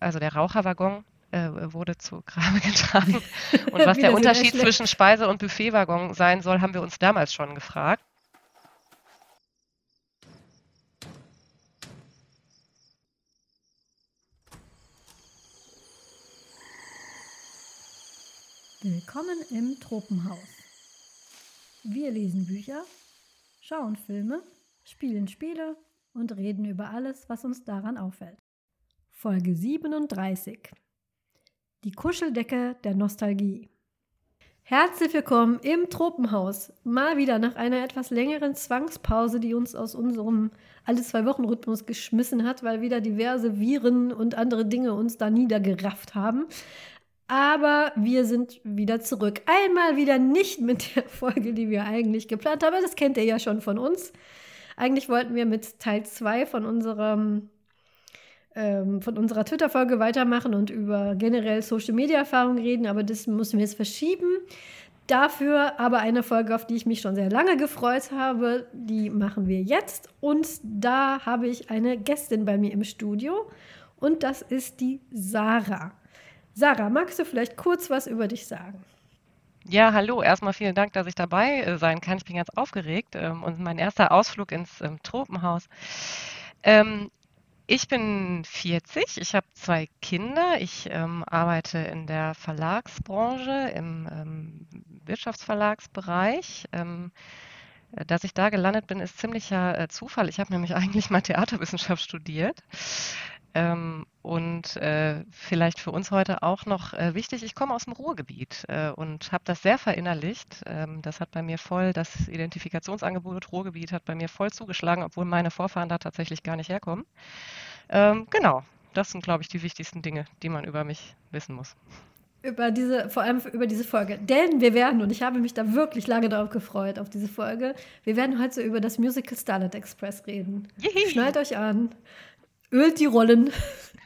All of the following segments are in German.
also der Raucherwaggon äh, wurde zu Grabe getragen. Und was der Unterschied zwischen Speise- und Buffetwaggon sein soll, haben wir uns damals schon gefragt. Willkommen im Tropenhaus. Wir lesen Bücher, schauen Filme, spielen Spiele und reden über alles, was uns daran auffällt. Folge 37. Die Kuscheldecke der Nostalgie. Herzlich willkommen im Tropenhaus. Mal wieder nach einer etwas längeren Zwangspause, die uns aus unserem alle zwei Wochen Rhythmus geschmissen hat, weil wieder diverse Viren und andere Dinge uns da niedergerafft haben. Aber wir sind wieder zurück. Einmal wieder nicht mit der Folge, die wir eigentlich geplant haben. Das kennt ihr ja schon von uns. Eigentlich wollten wir mit Teil 2 von unserem ähm, von unserer Twitter-Folge weitermachen und über generell Social-Media-Erfahrungen reden, aber das müssen wir jetzt verschieben. Dafür aber eine Folge, auf die ich mich schon sehr lange gefreut habe, die machen wir jetzt. Und da habe ich eine Gästin bei mir im Studio und das ist die Sarah. Sarah, magst du vielleicht kurz was über dich sagen? Ja, hallo. Erstmal vielen Dank, dass ich dabei äh, sein kann. Ich bin ganz aufgeregt ähm, und mein erster Ausflug ins ähm, Tropenhaus. Ähm, ich bin 40, ich habe zwei Kinder. Ich ähm, arbeite in der Verlagsbranche, im ähm, Wirtschaftsverlagsbereich. Ähm, dass ich da gelandet bin, ist ziemlicher äh, Zufall. Ich habe nämlich eigentlich mal Theaterwissenschaft studiert und äh, vielleicht für uns heute auch noch äh, wichtig, ich komme aus dem Ruhrgebiet äh, und habe das sehr verinnerlicht. Ähm, das hat bei mir voll, das Identifikationsangebot Ruhrgebiet hat bei mir voll zugeschlagen, obwohl meine Vorfahren da tatsächlich gar nicht herkommen. Ähm, genau, das sind, glaube ich, die wichtigsten Dinge, die man über mich wissen muss über diese, vor allem über diese Folge. Denn wir werden, und ich habe mich da wirklich lange darauf gefreut, auf diese Folge, wir werden heute so über das Musical Starlight Express reden. Yay. Schnallt euch an ölt die Rollen.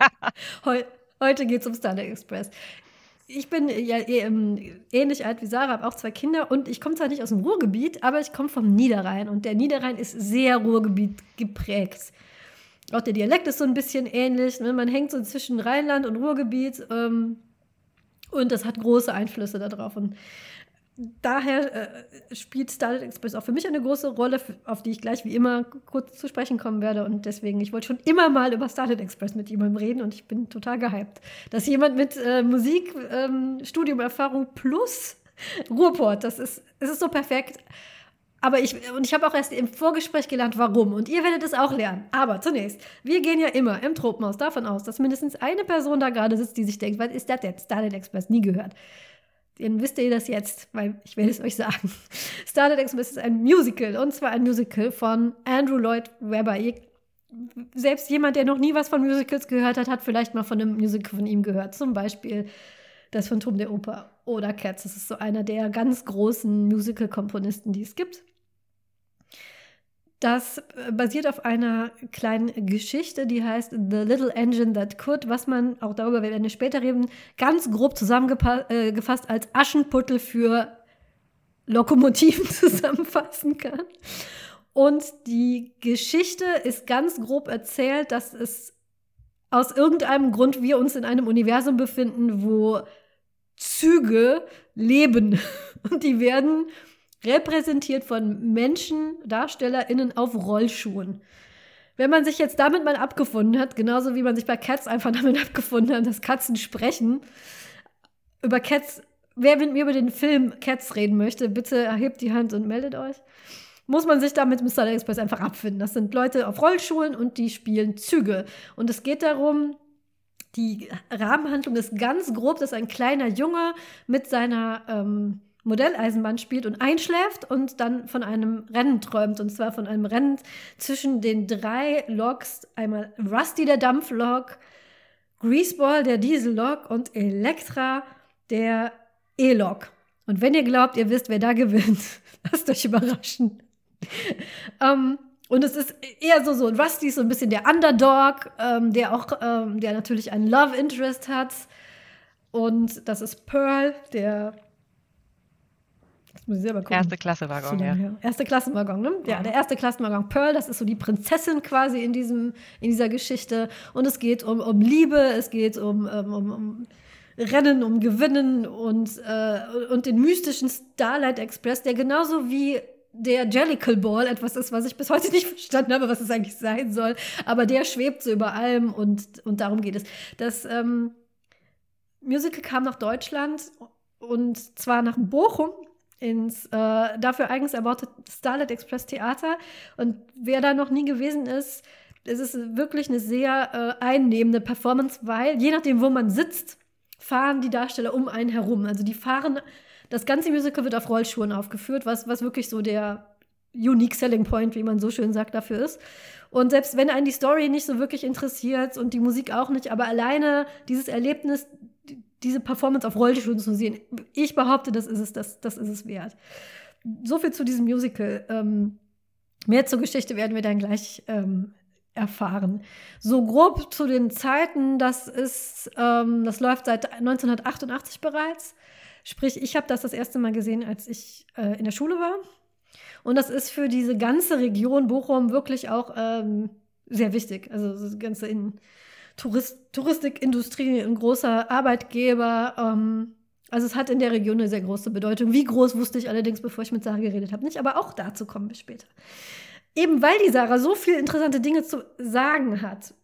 Heu heute geht es um Starlight Express. Ich bin ja ähm, ähnlich alt wie Sarah, habe auch zwei Kinder und ich komme zwar nicht aus dem Ruhrgebiet, aber ich komme vom Niederrhein und der Niederrhein ist sehr Ruhrgebiet geprägt. Auch der Dialekt ist so ein bisschen ähnlich. Ne? Man hängt so zwischen Rheinland und Ruhrgebiet ähm, und das hat große Einflüsse darauf. Und daher äh, spielt Starlight Express auch für mich eine große Rolle, auf die ich gleich wie immer kurz zu sprechen kommen werde. Und deswegen, ich wollte schon immer mal über Starlight Express mit jemandem reden und ich bin total gehypt. Dass jemand mit äh, Musik, ähm, Studiumerfahrung plus Ruhrport, das ist, es ist so perfekt. Aber ich, und ich habe auch erst im Vorgespräch gelernt, warum. Und ihr werdet es auch lernen. Aber zunächst, wir gehen ja immer im Tropenhaus davon aus, dass mindestens eine Person da gerade sitzt, die sich denkt, was ist das jetzt? Starlight Express, nie gehört dann wisst ihr das jetzt, weil ich werde es euch sagen. Starlight Express ist ein Musical und zwar ein Musical von Andrew Lloyd Webber. Ihr, selbst jemand, der noch nie was von Musicals gehört hat, hat vielleicht mal von einem Musical von ihm gehört. Zum Beispiel Das Phantom der Oper oder Cats. Das ist so einer der ganz großen Musical-Komponisten, die es gibt. Das äh, basiert auf einer kleinen Geschichte, die heißt The Little Engine That Could, was man, auch darüber werden wir später reden, ganz grob zusammengefasst äh, als Aschenputtel für Lokomotiven zusammenfassen kann. Und die Geschichte ist ganz grob erzählt, dass es aus irgendeinem Grund wir uns in einem Universum befinden, wo Züge leben. Und die werden repräsentiert von Menschen, DarstellerInnen auf Rollschuhen. Wenn man sich jetzt damit mal abgefunden hat, genauso wie man sich bei Cats einfach damit abgefunden hat, dass Katzen sprechen, über Cats, wer mit mir über den Film Cats reden möchte, bitte erhebt die Hand und meldet euch. Muss man sich damit mit Mr. Express einfach abfinden. Das sind Leute auf Rollschuhen und die spielen Züge. Und es geht darum, die Rahmenhandlung ist ganz grob, dass ein kleiner Junge mit seiner ähm, Modelleisenbahn spielt und einschläft und dann von einem Rennen träumt. Und zwar von einem Rennen zwischen den drei Loks. Einmal Rusty, der Dampflok, Greaseball, der Diesellok und Elektra, der E-Lok. Und wenn ihr glaubt, ihr wisst, wer da gewinnt, lasst euch überraschen. ähm, und es ist eher so, so, Rusty ist so ein bisschen der Underdog, ähm, der auch, ähm, der natürlich einen Love Interest hat. Und das ist Pearl, der muss ich selber gucken. Erste Klasse Waggon, ja. Erste Klasse Waggon, ne? Ja, mhm. der erste Klassenwaggon Pearl, das ist so die Prinzessin quasi in, diesem, in dieser Geschichte. Und es geht um, um Liebe, es geht um, um, um Rennen, um Gewinnen und, äh, und den mystischen Starlight Express, der genauso wie der Jellicle Ball etwas ist, was ich bis heute nicht verstanden habe, was es eigentlich sein soll. Aber der schwebt so über allem und, und darum geht es. Das ähm, Musical kam nach Deutschland und zwar nach Bochum ins äh, dafür eigens erbaute Starlight Express Theater. Und wer da noch nie gewesen ist, es ist wirklich eine sehr äh, einnehmende Performance, weil je nachdem, wo man sitzt, fahren die Darsteller um einen herum. Also die fahren, das ganze Musical wird auf Rollschuhen aufgeführt, was, was wirklich so der Unique Selling Point, wie man so schön sagt, dafür ist. Und selbst wenn einen die Story nicht so wirklich interessiert und die Musik auch nicht, aber alleine dieses Erlebnis, diese Performance auf Rollschuhen zu sehen, ich behaupte, das ist es, das, das ist es wert. So viel zu diesem Musical. Ähm, mehr zur Geschichte werden wir dann gleich ähm, erfahren. So grob zu den Zeiten, das ist, ähm, das läuft seit 1988 bereits. Sprich, ich habe das das erste Mal gesehen, als ich äh, in der Schule war. Und das ist für diese ganze Region Bochum wirklich auch ähm, sehr wichtig. Also das ganze in Tourist Touristikindustrie ein großer Arbeitgeber. Ähm, also es hat in der Region eine sehr große Bedeutung. Wie groß wusste ich allerdings, bevor ich mit Sarah geredet habe, nicht. Aber auch dazu kommen wir später eben weil die Sarah so viele interessante Dinge zu sagen hat,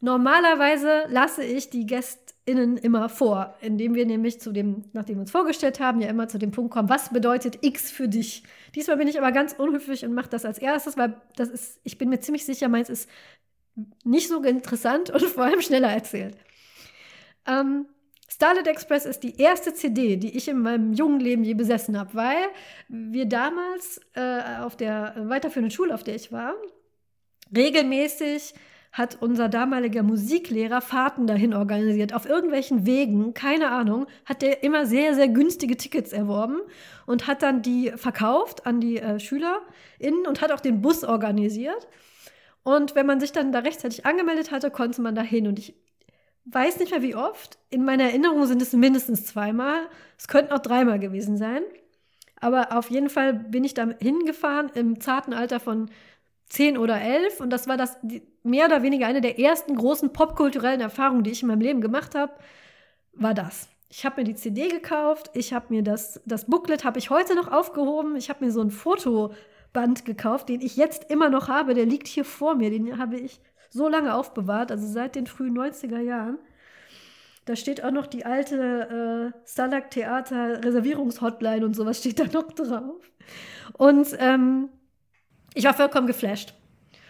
normalerweise lasse ich die GästInnen immer vor, indem wir nämlich zu dem, nachdem wir uns vorgestellt haben, ja immer zu dem Punkt kommen, was bedeutet X für dich? Diesmal bin ich aber ganz unhöflich und mache das als erstes, weil das ist, ich bin mir ziemlich sicher, meins ist nicht so interessant und vor allem schneller erzählt. Ähm, Starlet Express ist die erste CD, die ich in meinem jungen Leben je besessen habe, weil wir damals äh, auf der weiterführenden Schule, auf der ich war, regelmäßig hat unser damaliger Musiklehrer Fahrten dahin organisiert, auf irgendwelchen Wegen, keine Ahnung, hat der immer sehr, sehr günstige Tickets erworben und hat dann die verkauft an die äh, SchülerInnen und hat auch den Bus organisiert. Und wenn man sich dann da rechtzeitig angemeldet hatte, konnte man da hin. Und ich weiß nicht mehr wie oft. In meiner Erinnerung sind es mindestens zweimal. Es könnten auch dreimal gewesen sein. Aber auf jeden Fall bin ich da hingefahren im zarten Alter von zehn oder elf. Und das war das mehr oder weniger eine der ersten großen popkulturellen Erfahrungen, die ich in meinem Leben gemacht habe, war das. Ich habe mir die CD gekauft, ich habe mir das, das Booklet habe ich heute noch aufgehoben, ich habe mir so ein Fotoband gekauft, den ich jetzt immer noch habe, der liegt hier vor mir, den habe ich so lange aufbewahrt, also seit den frühen 90er Jahren. Da steht auch noch die alte äh, Stalag Theater Reservierungshotline und sowas steht da noch drauf. Und ähm, ich war vollkommen geflasht.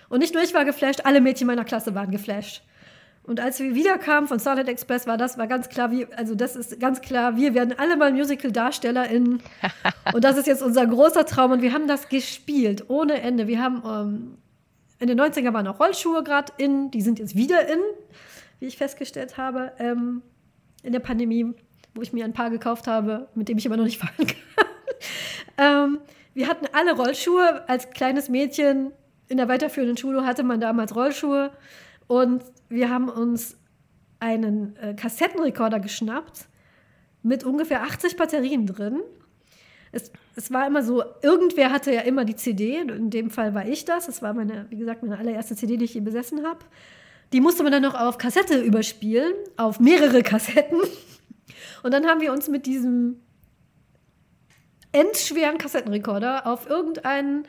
Und nicht nur ich war geflasht, alle Mädchen meiner Klasse waren geflasht. Und als wir wiederkamen von Starlight Express, war das war ganz klar, wie, also das ist ganz klar, wir werden alle mal Musical-DarstellerInnen. und das ist jetzt unser großer Traum. Und wir haben das gespielt, ohne Ende. Wir haben ähm, in den 90ern waren auch Rollschuhe gerade in, die sind jetzt wieder in, wie ich festgestellt habe, ähm, in der Pandemie, wo ich mir ein paar gekauft habe, mit dem ich aber noch nicht fahren kann. ähm, wir hatten alle Rollschuhe. Als kleines Mädchen in der weiterführenden Schule hatte man damals Rollschuhe. Und wir haben uns einen äh, Kassettenrekorder geschnappt mit ungefähr 80 Batterien drin es, es war immer so, irgendwer hatte ja immer die CD, in dem Fall war ich das. Das war meine, wie gesagt, meine allererste CD, die ich je besessen habe. Die musste man dann noch auf Kassette überspielen, auf mehrere Kassetten. Und dann haben wir uns mit diesem endschweren Kassettenrekorder auf irgendeinen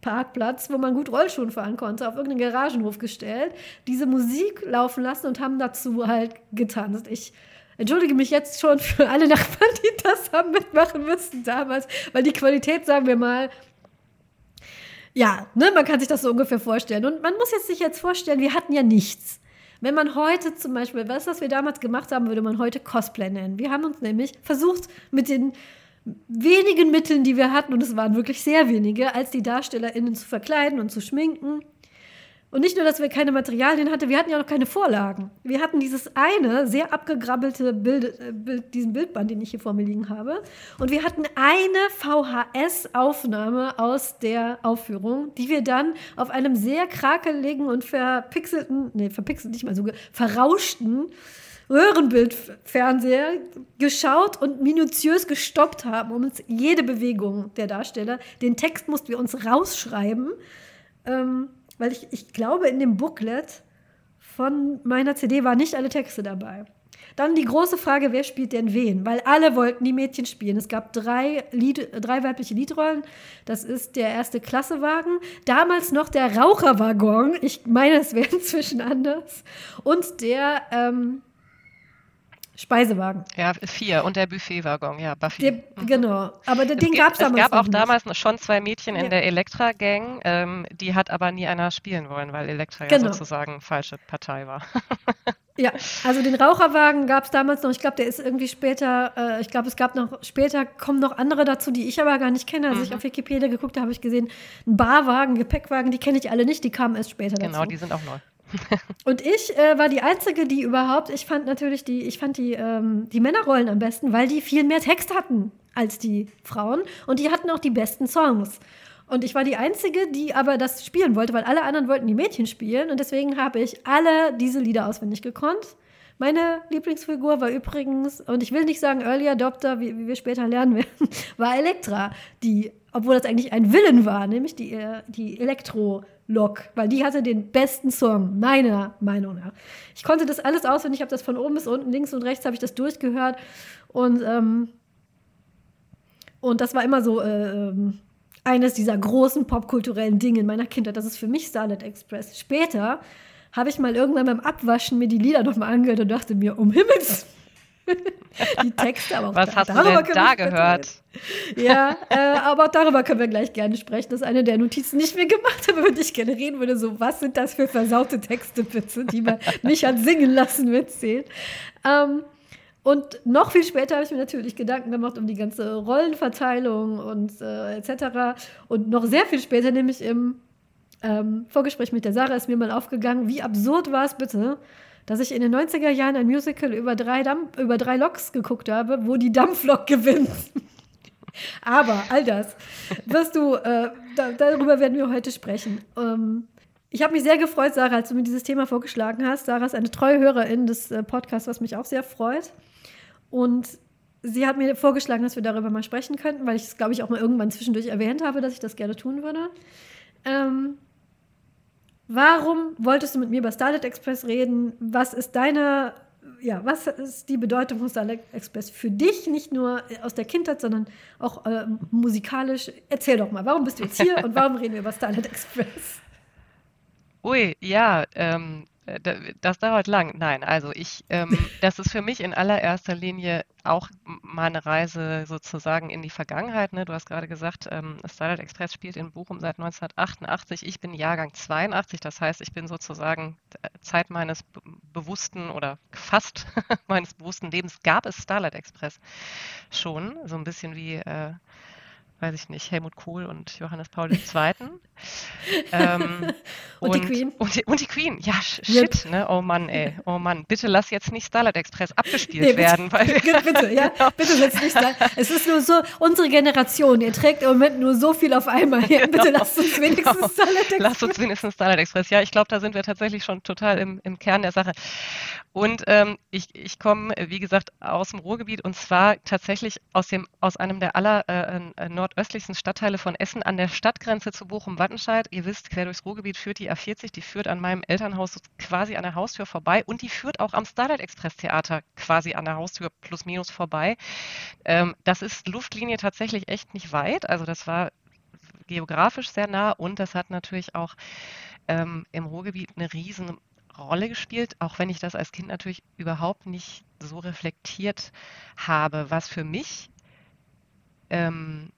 Hinterhof-Parkplatz, wo man gut Rollschuhen fahren konnte, auf irgendeinen Garagenhof gestellt, diese Musik laufen lassen und haben dazu halt getanzt. Ich entschuldige mich jetzt schon für alle Nachbarn, die das haben mitmachen müssen damals, weil die Qualität, sagen wir mal, ja, ne, man kann sich das so ungefähr vorstellen. Und man muss jetzt sich jetzt vorstellen, wir hatten ja nichts. Wenn man heute zum Beispiel, was, was wir damals gemacht haben, würde man heute Cosplay nennen. Wir haben uns nämlich versucht, mit den wenigen Mitteln, die wir hatten, und es waren wirklich sehr wenige, als die DarstellerInnen zu verkleiden und zu schminken Und nicht nur, dass wir keine Materialien hatten, wir hatten ja noch keine Vorlagen. Wir hatten dieses eine sehr abgegrabbelte Bild, äh, Bild, diesen Bildband, den ich hier vor mir liegen habe. Und wir hatten eine VHS-Aufnahme aus der Aufführung, die wir dann auf einem sehr krakeligen und verpixelten, nee, verpixelt nicht mal so, verrauschten Röhrenbildfernseher geschaut und minutiös gestoppt haben, um uns jede Bewegung der Darsteller, den Text mussten wir uns rausschreiben. Ähm, weil ich, ich glaube, in dem Booklet von meiner CD waren nicht alle Texte dabei. Dann die große Frage, wer spielt denn wen? Weil alle wollten die Mädchen spielen. Es gab drei, Lied, drei weibliche Liedrollen. Das ist der erste Klassewagen. Damals noch der Raucherwaggon. Ich meine, es wäre inzwischen anders. Und der ähm, Speisewagen. Ja, vier und der Buffetwaggon, ja, Buffy. Der, mhm. genau, aber den gab es damals Es gab auch nicht. damals schon zwei Mädchen in ja. der Elektra-Gang, ähm, die hat aber nie einer spielen wollen, weil Elektra genau. ja sozusagen falsche Partei war. ja, also den Raucherwagen gab es damals noch. Ich glaube, der ist irgendwie später, äh, ich glaube, es gab noch, später kommen noch andere dazu, die ich aber gar nicht kenne. Als mhm. ich auf Wikipedia geguckt habe, habe ich gesehen, ein Barwagen, Gepäckwagen, die kenne ich alle nicht, die kamen erst später genau, dazu. Genau, die sind auch neu. Und ich äh, war die Einzige, die überhaupt, ich fand natürlich die, ich fand die, ähm, die Männerrollen am besten, weil die viel mehr Text hatten als die Frauen und die hatten auch die besten Songs. Und ich war die Einzige, die aber das spielen wollte, weil alle anderen wollten die Mädchen spielen und deswegen habe ich alle diese Lieder auswendig gekonnt. Meine Lieblingsfigur war übrigens, und ich will nicht sagen Early Adopter, wie, wie wir später lernen werden, war Elektra, die, obwohl das eigentlich ein Willen war, nämlich die, äh, die Elektro- Lok, weil die hatte den besten Song, meiner Meinung nach. Ich konnte das alles auswendig, ich habe das von oben bis unten, links und rechts habe ich das durchgehört und, ähm, und das war immer so äh, ähm, eines dieser großen popkulturellen Dinge in meiner Kindheit. Das ist für mich Starlet Express. Später habe ich mal irgendwann beim Abwaschen mir die Lieder nochmal angehört und dachte mir, um Himmels die Texte, aber auch Was da, hast du denn da gehört? Ja, äh, aber auch darüber können wir gleich gerne sprechen. Das ist eine der Notizen, die ich mir gemacht habe, über die ich gerne reden würde. So, was sind das für versaute Texte, bitte, die man mich hat singen lassen mitzählen. Ähm, und noch viel später habe ich mir natürlich Gedanken gemacht um die ganze Rollenverteilung und äh, etc. Und noch sehr viel später, nämlich im ähm, Vorgespräch mit der Sarah, ist mir mal aufgegangen, wie absurd war es bitte, dass ich in den 90er Jahren ein Musical über drei, Dampf, über drei Loks geguckt habe, wo die Dampflok gewinnt. Aber all das wirst du, äh, da, darüber werden wir heute sprechen. Ähm, ich habe mich sehr gefreut, Sarah, als du mir dieses Thema vorgeschlagen hast. Sarah ist eine treue Hörerin des äh, Podcasts, was mich auch sehr freut. Und sie hat mir vorgeschlagen, dass wir darüber mal sprechen könnten, weil ich es, glaube ich, auch mal irgendwann zwischendurch erwähnt habe, dass ich das gerne tun würde. Ähm, Warum wolltest du mit mir über Starlet Express reden? Was ist deine, ja, was ist die Bedeutung von Starlet Express für dich, nicht nur aus der Kindheit, sondern auch äh, musikalisch? Erzähl doch mal, warum bist du jetzt hier und warum reden wir über Starlet Express? Ui, ja, ähm, äh, das dauert lang. Nein, also ich, ähm, das ist für mich in allererster Linie auch meine Reise sozusagen in die Vergangenheit. Ne? Du hast gerade gesagt, ähm, Starlight Express spielt in Bochum seit 1988. Ich bin Jahrgang 82, das heißt, ich bin sozusagen äh, Zeit meines bewussten oder fast meines bewussten Lebens gab es Starlight Express schon, so ein bisschen wie äh, weiß ich nicht, Helmut Kohl und Johannes Paul II. ähm, und, und, die Queen. Und die, und die Queen, ja, shit, yep. ne? Oh Mann, ey, oh Mann, bitte lass jetzt nicht Starlight Express abgespielt nee, werden. Weil bitte, ja, genau. bitte lass nicht Starlight. Es ist nur so, unsere Generation, ihr trägt im Moment nur so viel auf einmal. Ja, genau. Bitte lasst uns wenigstens genau. Starlight Express. Lasst uns wenigstens Starlight Express. Ja, ich glaube, da sind wir tatsächlich schon total im, im Kern der Sache. Und ähm, ich, ich komme, wie gesagt, aus dem Ruhrgebiet und zwar tatsächlich aus, dem, aus einem der aller äh, äh, nordöstlichsten Stadtteile von Essen an der Stadtgrenze zu Bochum-Wattenscheid. Ihr wisst, quer durchs Ruhrgebiet führt die A40, die führt an meinem Elternhaus quasi an der Haustür vorbei und die führt auch am Starlight Express Theater quasi an der Haustür plus minus vorbei. Ähm, das ist Luftlinie tatsächlich echt nicht weit. Also das war geografisch sehr nah und das hat natürlich auch ähm, im Ruhrgebiet eine riesen Rolle gespielt, auch wenn ich das als Kind natürlich überhaupt nicht so reflektiert habe. Was für mich ähm,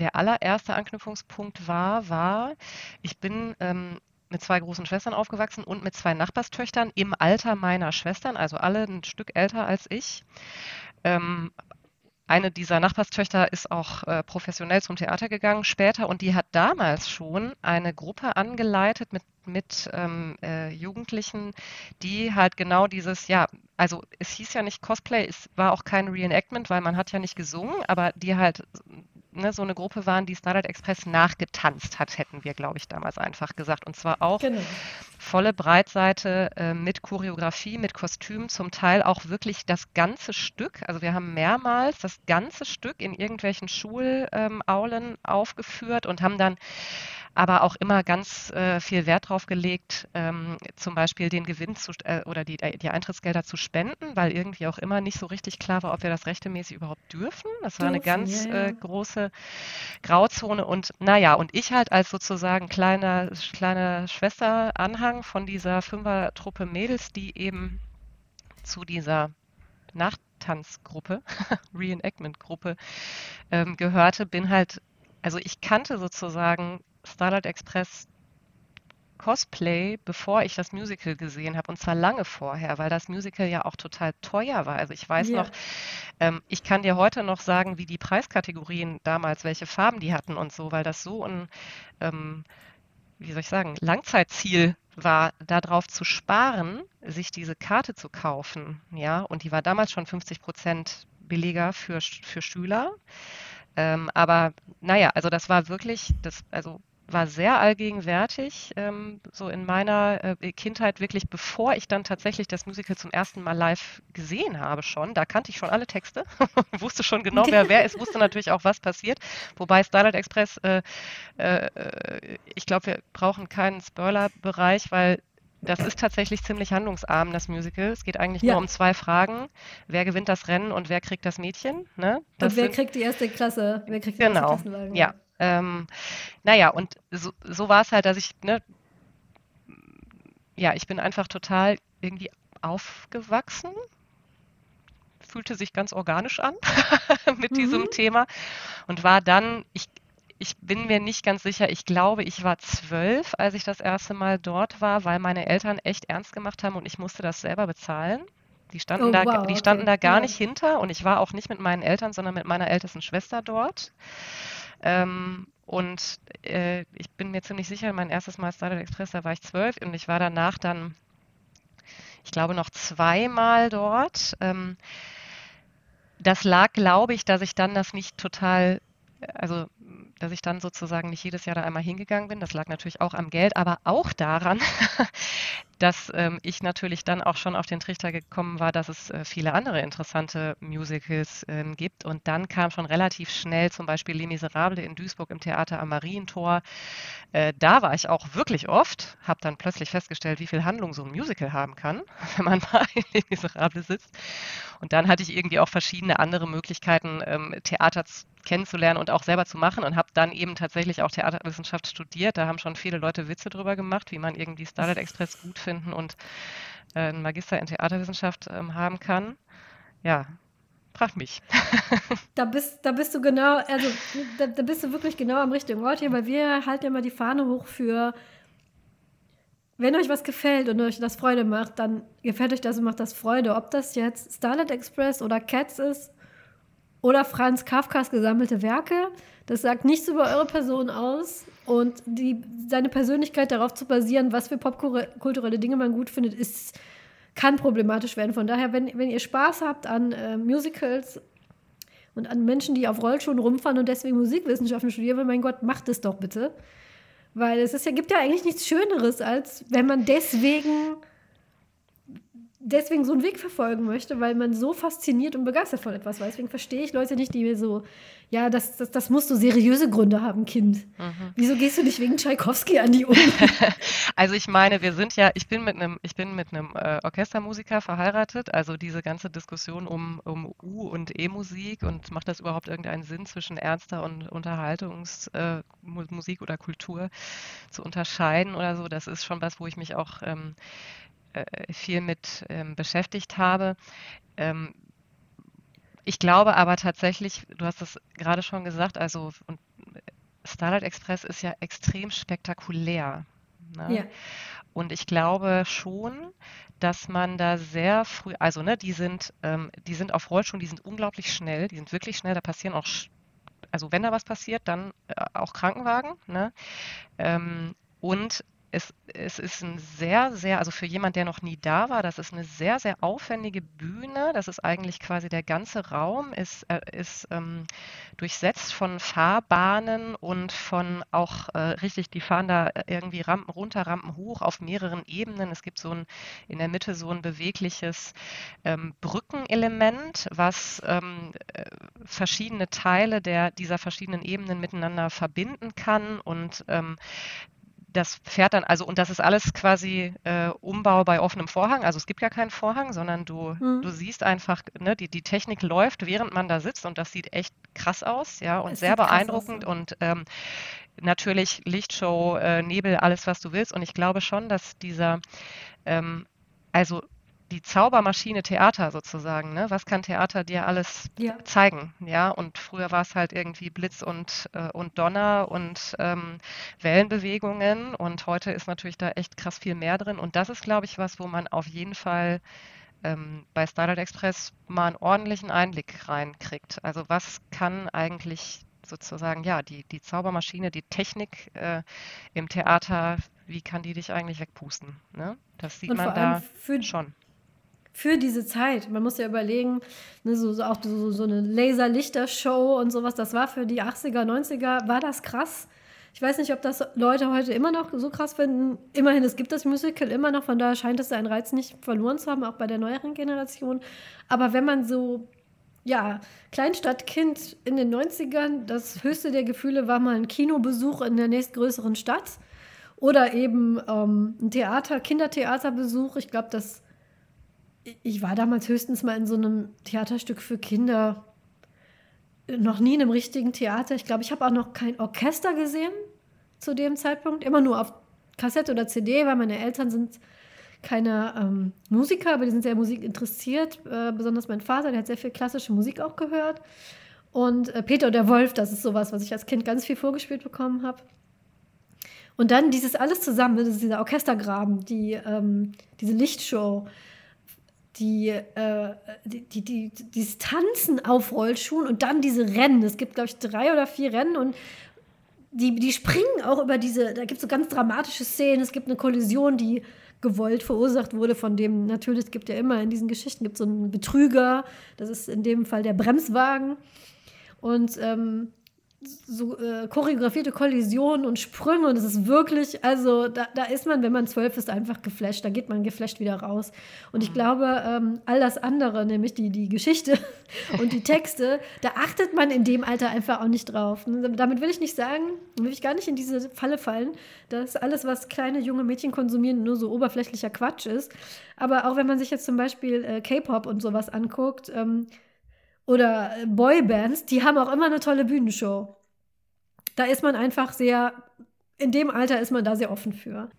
der allererste Anknüpfungspunkt war, war, ich bin ähm, mit zwei großen Schwestern aufgewachsen und mit zwei Nachbarstöchtern im Alter meiner Schwestern, also alle ein Stück älter als ich. Ähm, eine dieser Nachbarstöchter ist auch äh, professionell zum Theater gegangen später und die hat damals schon eine Gruppe angeleitet mit mit ähm, äh, Jugendlichen, die halt genau dieses, ja, also es hieß ja nicht Cosplay, es war auch kein Reenactment, weil man hat ja nicht gesungen, aber die halt ne, so eine Gruppe waren, die Starlight Express nachgetanzt hat, hätten wir, glaube ich, damals einfach gesagt. Und zwar auch genau. volle Breitseite äh, mit Choreografie, mit Kostüm, zum Teil auch wirklich das ganze Stück. Also wir haben mehrmals das ganze Stück in irgendwelchen Schulaulen ähm, aufgeführt und haben dann aber auch immer ganz äh, viel Wert drauf gelegt, ähm, zum Beispiel den Gewinn zu, äh, oder die, äh, die Eintrittsgelder zu spenden, weil irgendwie auch immer nicht so richtig klar war, ob wir das rechtemäßig überhaupt dürfen. Das war dürfen, eine ganz ja, ja. Äh, große Grauzone und naja, und ich halt als sozusagen kleiner, kleiner Schwesteranhang von dieser Fünfertruppe Mädels, die eben zu dieser Nachtanzgruppe, Reenactment-Gruppe ähm, gehörte, bin halt also ich kannte sozusagen Starlight Express Cosplay, bevor ich das Musical gesehen habe, und zwar lange vorher, weil das Musical ja auch total teuer war. Also ich weiß yeah. noch, ähm, ich kann dir heute noch sagen, wie die Preiskategorien damals, welche Farben die hatten und so, weil das so ein, ähm, wie soll ich sagen, Langzeitziel war, darauf zu sparen, sich diese Karte zu kaufen. Ja, und die war damals schon 50 Prozent billiger für, für Schüler. Ähm, aber naja, also das war wirklich, das, also war sehr allgegenwärtig, ähm, so in meiner äh, Kindheit wirklich, bevor ich dann tatsächlich das Musical zum ersten Mal live gesehen habe schon. Da kannte ich schon alle Texte, wusste schon genau, wer wer ist, wusste natürlich auch, was passiert. Wobei Starlight Express, äh, äh, ich glaube, wir brauchen keinen Spoiler-Bereich, weil das ist tatsächlich ziemlich handlungsarm, das Musical. Es geht eigentlich ja. nur um zwei Fragen. Wer gewinnt das Rennen und wer kriegt das Mädchen? Ne? Das und wer sind, kriegt die erste Klasse? Wer kriegt die genau, erste Klassenwagen? Ja, ähm, naja, und so, so war es halt, dass ich, ne, ja, ich bin einfach total irgendwie aufgewachsen, fühlte sich ganz organisch an mit mhm. diesem Thema und war dann, ich, ich bin mir nicht ganz sicher, ich glaube, ich war zwölf, als ich das erste Mal dort war, weil meine Eltern echt ernst gemacht haben und ich musste das selber bezahlen. Die standen, oh, da, wow, die standen okay. da gar ja. nicht hinter und ich war auch nicht mit meinen Eltern, sondern mit meiner ältesten Schwester dort. Ähm, und äh, ich bin mir ziemlich sicher, mein erstes Mal Starlight Express, da war ich zwölf und ich war danach dann, ich glaube, noch zweimal dort. Ähm, das lag, glaube ich, dass ich dann das nicht total, also dass ich dann sozusagen nicht jedes Jahr da einmal hingegangen bin. Das lag natürlich auch am Geld, aber auch daran, dass ähm, ich natürlich dann auch schon auf den Trichter gekommen war, dass es äh, viele andere interessante Musicals ähm, gibt. Und dann kam schon relativ schnell zum Beispiel Les Miserables in Duisburg im Theater am Marientor. Äh, da war ich auch wirklich oft, habe dann plötzlich festgestellt, wie viel Handlung so ein Musical haben kann, wenn man mal in Les Miserables sitzt. Und dann hatte ich irgendwie auch verschiedene andere Möglichkeiten, ähm, Theater kennenzulernen und auch selber zu machen und habe dann eben tatsächlich auch Theaterwissenschaft studiert. Da haben schon viele Leute Witze drüber gemacht, wie man irgendwie Starlight Express gut finden und äh, einen Magister in Theaterwissenschaft ähm, haben kann. Ja, frag mich. da, bist, da bist du genau, also da, da bist du wirklich genau am richtigen Ort hier, weil wir halten ja mal die Fahne hoch für wenn euch was gefällt und euch das Freude macht, dann gefällt euch das und macht das Freude. Ob das jetzt Starlight Express oder Cats ist oder Franz Kafkas gesammelte Werke. Das sagt nichts über eure Person aus. Und die, seine Persönlichkeit darauf zu basieren, was für popkulturelle Dinge man gut findet, ist, kann problematisch werden. Von daher, wenn, wenn ihr Spaß habt an äh, Musicals und an Menschen, die auf Rollschuhen rumfahren und deswegen Musikwissenschaften studieren, mein Gott, macht es doch bitte. Weil es ist ja, gibt ja eigentlich nichts Schöneres, als wenn man deswegen deswegen so einen Weg verfolgen möchte, weil man so fasziniert und begeistert von etwas war. Deswegen verstehe ich Leute nicht, die mir so, ja, das, das, das musst du seriöse Gründe haben, Kind. Mhm. Wieso gehst du nicht wegen Tschaikowski an die Uni? also ich meine, wir sind ja, ich bin mit einem, ich bin mit einem äh, Orchestermusiker verheiratet, also diese ganze Diskussion um, um U- und E-Musik und macht das überhaupt irgendeinen Sinn zwischen ernster und Unterhaltungsmusik äh, oder Kultur zu unterscheiden oder so, das ist schon was, wo ich mich auch ähm, äh, viel mit ähm, beschäftigt habe. Ähm, ich glaube aber tatsächlich, du hast es gerade schon gesagt, also und Starlight Express ist ja extrem spektakulär. Ne? Ja. Und ich glaube schon, dass man da sehr früh, also ne, die sind, ähm, die sind auf Rollschuhen, die sind unglaublich schnell, die sind wirklich schnell, da passieren auch, also wenn da was passiert, dann äh, auch Krankenwagen. Ne? Ähm, und es, es ist ein sehr, sehr, also für jemand, der noch nie da war, das ist eine sehr, sehr aufwendige Bühne. Das ist eigentlich quasi der ganze Raum, ist, äh, ist ähm, durchsetzt von Fahrbahnen und von auch äh, richtig, die fahren da irgendwie Rampen runter, Rampen hoch auf mehreren Ebenen. Es gibt so ein in der Mitte so ein bewegliches ähm, Brückenelement, was ähm, äh, verschiedene Teile der, dieser verschiedenen Ebenen miteinander verbinden kann und ähm, das fährt dann, also und das ist alles quasi äh, Umbau bei offenem Vorhang. Also es gibt ja keinen Vorhang, sondern du, mhm. du siehst einfach, ne, die, die Technik läuft, während man da sitzt und das sieht echt krass aus, ja, und es sehr beeindruckend aus, ja. und ähm, natürlich Lichtshow, äh, Nebel, alles was du willst. Und ich glaube schon, dass dieser, ähm, also die Zaubermaschine Theater sozusagen. Ne? Was kann Theater dir alles ja. zeigen? Ja, und früher war es halt irgendwie Blitz und, äh, und Donner und ähm, Wellenbewegungen und heute ist natürlich da echt krass viel mehr drin. Und das ist, glaube ich, was, wo man auf jeden Fall ähm, bei Starlight Express mal einen ordentlichen Einblick reinkriegt. Also was kann eigentlich sozusagen, ja, die, die Zaubermaschine, die Technik äh, im Theater, wie kann die dich eigentlich wegpusten? Ne? Das sieht man da schon für diese Zeit. Man muss ja überlegen, ne, so, so, auch so, so eine Laserlichter-Show und sowas, das war für die 80er, 90er, war das krass. Ich weiß nicht, ob das Leute heute immer noch so krass finden. Immerhin, es gibt das Musical immer noch, von daher scheint es seinen Reiz nicht verloren zu haben, auch bei der neueren Generation. Aber wenn man so, ja, Kleinstadtkind in den 90ern, das höchste der Gefühle war mal ein Kinobesuch in der nächstgrößeren Stadt oder eben ähm, ein Theater, Kindertheaterbesuch. Ich glaube, das ich war damals höchstens mal in so einem Theaterstück für Kinder. Noch nie in einem richtigen Theater. Ich glaube, ich habe auch noch kein Orchester gesehen zu dem Zeitpunkt. Immer nur auf Kassette oder CD, weil meine Eltern sind keine ähm, Musiker, aber die sind sehr musikinteressiert. Äh, besonders mein Vater, der hat sehr viel klassische Musik auch gehört. Und äh, Peter der Wolf, das ist sowas, was ich als Kind ganz viel vorgespielt bekommen habe. Und dann dieses alles zusammen, das ist dieser Orchestergraben, die, ähm, diese Lichtshow, die, äh, die, die, die, Distanzen auf Rollschuhen und dann diese Rennen. Es gibt, glaube ich, drei oder vier Rennen und die, die springen auch über diese, da gibt es so ganz dramatische Szenen. Es gibt eine Kollision, die gewollt verursacht wurde, von dem natürlich, es gibt ja immer in diesen Geschichten, gibt so einen Betrüger, das ist in dem Fall der Bremswagen. Und ähm, so äh, choreografierte Kollisionen und Sprünge und es ist wirklich, also da, da ist man, wenn man zwölf ist, einfach geflasht. Da geht man geflasht wieder raus. Und ich mhm. glaube, ähm, all das andere, nämlich die, die Geschichte und die Texte, da achtet man in dem Alter einfach auch nicht drauf. Und damit will ich nicht sagen, will ich gar nicht in diese Falle fallen, dass alles, was kleine junge Mädchen konsumieren, nur so oberflächlicher Quatsch ist. Aber auch wenn man sich jetzt zum Beispiel äh, K-Pop und sowas anguckt, ähm, oder Boybands, die haben auch immer eine tolle Bühnenshow. Da ist man einfach sehr, in dem Alter ist man da sehr offen für.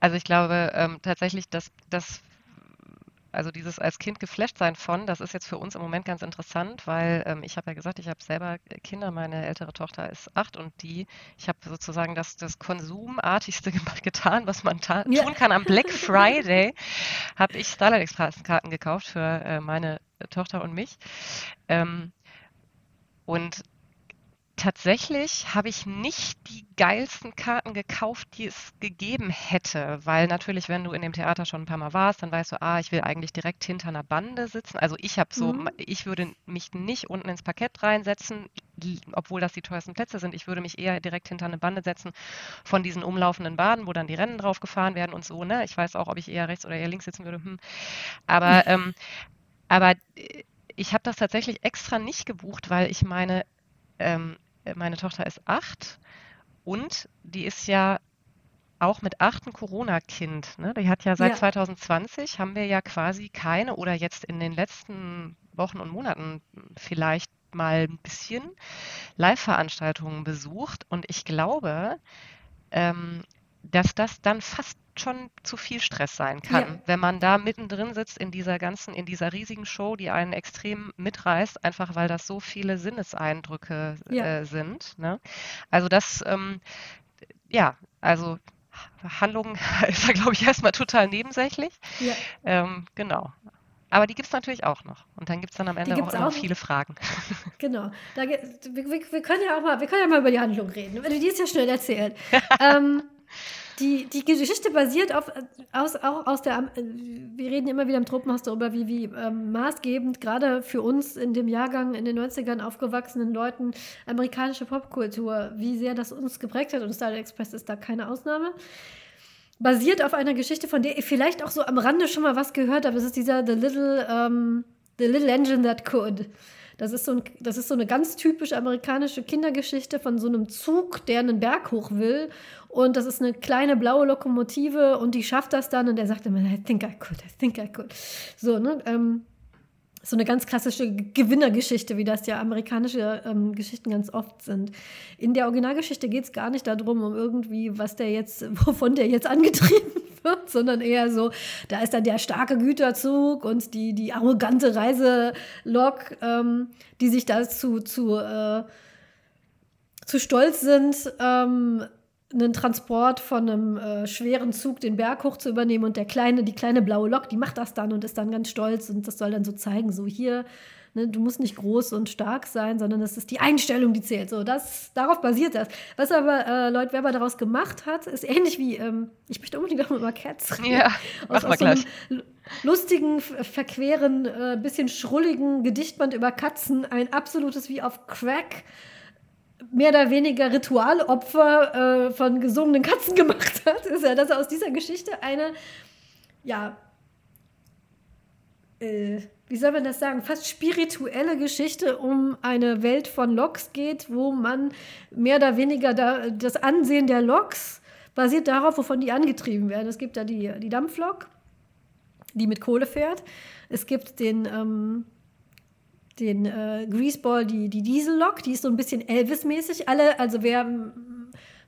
Also ich glaube ähm, tatsächlich, dass das also dieses als Kind geflasht sein von, das ist jetzt für uns im Moment ganz interessant, weil ähm, ich habe ja gesagt, ich habe selber Kinder, meine ältere Tochter ist acht und die, ich habe sozusagen das, das Konsumartigste getan, was man ta ja. tun kann. Am Black Friday habe ich Starlight Express Karten gekauft für äh, meine Tochter und mich. Ähm, und Tatsächlich habe ich nicht die geilsten Karten gekauft, die es gegeben hätte, weil natürlich, wenn du in dem Theater schon ein paar Mal warst, dann weißt du, ah, ich will eigentlich direkt hinter einer Bande sitzen. Also ich habe so, mhm. ich würde mich nicht unten ins Parkett reinsetzen, obwohl das die teuersten Plätze sind. Ich würde mich eher direkt hinter eine Bande setzen von diesen umlaufenden Baden, wo dann die Rennen drauf gefahren werden und so. Ne? Ich weiß auch, ob ich eher rechts oder eher links sitzen würde. Hm. Aber, ähm, aber äh, ich habe das tatsächlich extra nicht gebucht, weil ich meine, ähm, meine Tochter ist acht und die ist ja auch mit acht ein Corona-Kind. Ne? Die hat ja seit ja. 2020 haben wir ja quasi keine oder jetzt in den letzten Wochen und Monaten vielleicht mal ein bisschen Live-Veranstaltungen besucht. Und ich glaube, ähm, dass das dann fast schon zu viel Stress sein kann, ja. wenn man da mittendrin sitzt in dieser ganzen, in dieser riesigen Show, die einen extrem mitreißt, einfach weil das so viele Sinneseindrücke ja. äh, sind. Ne? Also das, ähm, ja, also Handlung ist da, glaube ich, erstmal total nebensächlich. Ja. Ähm, genau. Aber die gibt es natürlich auch noch. Und dann gibt es dann am Ende auch, auch viele Fragen. Genau. Da, wir, wir, wir, können ja auch mal, wir können ja mal über die Handlung reden. Die ist ja schnell erzählt. ähm, die, die Geschichte basiert auf, aus, auch aus der, wir reden immer wieder im Tropenhaus darüber, wie, wie ähm, maßgebend gerade für uns in dem Jahrgang in den 90ern aufgewachsenen Leuten amerikanische Popkultur, wie sehr das uns geprägt hat und Starlight Express ist da keine Ausnahme. Basiert auf einer Geschichte, von der ihr vielleicht auch so am Rande schon mal was gehört habt. Es ist dieser The Little, um, The Little Engine That Could. Das ist, so ein, das ist so eine ganz typisch amerikanische Kindergeschichte von so einem Zug, der einen Berg hoch will. Und das ist eine kleine blaue Lokomotive und die schafft das dann und der sagt immer, I think I could, I think I could. So, ne? Ähm, so eine ganz klassische Gewinnergeschichte, wie das ja amerikanische ähm, Geschichten ganz oft sind. In der Originalgeschichte geht es gar nicht darum, um irgendwie, was der jetzt, wovon der jetzt angetrieben wird, sondern eher so, da ist dann der starke Güterzug und die, die arrogante Reiselok, ähm, die sich dazu zu, äh, zu stolz sind, ähm, einen Transport von einem äh, schweren Zug den Berg hoch zu übernehmen und der kleine, die kleine blaue Lok, die macht das dann und ist dann ganz stolz und das soll dann so zeigen, so hier, ne, du musst nicht groß und stark sein, sondern es ist die Einstellung, die zählt. So, das, darauf basiert das. Was aber äh, Lloyd Webber daraus gemacht hat, ist ähnlich wie, ähm, ich möchte unbedingt auch mal über Cats reden. Ja, aus, aus so einem lustigen, verqueren, äh, bisschen schrulligen Gedichtband über Katzen, ein absolutes wie auf Crack mehr oder weniger Ritualopfer äh, von gesungenen Katzen gemacht hat, ist ja, dass er aus dieser Geschichte eine, ja, äh, wie soll man das sagen, fast spirituelle Geschichte um eine Welt von Loks geht, wo man mehr oder weniger da, das Ansehen der Loks basiert darauf, wovon die angetrieben werden. Es gibt da die, die Dampflok, die mit Kohle fährt. Es gibt den ähm, den äh, Greaseball, die, die Diesellok, die ist so ein bisschen Elvis-mäßig. Alle, also wer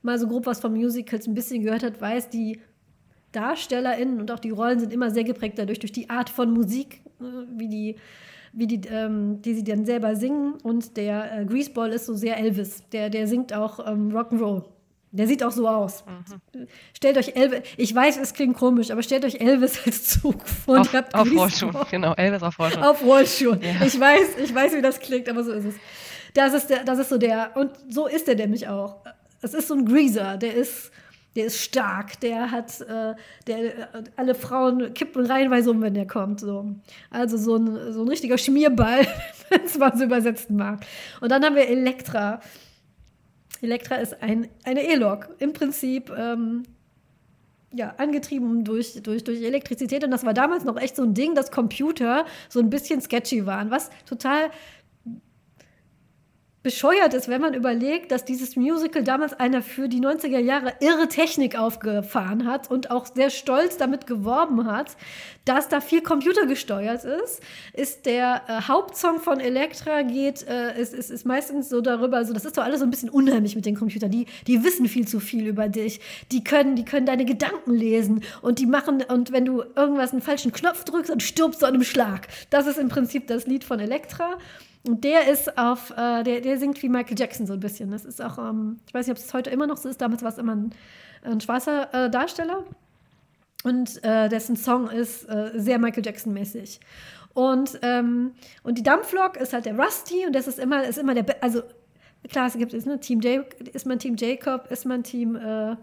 mal so grob was von Musicals ein bisschen gehört hat, weiß, die DarstellerInnen und auch die Rollen sind immer sehr geprägt dadurch, durch die Art von Musik, äh, wie die, wie die, ähm, die sie dann selber singen. Und der äh, Greaseball ist so sehr Elvis. Der, der singt auch ähm, Rock'n'Roll. Der sieht auch so aus. Mhm. Stellt euch Elvis, ich weiß, es klingt komisch, aber stellt euch Elvis als Zug vor. Auf, auf Rollschuhen, genau, Elvis auf Rollschuhen. Auf Rollschuhen. Ja. Ich weiß, ich weiß, wie das klingt, aber so ist es. Das ist, der, das ist so der, und so ist er nämlich auch. Es ist so ein Greaser, der ist, der ist stark, der hat, äh, der, alle Frauen kippen reihenweise um, wenn der kommt. So. Also so ein, so ein richtiger Schmierball, wenn es mal so übersetzen mag. Und dann haben wir Elektra. Elektra ist ein, eine E-Lok. Im Prinzip ähm, ja, angetrieben durch, durch, durch Elektrizität. Und das war damals noch echt so ein Ding, dass Computer so ein bisschen sketchy waren, was total bescheuert ist, wenn man überlegt, dass dieses Musical damals eine für die 90er Jahre irre Technik aufgefahren hat und auch sehr stolz damit geworben hat, dass da viel computergesteuert ist, ist der äh, Hauptsong von Elektra geht, äh, ist, ist, ist meistens so darüber, also das ist doch alles so ein bisschen unheimlich mit den Computern, die, die wissen viel zu viel über dich, die können, die können deine Gedanken lesen und die machen, und wenn du irgendwas einen falschen Knopf drückst, dann stirbst du an einem Schlag. Das ist im Prinzip das Lied von Elektra. Und der ist auf, äh, der, der singt wie Michael Jackson so ein bisschen. Das ist auch, ähm, ich weiß nicht, ob es heute immer noch so ist, damals war es immer ein, ein schwarzer äh, Darsteller. Und äh, dessen Song ist äh, sehr Michael Jackson-mäßig. Und, ähm, und die Dampflok ist halt der Rusty und das ist immer, ist immer der, Be also klar, es gibt es, ne, Team J, ist man Team Jacob, ist man Team, äh,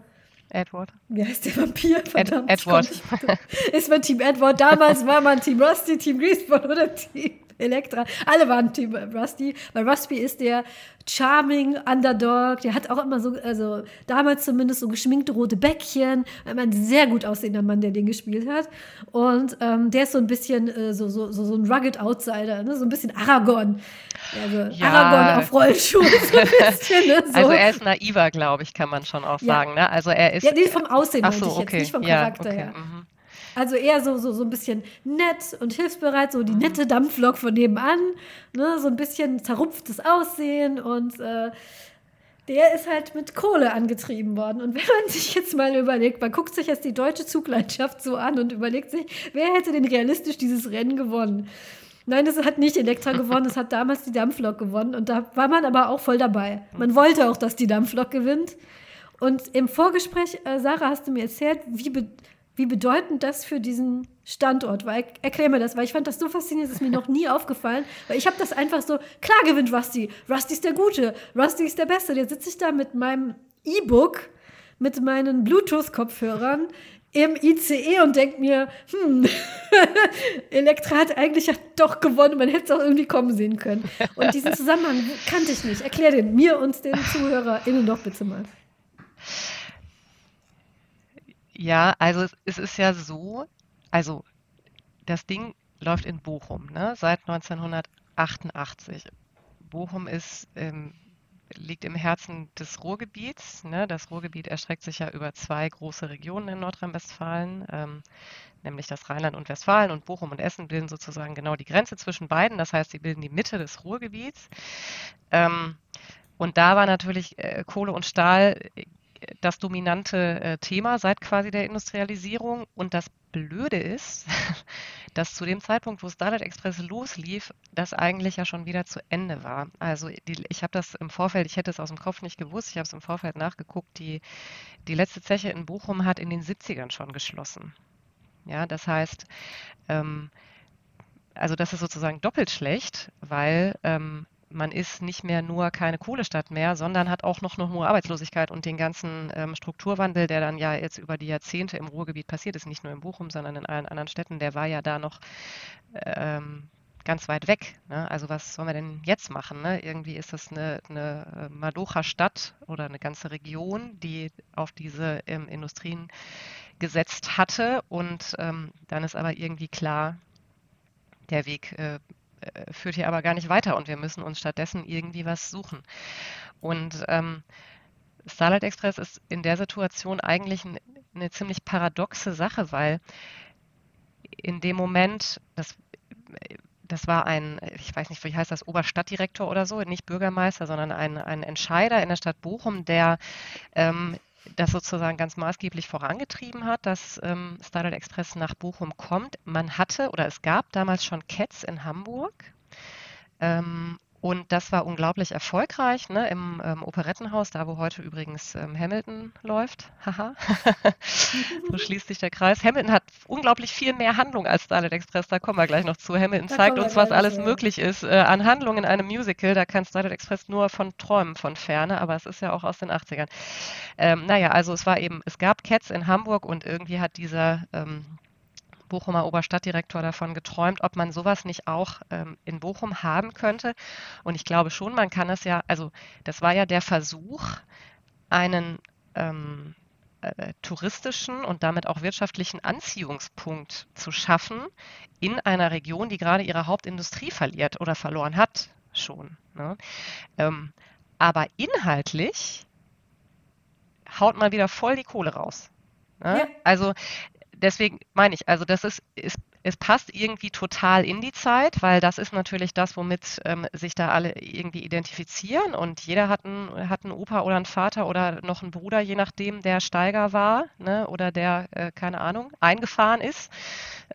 Edward. Wie heißt der Vampir? Verdammt, Ed Edward. Ist man Team Edward? Damals war man Team Rusty, Team Greaseball oder Team Elektra. Alle waren Team Rusty, weil Rusty ist der charming Underdog. Der hat auch immer so, also damals zumindest so geschminkte rote Bäckchen. Ein sehr gut aussehender Mann, der den gespielt hat. Und ähm, der ist so ein bisschen äh, so, so, so, so ein rugged Outsider, ne? so ein bisschen Aragorn. Also ja. Aragorn auf Rollschuhen. So bisschen, ne? so. Also er ist naiver, glaube ich, kann man schon auch ja. sagen. Ne? Also er ist. Ja, nee, vom Aussehen Ach so, ich jetzt, okay. nicht vom Charakter ja, okay. her. Mhm. Also eher so, so, so ein bisschen nett und hilfsbereit, so die mhm. nette Dampflok von nebenan, ne? so ein bisschen zerrupftes Aussehen und äh, der ist halt mit Kohle angetrieben worden. Und wenn man sich jetzt mal überlegt, man guckt sich jetzt die deutsche Zuglandschaft so an und überlegt sich, wer hätte denn realistisch dieses Rennen gewonnen? Nein, das hat nicht Elektra gewonnen, das hat damals die Dampflok gewonnen. Und da war man aber auch voll dabei. Man wollte auch, dass die Dampflok gewinnt. Und im Vorgespräch, äh, Sarah, hast du mir erzählt, wie, wie bedeutend das für diesen Standort war. Erklär mir das, weil ich fand das so faszinierend, das ist mir noch nie aufgefallen. Weil ich habe das einfach so, klar gewinnt Rusty. Rusty ist der Gute, Rusty ist der Beste. Jetzt sitze ich da mit meinem E-Book mit meinen Bluetooth-Kopfhörern im ICE und denke mir, hm, Elektra hat eigentlich doch gewonnen, man hätte es auch irgendwie kommen sehen können. Und diesen Zusammenhang kannte ich nicht. Erklär den mir und den ZuhörerInnen doch bitte mal. Ja, also es, ist ja so, also das Ding läuft in Bochum, ne, seit 1988. Bochum ist ähm, liegt im Herzen des Ruhrgebiets. Ne? Das Ruhrgebiet erstreckt sich ja über zwei große Regionen in Nordrhein-Westfalen, ähm, nämlich das Rheinland und Westfalen und Bochum und Essen bilden sozusagen genau die Grenze zwischen beiden. Das heißt, sie bilden die Mitte des Ruhrgebiets. Ähm, und da war natürlich äh, Kohle und Stahl das dominante äh, Thema seit quasi der Industrialisierung. Und das Blöde ist, dass zu dem Zeitpunkt, wo Starlight Express loslief, das eigentlich ja schon wieder zu Ende war. Also die, ich habe das im Vorfeld, ich hätte es aus dem Kopf nicht gewusst, ich habe es im Vorfeld nachgeguckt, die, die letzte Zeche in Bochum hat in den 70ern schon geschlossen. Ja, das heißt, ähm, also das ist sozusagen doppelt schlecht, weil ähm, man ist nicht mehr nur keine Kohlestadt mehr, sondern hat auch noch eine hohe Arbeitslosigkeit und den ganzen ähm, Strukturwandel, der dann ja jetzt über die Jahrzehnte im Ruhrgebiet passiert ist, nicht nur in Bochum, sondern in allen anderen Städten, der war ja da noch ähm, ganz weit weg. Ne? Also was sollen wir denn jetzt machen? Ne? Irgendwie ist das eine, eine äh, Malocha-Stadt oder eine ganze Region, die auf diese ähm, Industrien gesetzt hatte und ähm, dann ist aber irgendwie klar, der Weg äh, äh, führt hier aber gar nicht weiter und wir müssen uns stattdessen irgendwie was suchen. Und ähm, Starlight Express ist in der Situation eigentlich ein, eine ziemlich paradoxe Sache, weil in dem Moment, das, das war ein, ich weiß nicht, wie heißt das, Oberstadtdirektor oder so, nicht Bürgermeister, sondern ein, ein Entscheider in der Stadt Bochum, der ähm, das sozusagen ganz maßgeblich vorangetrieben hat, dass ähm, Starlight Express nach Bochum kommt. Man hatte oder es gab damals schon Cats in Hamburg. Ähm, und das war unglaublich erfolgreich ne, im ähm, Operettenhaus, da wo heute übrigens ähm, Hamilton läuft. Haha. so schließt sich der Kreis. Hamilton hat unglaublich viel mehr Handlung als Starlight Express. Da kommen wir gleich noch zu. Hamilton da zeigt uns, was alles möglich ist äh, an Handlung in einem Musical. Da kann Starlight Express nur von träumen von ferne, aber es ist ja auch aus den 80ern. Ähm, naja, also es war eben, es gab Cats in Hamburg und irgendwie hat dieser ähm, Bochumer Oberstadtdirektor davon geträumt, ob man sowas nicht auch ähm, in Bochum haben könnte. Und ich glaube schon, man kann es ja, also das war ja der Versuch, einen ähm, äh, touristischen und damit auch wirtschaftlichen Anziehungspunkt zu schaffen in einer Region, die gerade ihre Hauptindustrie verliert oder verloren hat schon. Ne? Ähm, aber inhaltlich haut man wieder voll die Kohle raus. Ne? Ja. Also deswegen meine ich, also das ist, ist es passt irgendwie total in die Zeit, weil das ist natürlich das, womit ähm, sich da alle irgendwie identifizieren und jeder hat einen, hat einen Opa oder einen Vater oder noch einen Bruder, je nachdem, der Steiger war ne, oder der, äh, keine Ahnung, eingefahren ist.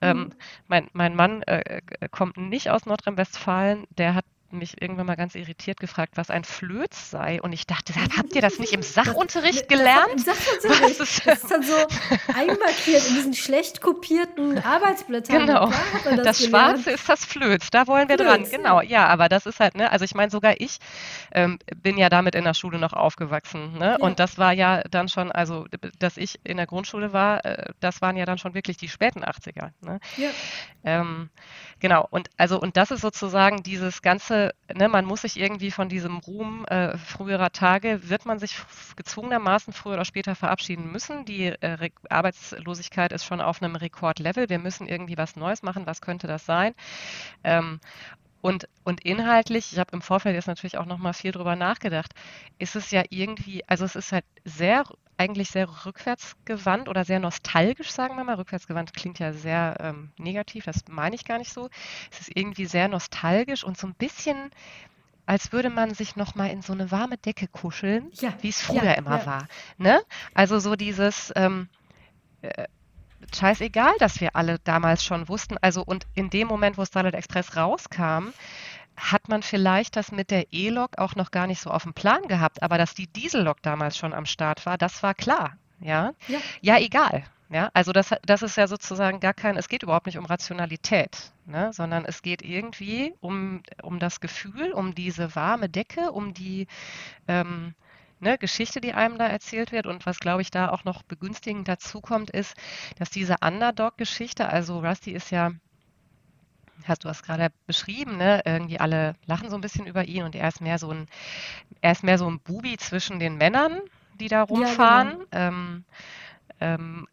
Ähm, mhm. mein, mein Mann äh, kommt nicht aus Nordrhein-Westfalen, der hat mich irgendwann mal ganz irritiert gefragt, was ein Flöz sei. Und ich dachte, habt ihr das nicht im Sachunterricht gelernt? Im Sachunterricht. Ist, das ist dann so einmarkiert in diesen schlecht kopierten Arbeitsblättern. Genau. das, das Schwarze ist das Flöz. Da wollen wir Flöz, dran. Genau. Ja, aber das ist halt, ne, also ich meine, sogar ich ähm, bin ja damit in der Schule noch aufgewachsen. Ne? Ja. Und das war ja dann schon, also, dass ich in der Grundschule war, äh, das waren ja dann schon wirklich die späten 80er. Ne? Ja. Ähm, genau. Und also, und das ist sozusagen dieses ganze ne, man muss sich irgendwie von diesem Ruhm äh, früherer Tage, wird man sich gezwungenermaßen früher oder später verabschieden müssen. Die äh, Arbeitslosigkeit ist schon auf einem Rekordlevel. Wir müssen irgendwie was Neues machen. Was könnte das sein? Ähm, und, und inhaltlich, ich habe im Vorfeld jetzt natürlich auch nochmal viel drüber nachgedacht, ist es ja irgendwie, also es ist halt sehr, eigentlich sehr rückwärtsgewandt oder sehr nostalgisch, sagen wir mal. Rückwärtsgewandt klingt ja sehr ähm, negativ, das meine ich gar nicht so. Es ist irgendwie sehr nostalgisch und so ein bisschen, als würde man sich nochmal in so eine warme Decke kuscheln, ja, wie es früher ja, immer ja. war. Ne? Also so dieses, ähm, äh, scheißegal, dass wir alle damals schon wussten. Also und in dem Moment, wo Starlight Express rauskam, hat man vielleicht das mit der E-Lok auch noch gar nicht so auf dem Plan gehabt, aber dass die Diesel-Lok damals schon am Start war, das war klar. Ja, ja, ja egal. Ja, also das, das ist ja sozusagen gar kein, es geht überhaupt nicht um Rationalität, ne, sondern es geht irgendwie um, um das Gefühl, um diese warme Decke, um die, ähm, ne, Geschichte, die einem da erzählt wird. Und was, glaube ich, da auch noch begünstigend dazu kommt, ist, dass diese Underdog-Geschichte, also Rusty ist ja hast du hast gerade beschrieben, ne? Irgendwie alle lachen so ein bisschen über ihn und er ist mehr so ein, er ist mehr so ein Bubi zwischen den Männern, die da rumfahren. Ja, genau. ähm, ähm,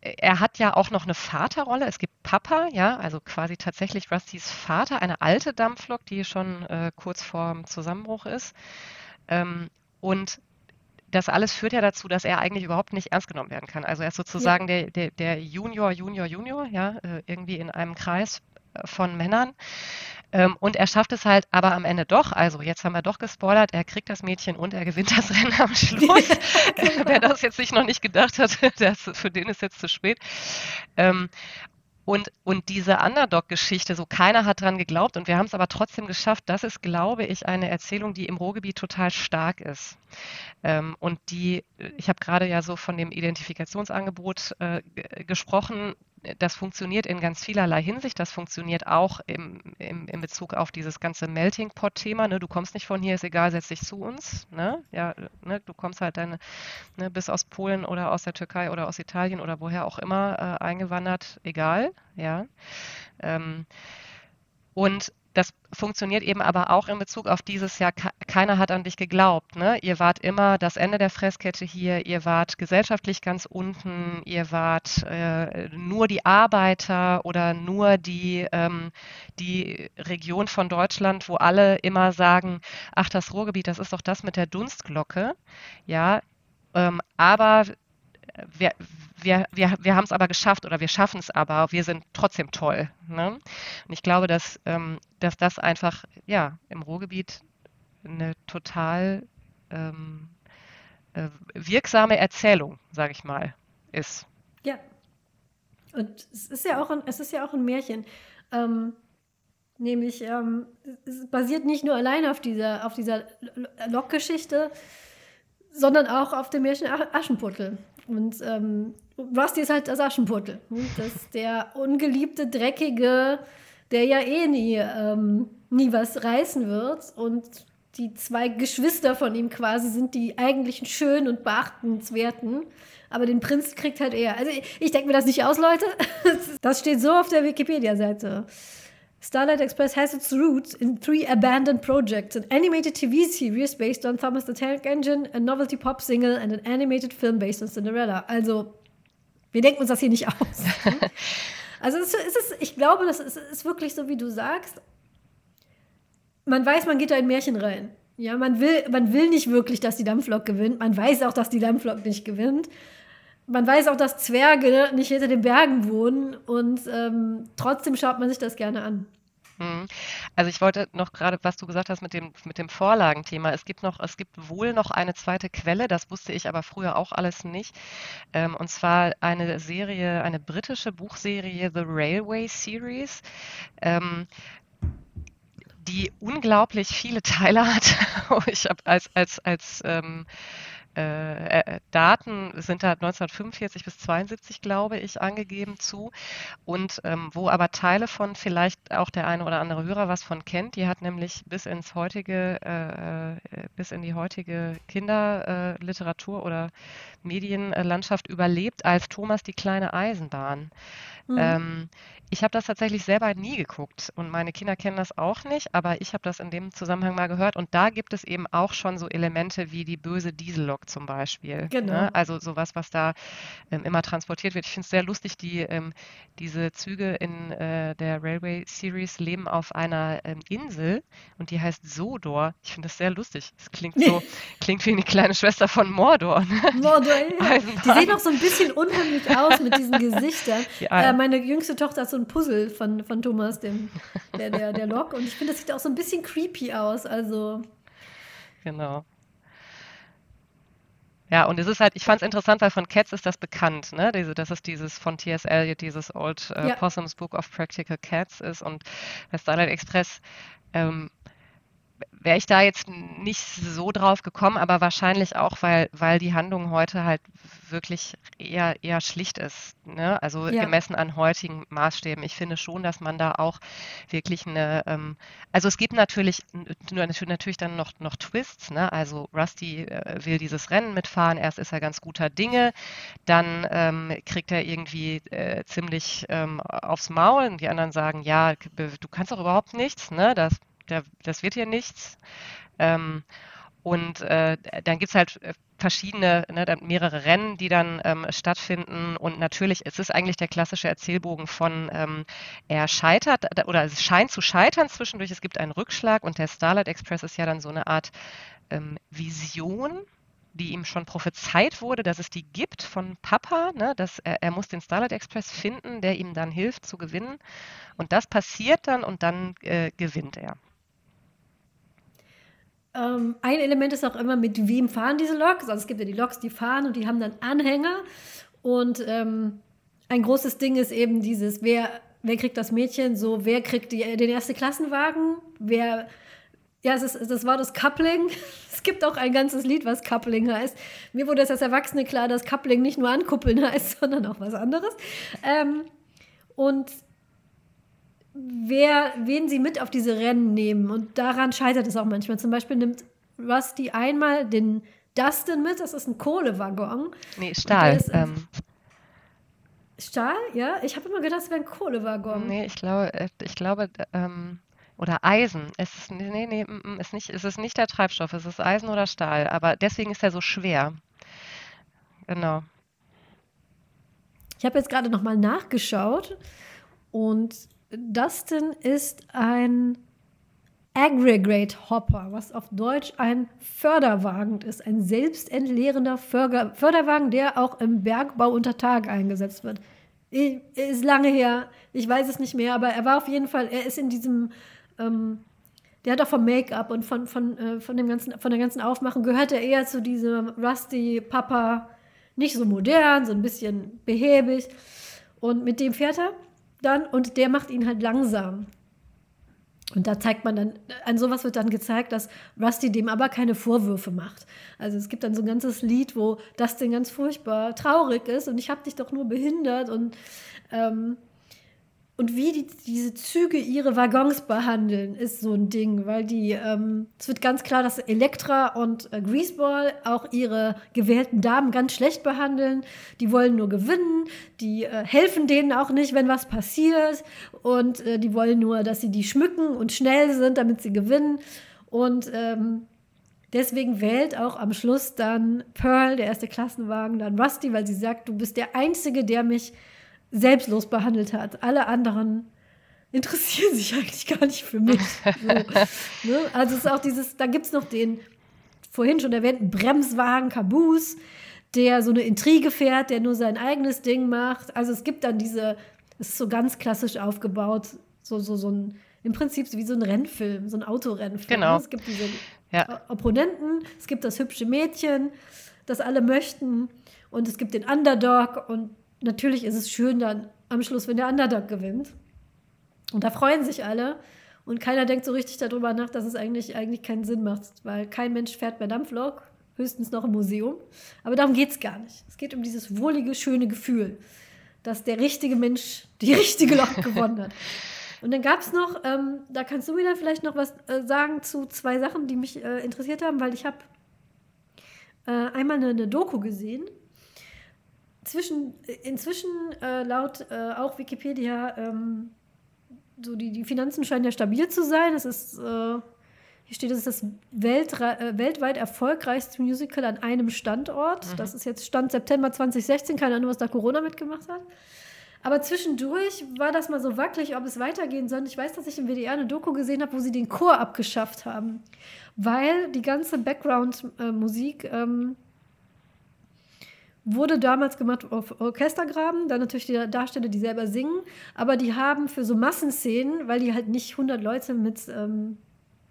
er hat ja auch noch eine Vaterrolle. Es gibt Papa, ja, also quasi tatsächlich Rustys Vater, eine alte Dampflok, die schon äh, kurz vorm Zusammenbruch ist. Ähm, und das alles führt ja dazu, dass er eigentlich überhaupt nicht ernst genommen werden kann. Also er ist sozusagen ja. der, der, der Junior, Junior, Junior, ja, äh, irgendwie in einem Kreis äh, von Männern. Ähm, und er schafft es halt aber am Ende doch. Also jetzt haben wir doch gespoilert, er kriegt das Mädchen und er gewinnt das Rennen am Schluss. Wer das jetzt sich noch nicht gedacht hat, das, für den ist jetzt zu spät. Und, und diese Underdog-Geschichte, so keiner hat dran geglaubt und wir haben es aber trotzdem geschafft. Das ist, glaube ich, eine Erzählung, die im Ruhrgebiet total stark ist. Ähm, und die, ich habe gerade ja so von dem Identifikationsangebot äh, gesprochen das funktioniert in ganz vielerlei Hinsicht. Das funktioniert auch im, im, in Bezug auf dieses ganze Melting Pot-Thema. Ne? Du kommst nicht von hier, ist egal, setz dich zu uns. Ne? Ja, ne? Du kommst halt deine, ne, bis aus Polen oder aus der Türkei oder aus Italien oder woher auch immer äh, eingewandert, egal. Ja. Ähm, und das funktioniert eben aber auch in Bezug auf dieses Jahr, keiner hat an dich geglaubt. Ne? Ihr wart immer das Ende der Fresskette hier, ihr wart gesellschaftlich ganz unten, ihr wart äh, nur die Arbeiter oder nur die, ähm, die Region von Deutschland, wo alle immer sagen, ach, das Ruhrgebiet, das ist doch das mit der Dunstglocke. Ja, ähm, aber wir, wir, wir, wir haben es aber geschafft oder wir schaffen es aber, wir sind trotzdem toll. Ne? Und ich glaube, dass, ähm, dass das einfach ja, im Ruhrgebiet eine total ähm, äh, wirksame Erzählung, sage ich mal, ist. Ja. Und es ist ja auch ein, es ist ja auch ein Märchen. Ähm, nämlich, ähm, es basiert nicht nur allein auf dieser, auf dieser Lokgeschichte, sondern auch auf dem Märchen Aschenputtel. Und ähm, Rusty ist halt das Aschenputtel. Hm? Das ist der ungeliebte, dreckige, der ja eh nie, ähm, nie was reißen wird. Und die zwei Geschwister von ihm quasi sind die eigentlichen schönen und beachtenswerten. Aber den Prinz kriegt halt er. Also ich, ich denke mir das nicht aus, Leute. Das steht so auf der Wikipedia-Seite. Starlight Express has its roots in three abandoned projects an animated TV series based on Thomas the Tank Engine, a novelty pop single and an animated film based on Cinderella. Also, wir denken uns das hier nicht aus. also, es ist, ich glaube, das ist, ist wirklich so, wie du sagst. Man weiß, man geht da in Märchen rein. Ja, man will, man will nicht wirklich, dass die Dampflok gewinnt. Man weiß auch, dass die Dampflok nicht gewinnt. Man weiß auch, dass Zwerge nicht hinter den Bergen wohnen und ähm, trotzdem schaut man sich das gerne an. Mhm. Also ich wollte noch gerade, was du gesagt hast mit dem, mit dem Vorlagenthema. Es gibt noch, es gibt wohl noch eine zweite Quelle, das wusste ich aber früher auch alles nicht. Ähm, und zwar eine Serie, eine britische Buchserie, The Railway Series. Ähm, die unglaublich viele Teile hat. ich habe als, als, als ähm, äh, äh, Daten sind da 1945 bis 72, glaube ich, angegeben zu. Und ähm, wo aber Teile von vielleicht auch der eine oder andere Hörer was von kennt, die hat nämlich bis ins heutige, äh, äh bis in die heutige Kinderliteratur äh, oder Medienlandschaft überlebt als Thomas die kleine Eisenbahn. Mhm. Ähm, ich habe das tatsächlich selber nie geguckt und meine Kinder kennen das auch nicht, aber ich habe das in dem Zusammenhang mal gehört und da gibt es eben auch schon so Elemente wie die böse Diesellok zum Beispiel. Ne? Genau. Ne? Also sowas, was da ähm, immer transportiert wird. Ich finde es sehr lustig, die, ähm, diese Züge in äh, der Railway Series leben auf einer ähm, Insel und die heißt Sodor. Ich finde das sehr lustig. Es klingt so, klingt wie eine kleine Schwester von Mordor. Ne? Mordor, ja. Die sehen auch so ein bisschen unheimlich aus mit diesen Gesichtern. Ja, meine jüngste Tochter hat so ein Puzzle von, von Thomas, dem, der, der, der Lok. Und ich finde, das sieht auch so ein bisschen creepy aus. Also. Genau. Ja, und es ist halt, ich fand es interessant, weil von Cats ist das bekannt, ne? Diese, dass es dieses von T.S. Eliot, dieses Old äh, ja. Possums Book of Practical Cats ist und bei Starlight Express ähm, wäre ich da jetzt nicht so drauf gekommen, aber wahrscheinlich auch, weil, weil die Handlung heute halt wirklich eher, eher schlicht ist. Ne? Also ja. gemessen an heutigen Maßstäben. Ich finde schon, dass man da auch wirklich eine, ähm, also es gibt natürlich, natürlich dann noch, noch Twists. Ne? Also Rusty äh, will dieses Rennen mitfahren. Erst ist er ganz guter Dinge, dann ähm, kriegt er irgendwie äh, ziemlich ähm, aufs Maul und die anderen sagen, ja, du kannst doch überhaupt nichts. Ne? Das der, das wird hier nichts. Ähm, und äh, dann gibt es halt äh, verschiedene, ne, mehrere Rennen, die dann ähm, stattfinden. Und natürlich, es ist eigentlich der klassische Erzählbogen von, ähm, er scheitert oder es scheint zu scheitern zwischendurch. Es gibt einen Rückschlag und der Starlight Express ist ja dann so eine Art ähm, Vision, die ihm schon prophezeit wurde, dass es die gibt von Papa, ne, dass er, er muss den Starlight Express finden, der ihm dann hilft zu gewinnen. Und das passiert dann und dann äh, gewinnt er. Ähm, ein Element ist auch immer, mit wem fahren diese Loks. Also es gibt ja die Loks, die fahren und die haben dann Anhänger. Und ähm, ein großes Ding ist eben dieses, wer, wer kriegt das Mädchen, so wer kriegt die, den ersten Klassenwagen, wer, ja, es ist, das war das Coupling. Es gibt auch ein ganzes Lied, was Coupling heißt. Mir wurde das als Erwachsene klar, dass Coupling nicht nur ankuppeln heißt, sondern auch was anderes. Ähm, und wer, wen sie mit auf diese Rennen nehmen. Und daran scheitert es auch manchmal. Zum Beispiel nimmt Rusty einmal den Dustin mit, das ist ein Kohlewaggon. Nee, Stahl. Ähm. Stahl? Ja? Ich habe immer gedacht, es wäre ein Kohlewaggon. Nee, ich glaube, äh, ich glaube, ähm, oder Eisen. Es ist, nee, nee, mm, mm, ist nicht, es ist nicht der Treibstoff, es ist Eisen oder Stahl. Aber deswegen ist er so schwer. Genau. Ich habe jetzt gerade nochmal nachgeschaut und Dustin ist ein Aggregate Hopper, was auf Deutsch ein Förderwagen ist. Ein selbstentleerender Förder Förderwagen, der auch im Bergbau unter Tag eingesetzt wird. Ist lange her, ich weiß es nicht mehr, aber er war auf jeden Fall, er ist in diesem, ähm, der hat auch vom Make-up und von, von, äh, von, dem ganzen, von der ganzen Aufmachung gehört er eher zu diesem Rusty Papa, nicht so modern, so ein bisschen behäbig. Und mit dem fährt er dann und der macht ihn halt langsam. Und da zeigt man dann, an sowas wird dann gezeigt, dass Rusty dem aber keine Vorwürfe macht. Also es gibt dann so ein ganzes Lied, wo das Ding ganz furchtbar traurig ist und ich habe dich doch nur behindert und ähm, und wie die, diese Züge ihre Waggons behandeln, ist so ein Ding, weil die, ähm, es wird ganz klar, dass Elektra und äh, Greaseball auch ihre gewählten Damen ganz schlecht behandeln. Die wollen nur gewinnen, die äh, helfen denen auch nicht, wenn was passiert und äh, die wollen nur, dass sie die schmücken und schnell sind, damit sie gewinnen. Und ähm, deswegen wählt auch am Schluss dann Pearl, der erste Klassenwagen, dann Rusty, weil sie sagt, du bist der Einzige, der mich selbstlos behandelt hat. Alle anderen interessieren sich eigentlich gar nicht für mich. So, ne? Also es ist auch dieses, da gibt es noch den vorhin schon erwähnten Bremswagen Caboose, der so eine Intrige fährt, der nur sein eigenes Ding macht. Also es gibt dann diese, es ist so ganz klassisch aufgebaut, so, so, so ein, im Prinzip wie so ein Rennfilm, so ein Autorennfilm. Genau. Es gibt diese ja. Opponenten, es gibt das hübsche Mädchen, das alle möchten und es gibt den Underdog und natürlich ist es schön dann am Schluss, wenn der Underdog gewinnt. Und da freuen sich alle. Und keiner denkt so richtig darüber nach, dass es eigentlich, eigentlich keinen Sinn macht, weil kein Mensch fährt bei Dampflok, höchstens noch im Museum. Aber darum geht es gar nicht. Es geht um dieses wohlige, schöne Gefühl, dass der richtige Mensch die richtige Lok gewonnen hat. Und dann gab es noch, ähm, da kannst du mir vielleicht noch was äh, sagen zu zwei Sachen, die mich äh, interessiert haben, weil ich habe äh, einmal eine, eine Doku gesehen zwischen, inzwischen äh, laut äh, auch Wikipedia, ähm, so die, die Finanzen scheinen ja stabil zu sein. Es ist, äh, hier steht, es ist das Weltre äh, weltweit erfolgreichste Musical an einem Standort. Mhm. Das ist jetzt Stand September 2016, keine Ahnung, was da Corona mitgemacht hat. Aber zwischendurch war das mal so wackelig, ob es weitergehen soll. Ich weiß, dass ich im WDR eine Doku gesehen habe, wo sie den Chor abgeschafft haben, weil die ganze Background-Musik äh, ähm, wurde damals gemacht auf Orchestergraben, dann natürlich die Darsteller, die selber singen, aber die haben für so Massenszenen, weil die halt nicht 100 Leute mit, ähm,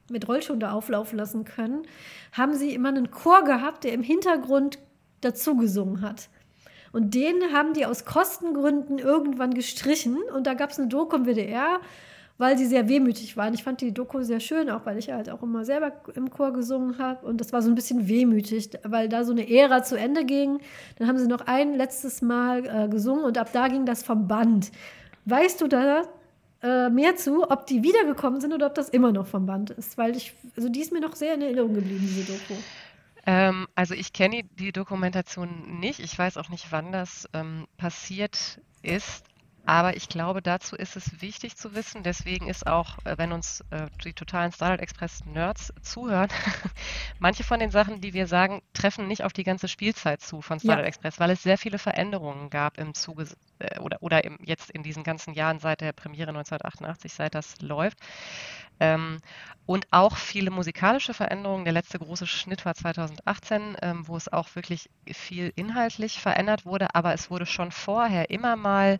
mit Rollschuhen da auflaufen lassen können, haben sie immer einen Chor gehabt, der im Hintergrund dazu gesungen hat. Und den haben die aus Kostengründen irgendwann gestrichen und da gab es eine Doku im WDR, weil sie sehr wehmütig waren. Ich fand die Doku sehr schön, auch weil ich halt auch immer selber im Chor gesungen habe. Und das war so ein bisschen wehmütig, weil da so eine Ära zu Ende ging. Dann haben sie noch ein letztes Mal äh, gesungen und ab da ging das vom Band. Weißt du da äh, mehr zu, ob die wiedergekommen sind oder ob das immer noch vom Band ist? Weil ich, also die ist mir noch sehr in Erinnerung geblieben, diese Doku. Ähm, also ich kenne die Dokumentation nicht. Ich weiß auch nicht, wann das ähm, passiert ist. Aber ich glaube, dazu ist es wichtig zu wissen. Deswegen ist auch, äh, wenn uns äh, die totalen Starlight Express Nerds zuhören, manche von den Sachen, die wir sagen, treffen nicht auf die ganze Spielzeit zu von Starlight ja. Express, weil es sehr viele Veränderungen gab im Zuge äh, oder, oder im, jetzt in diesen ganzen Jahren seit der Premiere 1988, seit das läuft. Ähm, und auch viele musikalische Veränderungen. Der letzte große Schnitt war 2018, ähm, wo es auch wirklich viel inhaltlich verändert wurde, aber es wurde schon vorher immer mal,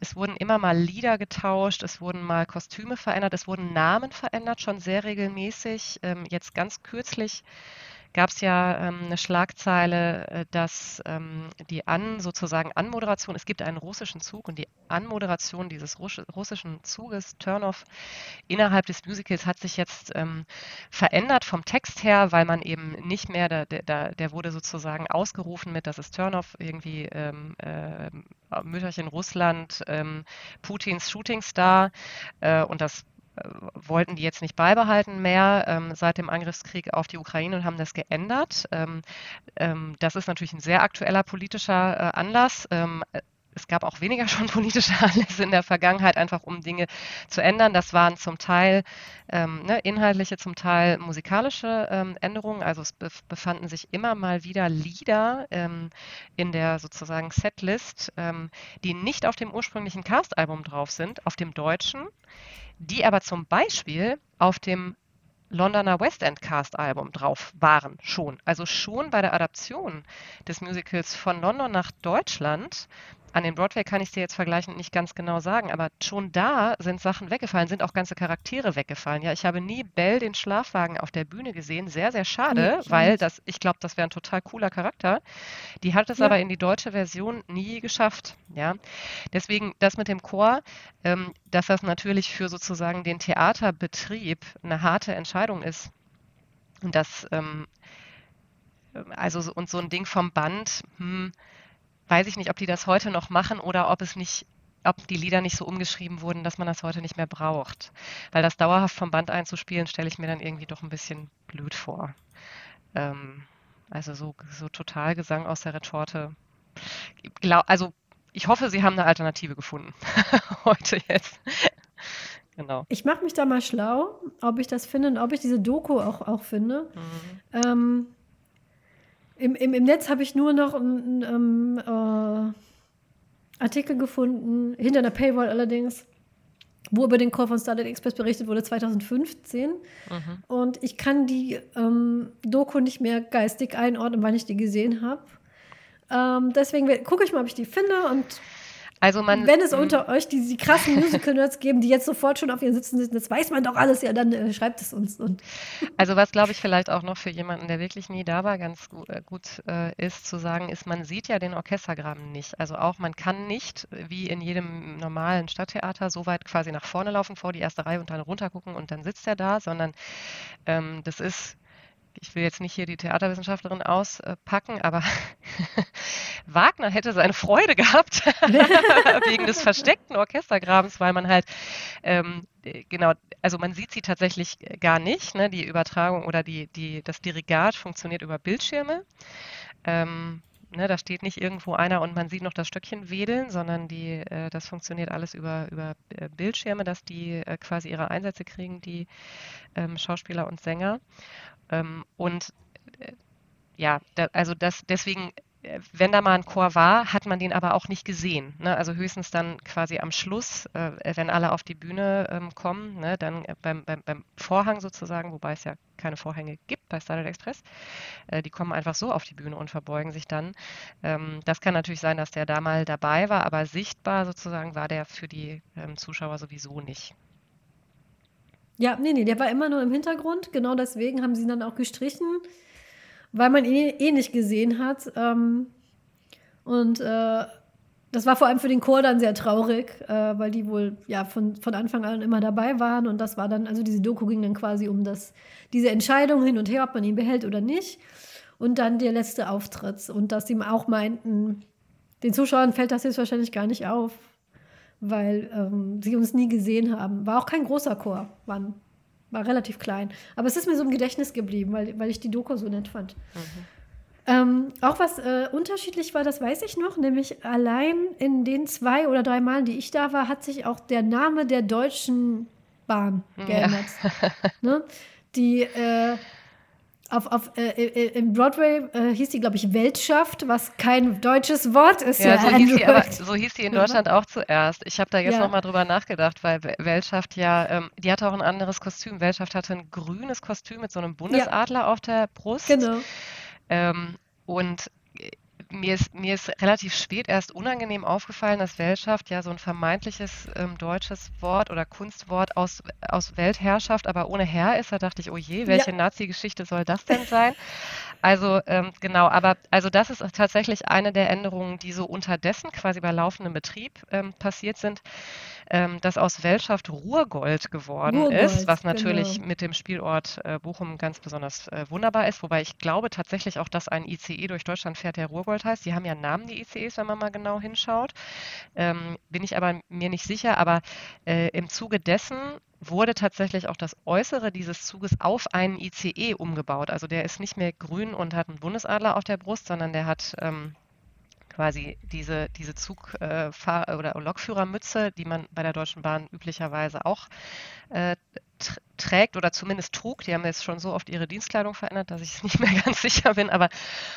es wurden immer mal Lieder getauscht, es wurden mal Kostüme verändert, es wurden Namen verändert, schon sehr regelmäßig. Ähm, jetzt ganz kürzlich gab es ja ähm, eine Schlagzeile, äh, dass ähm, die An sozusagen Anmoderation, es gibt einen russischen Zug und die Anmoderation dieses russischen Zuges, Turnoff, innerhalb des Musicals hat sich jetzt ähm, verändert vom Text her, weil man eben nicht mehr, der, der, der wurde sozusagen ausgerufen mit, das ist Turnoff, irgendwie ähm, äh, Mütterchen Russland, ähm, Putins Shootingstar äh, und das wollten die jetzt nicht beibehalten mehr ähm, seit dem Angriffskrieg auf die Ukraine und haben das geändert. Ähm, ähm, das ist natürlich ein sehr aktueller politischer äh, Anlass. Ähm, es gab auch weniger schon politische Anlässe in der Vergangenheit, einfach um Dinge zu ändern. Das waren zum Teil ähm, ne, inhaltliche, zum Teil musikalische ähm, Änderungen. Also es befanden sich immer mal wieder Lieder in der sozusagen Setlist, die nicht auf dem ursprünglichen Cast-Album drauf sind, auf dem deutschen die aber zum Beispiel auf dem Londoner West End Cast Album drauf waren schon. Also schon bei der Adaption des Musicals von London nach Deutschland an den Broadway kann ich es dir jetzt vergleichend nicht ganz genau sagen, aber schon da sind Sachen weggefallen, sind auch ganze Charaktere weggefallen. Ja, ich habe nie Belle den Schlafwagen auf der Bühne gesehen. Sehr, sehr schade, nee, weil das, ich glaube, das wäre ein total cooler Charakter. Die hat es ja. aber in die deutsche Version nie geschafft. Ja, deswegen das mit dem Chor, ähm, dass das natürlich für sozusagen den Theaterbetrieb eine harte Entscheidung ist. Und das, ähm, also und so ein Ding vom Band, hm, weiß ich nicht, ob die das heute noch machen oder ob es nicht, ob die Lieder nicht so umgeschrieben wurden, dass man das heute nicht mehr braucht. Weil das dauerhaft vom Band einzuspielen, stelle ich mir dann irgendwie doch ein bisschen blöd vor. Ähm, also so, so total Gesang aus der Retorte. Glaub, also ich hoffe, Sie haben eine Alternative gefunden. heute jetzt. Genau. Ich mache mich da mal schlau, ob ich das finde und ob ich diese Doku auch, auch finde. Mhm. Ähm, im, im, Im Netz habe ich nur noch einen ähm, äh, Artikel gefunden, hinter einer Paywall allerdings, wo über den Call von Starlight Express berichtet wurde, 2015. Mhm. Und ich kann die ähm, Doku nicht mehr geistig einordnen, wann ich die gesehen habe. Ähm, deswegen gucke ich mal, ob ich die finde und also man, Wenn es unter euch die, die krassen Musical-Nerds geben, die jetzt sofort schon auf ihren Sitzen sitzen, das weiß man doch alles, ja, dann äh, schreibt es uns. Und also was, glaube ich, vielleicht auch noch für jemanden, der wirklich nie da war, ganz gut, äh, gut äh, ist zu sagen, ist, man sieht ja den Orchestergraben nicht. Also auch, man kann nicht, wie in jedem normalen Stadttheater, so weit quasi nach vorne laufen, vor die erste Reihe und dann runter gucken und dann sitzt er da, sondern ähm, das ist ich will jetzt nicht hier die Theaterwissenschaftlerin auspacken, aber Wagner hätte seine Freude gehabt wegen des versteckten Orchestergrabens, weil man halt ähm, genau, also man sieht sie tatsächlich gar nicht. Ne? Die Übertragung oder die, die, das Dirigat funktioniert über Bildschirme. Ähm, Ne, da steht nicht irgendwo einer und man sieht noch das Stöckchen wedeln, sondern die, äh, das funktioniert alles über, über äh, Bildschirme, dass die äh, quasi ihre Einsätze kriegen, die ähm, Schauspieler und Sänger. Ähm, und äh, ja, da, also das deswegen, äh, wenn da mal ein Chor war, hat man den aber auch nicht gesehen. Ne? Also höchstens dann quasi am Schluss, äh, wenn alle auf die Bühne ähm, kommen, ne? dann äh, beim, beim, beim, Vorhang sozusagen, wobei es ja keine Vorhänge gibt bei Starlight Express. Äh, die kommen einfach so auf die Bühne und verbeugen sich dann. Ähm, das kann natürlich sein, dass der da mal dabei war, aber sichtbar sozusagen war der für die ähm, Zuschauer sowieso nicht. Ja, nee, nee, der war immer nur im Hintergrund. Genau deswegen haben sie ihn dann auch gestrichen, weil man ihn eh nicht gesehen hat. Ähm, und äh, das war vor allem für den Chor dann sehr traurig, äh, weil die wohl ja von, von Anfang an immer dabei waren. Und das war dann, also diese Doku ging dann quasi um das, diese Entscheidung hin und her, ob man ihn behält oder nicht. Und dann der letzte Auftritt. Und dass sie auch meinten, den Zuschauern fällt das jetzt wahrscheinlich gar nicht auf, weil ähm, sie uns nie gesehen haben. War auch kein großer Chor, war, war relativ klein. Aber es ist mir so im Gedächtnis geblieben, weil, weil ich die Doku so nett fand. Mhm. Ähm, auch was äh, unterschiedlich war, das weiß ich noch, nämlich allein in den zwei oder drei Malen, die ich da war, hat sich auch der Name der Deutschen Bahn geändert. Ja. ne? Die äh, auf, auf, äh, äh im Broadway äh, hieß die, glaube ich, Weltschaft, was kein deutsches Wort ist. Ja, ja so, hieß die, aber, so, hieß die, in Deutschland auch zuerst. Ich habe da jetzt ja. nochmal drüber nachgedacht, weil Weltschaft ja, ähm, die hatte auch ein anderes Kostüm. Weltschaft hatte ein grünes Kostüm mit so einem Bundesadler ja. auf der Brust. Genau. Ähm, und mir ist, mir ist relativ spät erst unangenehm aufgefallen, dass Weltschaft ja so ein vermeintliches ähm, deutsches Wort oder Kunstwort aus, aus Weltherrschaft, aber ohne Herr ist. Da dachte ich, oh je, welche ja. Nazi-Geschichte soll das denn sein? Also ähm, genau, aber also das ist tatsächlich eine der Änderungen, die so unterdessen quasi bei laufendem Betrieb ähm, passiert sind ähm, das aus Welschaft Ruhrgold geworden Ruhrgold, ist, was natürlich genau. mit dem Spielort äh, Bochum ganz besonders äh, wunderbar ist. Wobei ich glaube tatsächlich auch, dass ein ICE durch Deutschland fährt, der Ruhrgold heißt. Die haben ja Namen, die ICEs, wenn man mal genau hinschaut. Ähm, bin ich aber mir nicht sicher. Aber äh, im Zuge dessen wurde tatsächlich auch das Äußere dieses Zuges auf einen ICE umgebaut. Also der ist nicht mehr grün und hat einen Bundesadler auf der Brust, sondern der hat ähm, quasi diese, diese Zugfahr- äh, oder Lokführermütze, die man bei der Deutschen Bahn üblicherweise auch äh, trägt oder zumindest trug. Die haben jetzt schon so oft ihre Dienstkleidung verändert, dass ich es nicht mehr ganz sicher bin, aber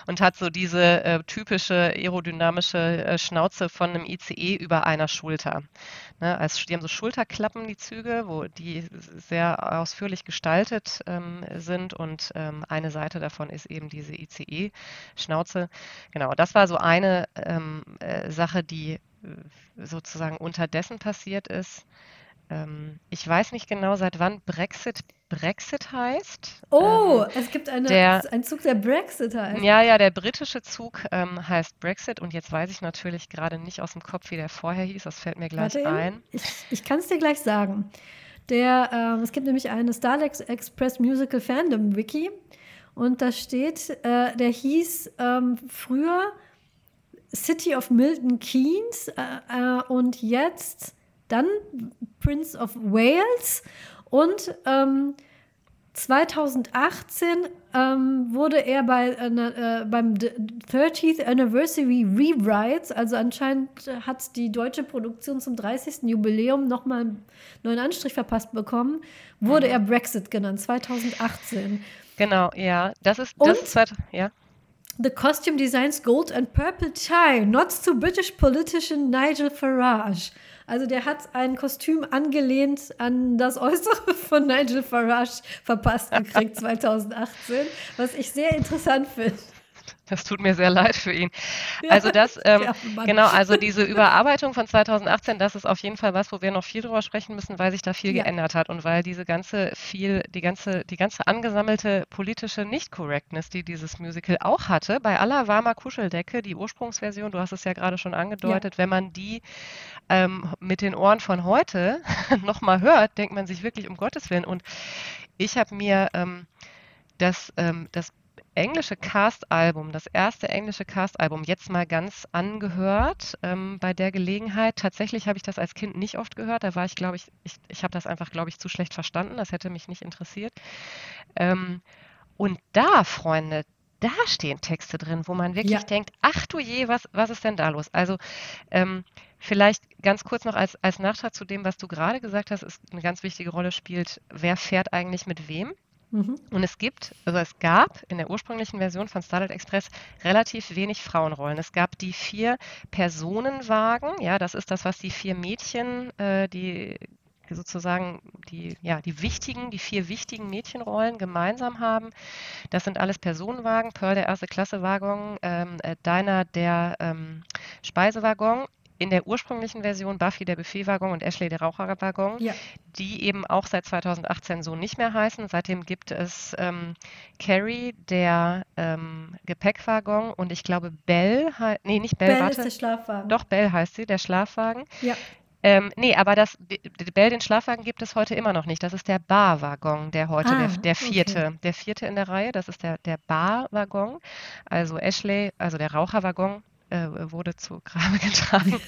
und hat so diese äh, typische aerodynamische äh, Schnauze von einem ICE über einer Schulter. Ne, als, die haben so Schulterklappen, die Züge, wo die sehr ausführlich gestaltet ähm, sind und ähm, eine Seite davon ist eben diese ICE-Schnauze. Genau, das war so eine ähm, äh, Sache, die äh, sozusagen unterdessen passiert ist. Ähm, ich weiß nicht genau, seit wann Brexit Brexit heißt. Oh, ähm, es gibt eine, der, einen Zug, der Brexit heißt. Ja, ja, der britische Zug ähm, heißt Brexit und jetzt weiß ich natürlich gerade nicht aus dem Kopf, wie der vorher hieß. Das fällt mir gleich Warte ein. Ich, ich kann es dir gleich sagen. Der, ähm, es gibt nämlich eine Starlex Express Musical Fandom Wiki und da steht, äh, der hieß ähm, früher City of Milton Keynes äh, äh, und jetzt dann Prince of Wales und ähm, 2018 ähm, wurde er bei, äh, beim 30th Anniversary Rewrites, also anscheinend hat die deutsche Produktion zum 30. Jubiläum nochmal einen neuen Anstrich verpasst bekommen, wurde mhm. er Brexit genannt, 2018. Genau, ja. Das ist, das ist zweit, ja. The costume designs gold and purple tie, nods to British politician Nigel Farage. Also der hat ein Kostüm angelehnt an das Äußere von Nigel Farage verpasst gekriegt 2018, was ich sehr interessant finde. Das tut mir sehr leid für ihn. Also das, ähm, genau, also diese Überarbeitung von 2018, das ist auf jeden Fall was, wo wir noch viel drüber sprechen müssen, weil sich da viel ja. geändert hat und weil diese ganze viel, die ganze, die ganze angesammelte politische Nicht-Correctness, die dieses Musical auch hatte, bei aller warmer Kuscheldecke, die Ursprungsversion, du hast es ja gerade schon angedeutet, ja. wenn man die ähm, mit den Ohren von heute nochmal hört, denkt man sich wirklich um Gottes Willen. Und ich habe mir ähm, das, ähm, das englische Cast-Album, das erste englische Cast-Album, jetzt mal ganz angehört ähm, bei der Gelegenheit. Tatsächlich habe ich das als Kind nicht oft gehört. Da war ich, glaube ich, ich, ich habe das einfach, glaube ich, zu schlecht verstanden. Das hätte mich nicht interessiert. Ähm, und da, Freunde, da stehen Texte drin, wo man wirklich ja. denkt, ach du je, was, was ist denn da los? Also ähm, vielleicht ganz kurz noch als, als Nachtrag zu dem, was du gerade gesagt hast, ist eine ganz wichtige Rolle spielt, wer fährt eigentlich mit wem? Mhm. Und es gibt, also es gab in der ursprünglichen Version von Starlight Express relativ wenig Frauenrollen. Es gab die vier Personenwagen, ja, das ist das, was die vier Mädchen, äh, die sozusagen die, ja, die wichtigen, die vier wichtigen Mädchenrollen gemeinsam haben. Das sind alles Personenwagen, Pearl der erste Klasse Waggon, ähm, äh, Dinah der ähm, Speisewaggon in der ursprünglichen Version Buffy der Buffetwaggon und Ashley der Raucherwaggon, ja. die eben auch seit 2018 so nicht mehr heißen. Seitdem gibt es ähm, Carrie der ähm, Gepäckwaggon und ich glaube Bell, nee, nicht Bell, Bell warte. ist der Schlafwagen. Doch, Bell heißt sie, der Schlafwagen. Ja. Ähm, nee, aber das Bell, den Schlafwagen gibt es heute immer noch nicht. Das ist der Barwaggon, der heute, ah, der, der, vierte, okay. der vierte in der Reihe. Das ist der, der Barwaggon. Also Ashley, also der Raucherwaggon, äh, wurde zu Grabe getragen.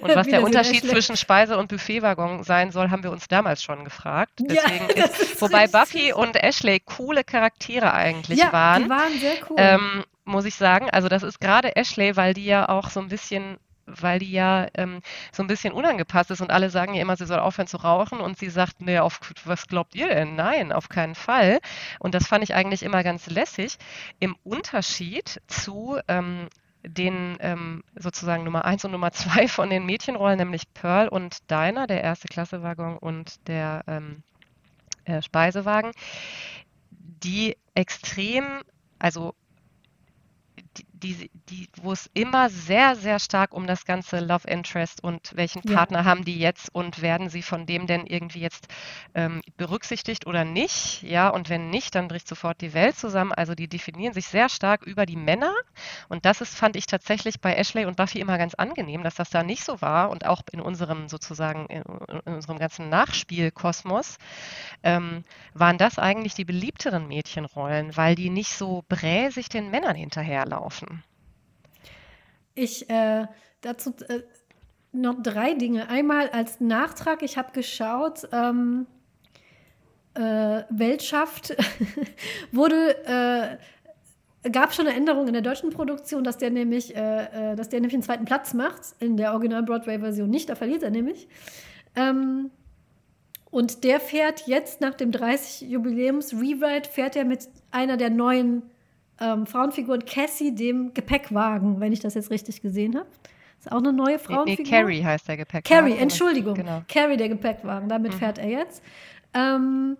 Und was der Unterschied zwischen Speise- und Buffetwaggon sein soll, haben wir uns damals schon gefragt. Deswegen ja, ist, ist wobei Buffy und Ashley coole Charaktere eigentlich ja, waren. Die waren sehr cool. Ähm, muss ich sagen. Also das ist gerade Ashley, weil die ja auch so ein bisschen weil die ja ähm, so ein bisschen unangepasst ist und alle sagen ja immer, sie soll aufhören zu rauchen und sie sagt, nee, auf was glaubt ihr denn? Nein, auf keinen Fall. Und das fand ich eigentlich immer ganz lässig. Im Unterschied zu ähm, den ähm, sozusagen Nummer 1 und Nummer 2 von den Mädchenrollen, nämlich Pearl und Dinah, der erste Klassewaggon und der ähm, äh, Speisewagen, die extrem, also die, wo es immer sehr, sehr stark um das ganze Love Interest und welchen Partner ja. haben die jetzt und werden sie von dem denn irgendwie jetzt ähm, berücksichtigt oder nicht? Ja, und wenn nicht, dann bricht sofort die Welt zusammen. Also die definieren sich sehr stark über die Männer und das ist, fand ich tatsächlich bei Ashley und Buffy immer ganz angenehm, dass das da nicht so war und auch in unserem sozusagen, in, in unserem ganzen Nachspielkosmos ähm, waren das eigentlich die beliebteren Mädchenrollen, weil die nicht so bräsig den Männern hinterherlaufen. Ich äh, dazu äh, noch drei Dinge. Einmal als Nachtrag, ich habe geschaut, ähm, äh, Weltschaft wurde äh, gab schon eine Änderung in der deutschen Produktion, dass der nämlich, äh, äh, dass der nämlich einen zweiten Platz macht. In der Original Broadway-Version nicht, da verliert er nämlich. Ähm, und der fährt jetzt nach dem 30 Jubiläums Rewrite fährt er mit einer der neuen ähm, Frauenfigur Cassie dem Gepäckwagen, wenn ich das jetzt richtig gesehen habe. Ist auch eine neue Frauenfigur. Nee, Carrie heißt der Gepäckwagen. Carrie, Entschuldigung. Genau. Carrie der Gepäckwagen, damit mhm. fährt er jetzt. Ähm,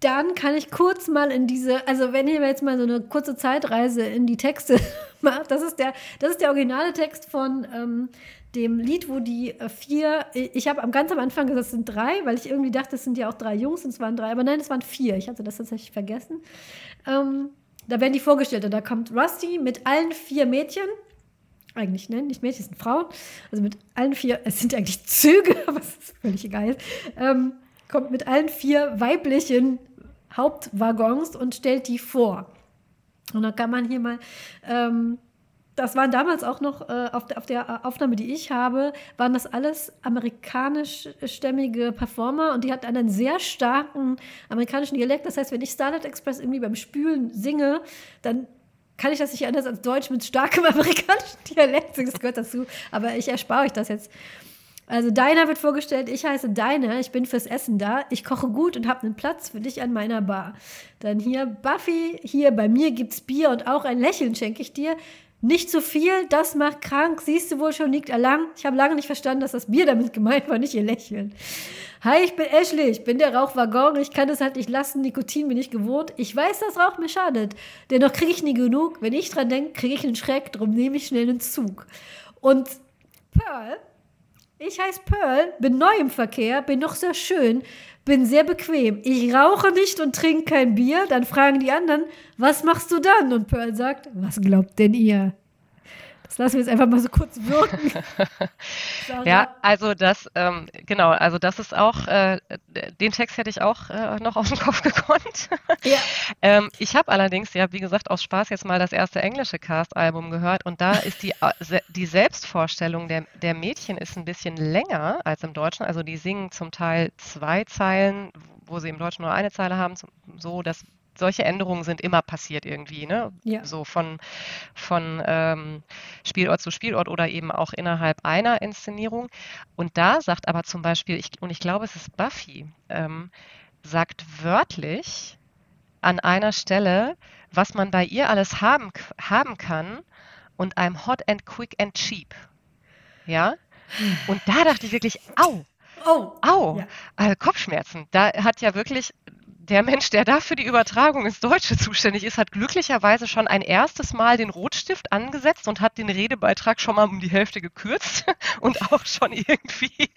dann kann ich kurz mal in diese, also wenn ihr jetzt mal so eine kurze Zeitreise in die Texte macht, das ist der, das ist der originale Text von ähm, dem Lied, wo die äh, vier, ich habe am ganz am Anfang gesagt, es sind drei, weil ich irgendwie dachte, es sind ja auch drei Jungs und es waren drei, aber nein, es waren vier. Ich hatte das tatsächlich vergessen. Ähm, da werden die vorgestellt und da kommt Rusty mit allen vier Mädchen. Eigentlich, ne? Nicht Mädchen, es sind Frauen. Also mit allen vier, es sind eigentlich Züge, ist völlig egal. Ähm, kommt mit allen vier weiblichen Hauptwaggons und stellt die vor. Und dann kann man hier mal ähm, das waren damals auch noch äh, auf, der, auf, der, Aufnahme, die ich habe, waren das alles amerikanischstämmige Performer und die hatten einen sehr starken amerikanischen Dialekt. Das heißt, wenn ich Starlight Express irgendwie beim Spülen singe, dann kann ich das nicht anders als Deutsch mit starkem amerikanischen Dialekt singen. Das gehört dazu. Aber ich erspare euch das jetzt. Also Deiner wird vorgestellt, ich heiße Deiner, ich bin fürs Essen da, ich koche gut und habe einen Platz für dich an meiner Bar. Dann hier Buffy, hier bei mir gibt's Bier und auch ein Lächeln schenke ich dir. Nicht zu viel, das macht krank, siehst du wohl schon, liegt erlang. Ich habe lange nicht verstanden, dass das Bier damit gemeint war, nicht ihr Lächeln. Hi, ich bin Ashley, ich bin der Rauchwaggon, ich kann es halt nicht lassen, Nikotin bin ich gewohnt. Ich weiß, dass Rauch mir schadet, dennoch kriege ich nie genug. Wenn ich dran denke, kriege ich einen Schreck, drum nehme ich schnell einen Zug. Und Pearl, ich heiße Pearl, bin neu im Verkehr, bin noch sehr schön, bin sehr bequem. Ich rauche nicht und trinke kein Bier. Dann fragen die anderen, was machst du dann? Und Pearl sagt, was glaubt denn ihr? Das lassen wir jetzt einfach mal so kurz wirken. ja, also das, ähm, genau, also das ist auch, äh, den Text hätte ich auch äh, noch auf den Kopf gekonnt. Ja. ähm, ich habe allerdings, ja, wie gesagt, aus Spaß jetzt mal das erste englische Cast-Album gehört und da ist die, äh, die Selbstvorstellung der, der Mädchen ist ein bisschen länger als im Deutschen. Also die singen zum Teil zwei Zeilen, wo sie im Deutschen nur eine Zeile haben, so, dass solche Änderungen sind immer passiert irgendwie, ne? Ja. So von, von ähm, Spielort zu Spielort oder eben auch innerhalb einer Inszenierung. Und da sagt aber zum Beispiel, ich, und ich glaube, es ist Buffy, ähm, sagt wörtlich an einer Stelle, was man bei ihr alles haben, haben kann und I'm hot and quick and cheap. Ja? Und da dachte ich wirklich, au, Oh. Au, ja. also Kopfschmerzen. Da hat ja wirklich der Mensch, der da für die Übertragung ins Deutsche zuständig ist, hat glücklicherweise schon ein erstes Mal den Rotstift angesetzt und hat den Redebeitrag schon mal um die Hälfte gekürzt und auch schon irgendwie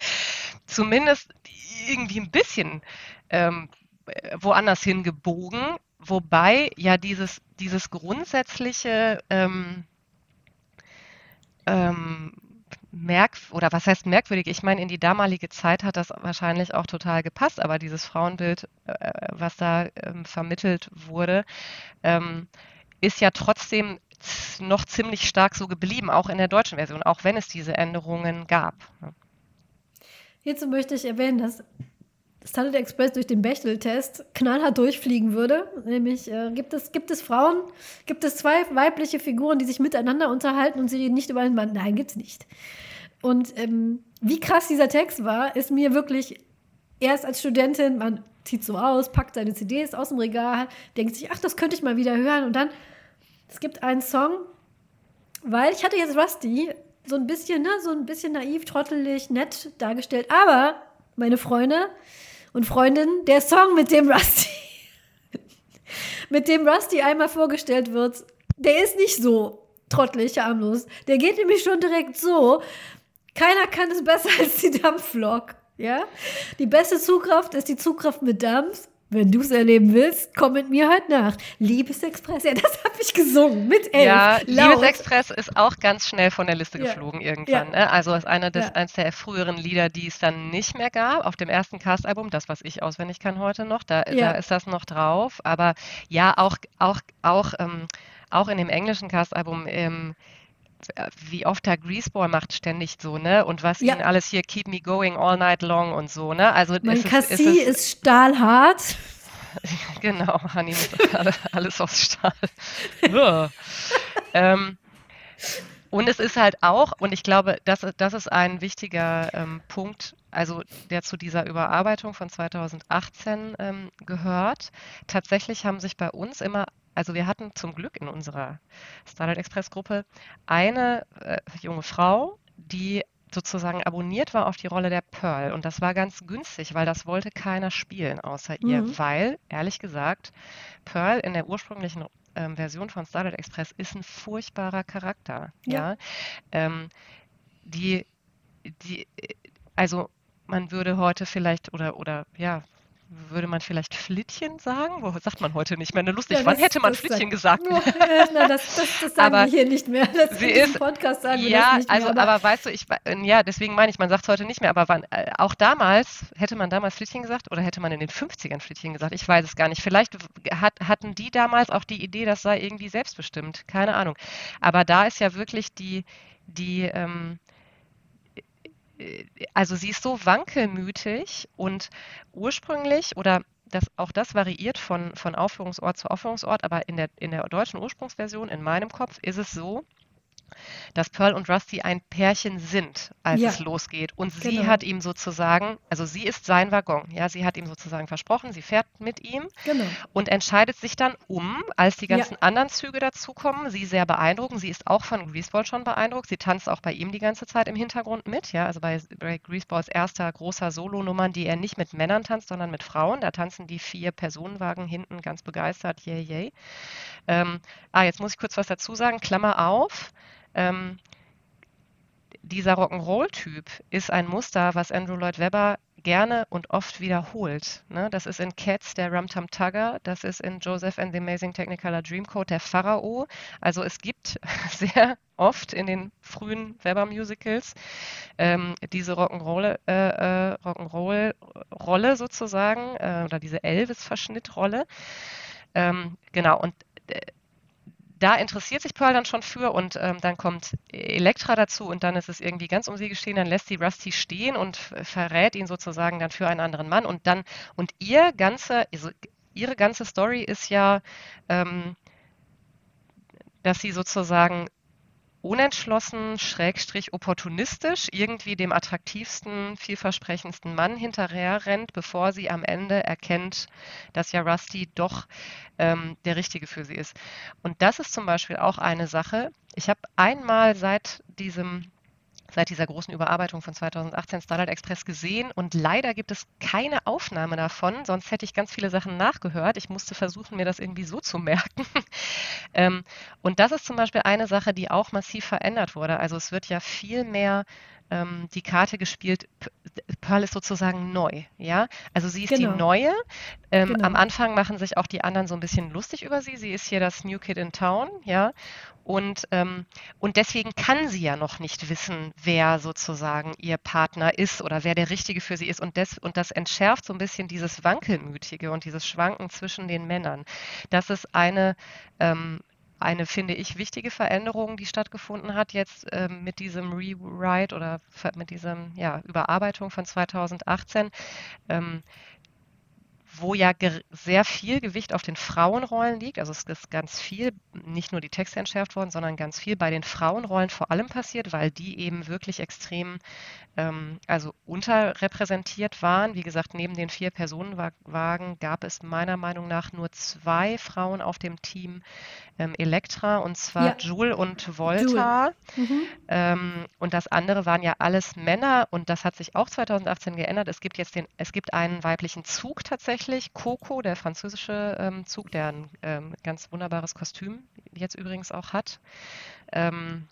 zumindest irgendwie ein bisschen ähm, woanders hingebogen. Wobei ja dieses, dieses grundsätzliche ähm, ähm, merk oder was heißt merkwürdig? Ich meine, in die damalige Zeit hat das wahrscheinlich auch total gepasst, aber dieses Frauenbild, äh, was da ähm, vermittelt wurde, ähm, ist ja trotzdem noch ziemlich stark so geblieben, auch in der deutschen Version, auch wenn es diese Änderungen gab. Hierzu möchte ich erwähnen, dass Starlet Express durch den Bechtel-Test knallhart durchfliegen würde. Nämlich äh, gibt, es, gibt es Frauen, gibt es zwei weibliche Figuren, die sich miteinander unterhalten und sie reden nicht über einen Mann. Nein, gibt es nicht. Und ähm, wie krass dieser Text war, ist mir wirklich erst als Studentin, man zieht so aus, packt seine CDs aus dem Regal, denkt sich, ach, das könnte ich mal wieder hören. Und dann, es gibt einen Song, weil ich hatte jetzt Rusty so ein bisschen, ne, so ein bisschen naiv, trottelig, nett dargestellt. Aber, meine Freunde, und Freundin, der Song, mit dem Rusty, mit dem Rusty einmal vorgestellt wird, der ist nicht so trottelig, harmlos. Der geht nämlich schon direkt so. Keiner kann es besser als die Dampflok. Ja? Die beste Zugkraft ist die Zugkraft mit Dampf. Wenn du es erleben willst, komm mit mir heute nach. Liebesexpress, ja, das habe ich gesungen mit elf. Ja, laut. Liebesexpress ist auch ganz schnell von der Liste ja. geflogen irgendwann. Ja. Ne? Also ist einer des, ja. eines der früheren Lieder, die es dann nicht mehr gab. Auf dem ersten Cast-Album, das, was ich auswendig kann heute noch, da, da ist das noch drauf. Aber ja, auch, auch, auch, ähm, auch in dem englischen Cast-Album ähm, wie oft der Greaseball macht ständig so, ne? Und was ja. ihn alles hier Keep Me Going All Night Long und so, ne? Also mein Cassie ist, ist, ist stahlhart. genau, Honey ist alles aus Stahl. ähm, und es ist halt auch, und ich glaube, das, das ist ein wichtiger ähm, Punkt, also der zu dieser Überarbeitung von 2018 ähm, gehört. Tatsächlich haben sich bei uns immer also wir hatten zum Glück in unserer Starlight Express Gruppe eine äh, junge Frau, die sozusagen abonniert war auf die Rolle der Pearl. Und das war ganz günstig, weil das wollte keiner spielen außer mhm. ihr, weil, ehrlich gesagt, Pearl in der ursprünglichen ähm, Version von Starlight Express ist ein furchtbarer Charakter. Ja. ja? Ähm, die, die, also man würde heute vielleicht oder oder ja würde man vielleicht Flittchen sagen? Wo sagt man heute nicht mehr? Ne, lustig, ja, wann hätte man Flittchen sagt, gesagt? Oh, na, das, das, das sagen aber wir hier nicht mehr. Das sie ist, Podcast sagen wir ja, das nicht also, mehr. Aber, aber weißt du, ich, ja, deswegen meine ich, man sagt es heute nicht mehr. Aber wann, äh, auch damals, hätte man damals Flittchen gesagt oder hätte man in den 50ern Flittchen gesagt? Ich weiß es gar nicht. Vielleicht hat, hatten die damals auch die Idee, das sei irgendwie selbstbestimmt. Keine Ahnung. Aber da ist ja wirklich die, die, ähm, also sie ist so wankelmütig und ursprünglich oder das, auch das variiert von, von Aufführungsort zu Aufführungsort, aber in der, in der deutschen Ursprungsversion, in meinem Kopf, ist es so, dass Pearl und Rusty ein Pärchen sind, als ja. es losgeht. Und sie genau. hat ihm sozusagen, also sie ist sein Waggon, ja, sie hat ihm sozusagen versprochen, sie fährt mit ihm genau. und entscheidet sich dann um, als die ganzen ja. anderen Züge dazukommen, sie sehr beeindrucken. Sie ist auch von Greaseball schon beeindruckt. Sie tanzt auch bei ihm die ganze Zeit im Hintergrund mit, ja, also bei, bei Greaseballs erster großer Solo-Nummern, die er nicht mit Männern tanzt, sondern mit Frauen. Da tanzen die vier Personenwagen hinten ganz begeistert, yay, yay. Ähm, ah, jetzt muss ich kurz was dazu sagen, Klammer auf. Ähm, dieser Rock'n'Roll-Typ ist ein Muster, was Andrew Lloyd Webber gerne und oft wiederholt. Ne? Das ist in Cats der Rum Tum Tugger, das ist in Joseph and the Amazing Technicolor Dreamcoat der Pharao. Also es gibt sehr oft in den frühen Webber-Musicals ähm, diese Rock'n'Roll äh, äh, Rock'n'Roll-Rolle sozusagen äh, oder diese Elvis-Verschnittrolle. Ähm, genau, und äh, da interessiert sich Pearl dann schon für und ähm, dann kommt Elektra dazu und dann ist es irgendwie ganz um sie geschehen, dann lässt sie Rusty stehen und verrät ihn sozusagen dann für einen anderen Mann und dann, und ihr ganze, also ihre ganze Story ist ja, ähm, dass sie sozusagen unentschlossen, schrägstrich opportunistisch irgendwie dem attraktivsten, vielversprechendsten Mann hinterher rennt, bevor sie am Ende erkennt, dass ja Rusty doch ähm, der Richtige für sie ist. Und das ist zum Beispiel auch eine Sache. Ich habe einmal seit diesem seit dieser großen Überarbeitung von 2018 Starlight Express gesehen und leider gibt es keine Aufnahme davon, sonst hätte ich ganz viele Sachen nachgehört. Ich musste versuchen, mir das irgendwie so zu merken. ähm, und das ist zum Beispiel eine Sache, die auch massiv verändert wurde. Also es wird ja viel mehr ähm, die Karte gespielt, Pearl ist sozusagen neu, ja. Also sie ist genau. die neue. Ähm, genau. Am Anfang machen sich auch die anderen so ein bisschen lustig über sie. Sie ist hier das New Kid in Town, ja. Und, ähm, und deswegen kann sie ja noch nicht wissen, wer sozusagen ihr Partner ist oder wer der Richtige für sie ist. Und das, und das entschärft so ein bisschen dieses Wankelmütige und dieses Schwanken zwischen den Männern. Das ist eine ähm, eine, finde ich, wichtige Veränderung, die stattgefunden hat jetzt ähm, mit diesem Rewrite oder mit diesem ja, Überarbeitung von 2018. Ähm, wo ja sehr viel Gewicht auf den Frauenrollen liegt. Also es ist ganz viel, nicht nur die Texte entschärft worden, sondern ganz viel bei den Frauenrollen vor allem passiert, weil die eben wirklich extrem ähm, also unterrepräsentiert waren. Wie gesagt, neben den vier Personenwagen gab es meiner Meinung nach nur zwei Frauen auf dem Team ähm, Elektra, und zwar ja. Joule und Volta. Mhm. Ähm, und das andere waren ja alles Männer und das hat sich auch 2018 geändert. Es gibt jetzt den, es gibt einen weiblichen Zug tatsächlich, Coco, der französische ähm, Zug, der ein ähm, ganz wunderbares Kostüm jetzt übrigens auch hat. Ähm,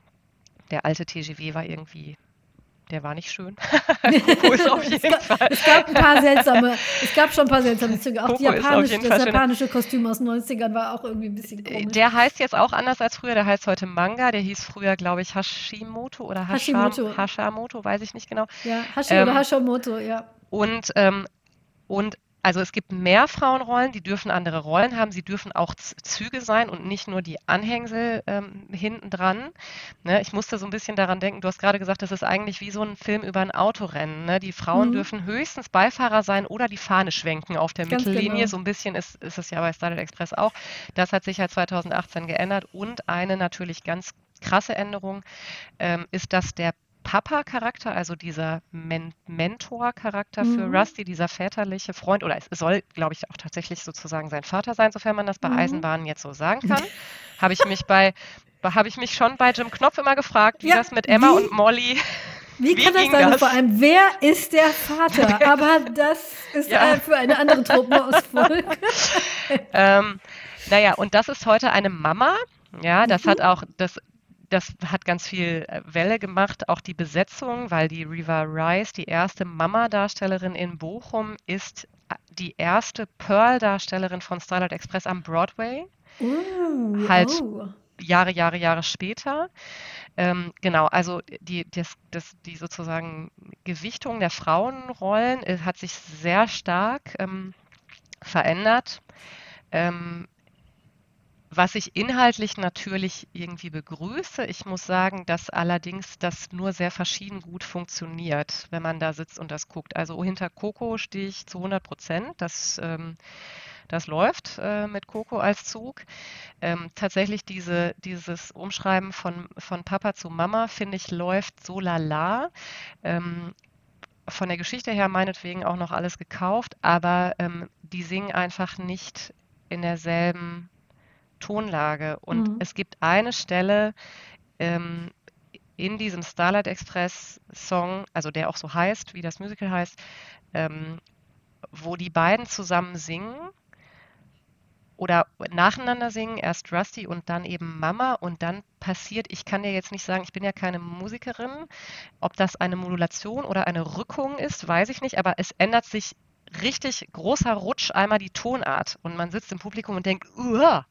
der alte TGW war irgendwie der war nicht schön. Coco ist auf jeden es Fall. es gab ein paar seltsame, es gab schon ein paar seltsame Züge. Auch Japanisch, das japanische Kostüm aus den 90ern war auch irgendwie ein bisschen komisch. Der heißt jetzt auch anders als früher, der heißt heute Manga, der hieß früher, glaube ich, Hashimoto oder Hasham, Hashimoto. Hashamoto, weiß ich nicht genau. Ja, Hashi ähm, oder Hashimoto, ja. Und, ähm, und also es gibt mehr Frauenrollen, die dürfen andere Rollen haben. Sie dürfen auch Züge sein und nicht nur die Anhängsel ähm, hinten dran. Ne, ich musste so ein bisschen daran denken, du hast gerade gesagt, das ist eigentlich wie so ein Film über ein Autorennen. Ne? Die Frauen mhm. dürfen höchstens Beifahrer sein oder die Fahne schwenken auf der Ganz Mittellinie. Genau. So ein bisschen ist, ist es ja bei Starlight Express auch. Das hat sich ja 2018 geändert. Und eine natürlich ganz krasse Änderung ähm, ist, dass der Papa-Charakter, also dieser Men Mentor-Charakter mhm. für Rusty, dieser väterliche Freund, oder es soll, glaube ich, auch tatsächlich sozusagen sein Vater sein, sofern man das bei mhm. Eisenbahnen jetzt so sagen kann, habe ich mich bei habe ich mich schon bei Jim Knopf immer gefragt, wie ja, das mit Emma wie, und Molly. Wie, wie kann das sein? Das? Vor allem, wer ist der Vater? Aber das ist ja. äh, für eine andere Truppenausfolge. ähm, naja, und das ist heute eine Mama. Ja, das mhm. hat auch, das das hat ganz viel äh, Welle gemacht, auch die Besetzung, weil die Riva Rice, die erste Mama-Darstellerin in Bochum, ist äh, die erste Pearl-Darstellerin von Starlight Express am Broadway. Uh, halt oh. Jahre, Jahre, Jahre später. Ähm, genau, also die, das, das, die sozusagen Gewichtung der Frauenrollen äh, hat sich sehr stark ähm, verändert. Ähm, was ich inhaltlich natürlich irgendwie begrüße. Ich muss sagen, dass allerdings das nur sehr verschieden gut funktioniert, wenn man da sitzt und das guckt. Also hinter Coco stehe ich zu 100 Prozent. Das, ähm, das läuft äh, mit Coco als Zug. Ähm, tatsächlich diese, dieses Umschreiben von, von Papa zu Mama, finde ich, läuft so lala. Ähm, von der Geschichte her meinetwegen auch noch alles gekauft, aber ähm, die singen einfach nicht in derselben Tonlage. Und mhm. es gibt eine Stelle ähm, in diesem Starlight Express Song, also der auch so heißt, wie das Musical heißt, ähm, wo die beiden zusammen singen oder nacheinander singen, erst Rusty und dann eben Mama und dann passiert, ich kann dir jetzt nicht sagen, ich bin ja keine Musikerin, ob das eine Modulation oder eine Rückung ist, weiß ich nicht, aber es ändert sich richtig großer Rutsch einmal die Tonart und man sitzt im Publikum und denkt, Uah!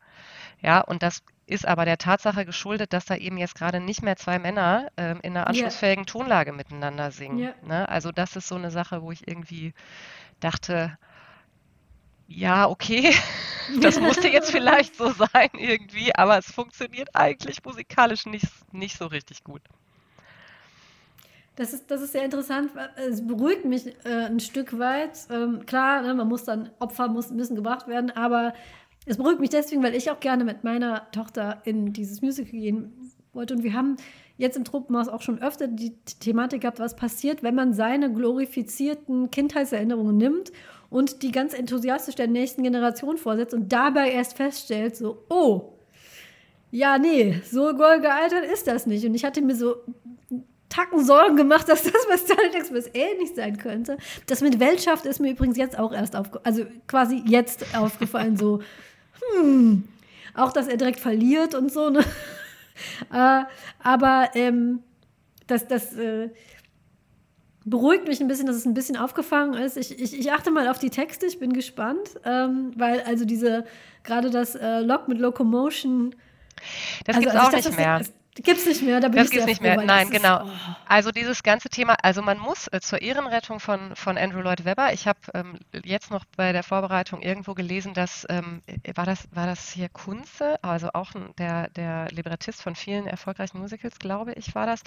Ja, und das ist aber der Tatsache geschuldet, dass da eben jetzt gerade nicht mehr zwei Männer ähm, in einer anschlussfähigen yeah. Tonlage miteinander singen. Yeah. Ne? Also das ist so eine Sache, wo ich irgendwie dachte, ja, okay, das musste jetzt vielleicht so sein irgendwie, aber es funktioniert eigentlich musikalisch nicht, nicht so richtig gut. Das ist, das ist sehr interessant. Es beruhigt mich äh, ein Stück weit. Ähm, klar, ne, man muss dann, Opfer muss, müssen gebracht werden, aber es beruhigt mich deswegen, weil ich auch gerne mit meiner Tochter in dieses Musical gehen wollte. Und wir haben jetzt im Tropenhaus auch schon öfter die Thematik gehabt, was passiert, wenn man seine glorifizierten Kindheitserinnerungen nimmt und die ganz enthusiastisch der nächsten Generation vorsetzt und dabei erst feststellt, so, oh, ja, nee, so gealtert ist das nicht. Und ich hatte mir so Tacken Sorgen gemacht, dass das bei Starlight Express ähnlich sein könnte. Das mit Weltschaft ist mir übrigens jetzt auch erst aufgefallen, also quasi jetzt aufgefallen, so, hm, auch, dass er direkt verliert und so, ne? äh, aber ähm, das, das äh, beruhigt mich ein bisschen, dass es ein bisschen aufgefangen ist. Ich, ich, ich achte mal auf die Texte, ich bin gespannt, ähm, weil also diese, gerade das äh, Log mit Locomotion. Das also, gibt es auch nicht mehr. Das, Gibt es nicht mehr, da bin das ich gibt's nicht mehr. Nein, genau. Ist, oh. Also dieses ganze Thema, also man muss äh, zur Ehrenrettung von, von Andrew Lloyd Webber, ich habe ähm, jetzt noch bei der Vorbereitung irgendwo gelesen, dass, ähm, war, das, war das hier Kunze, also auch der, der Librettist von vielen erfolgreichen Musicals, glaube ich, war das,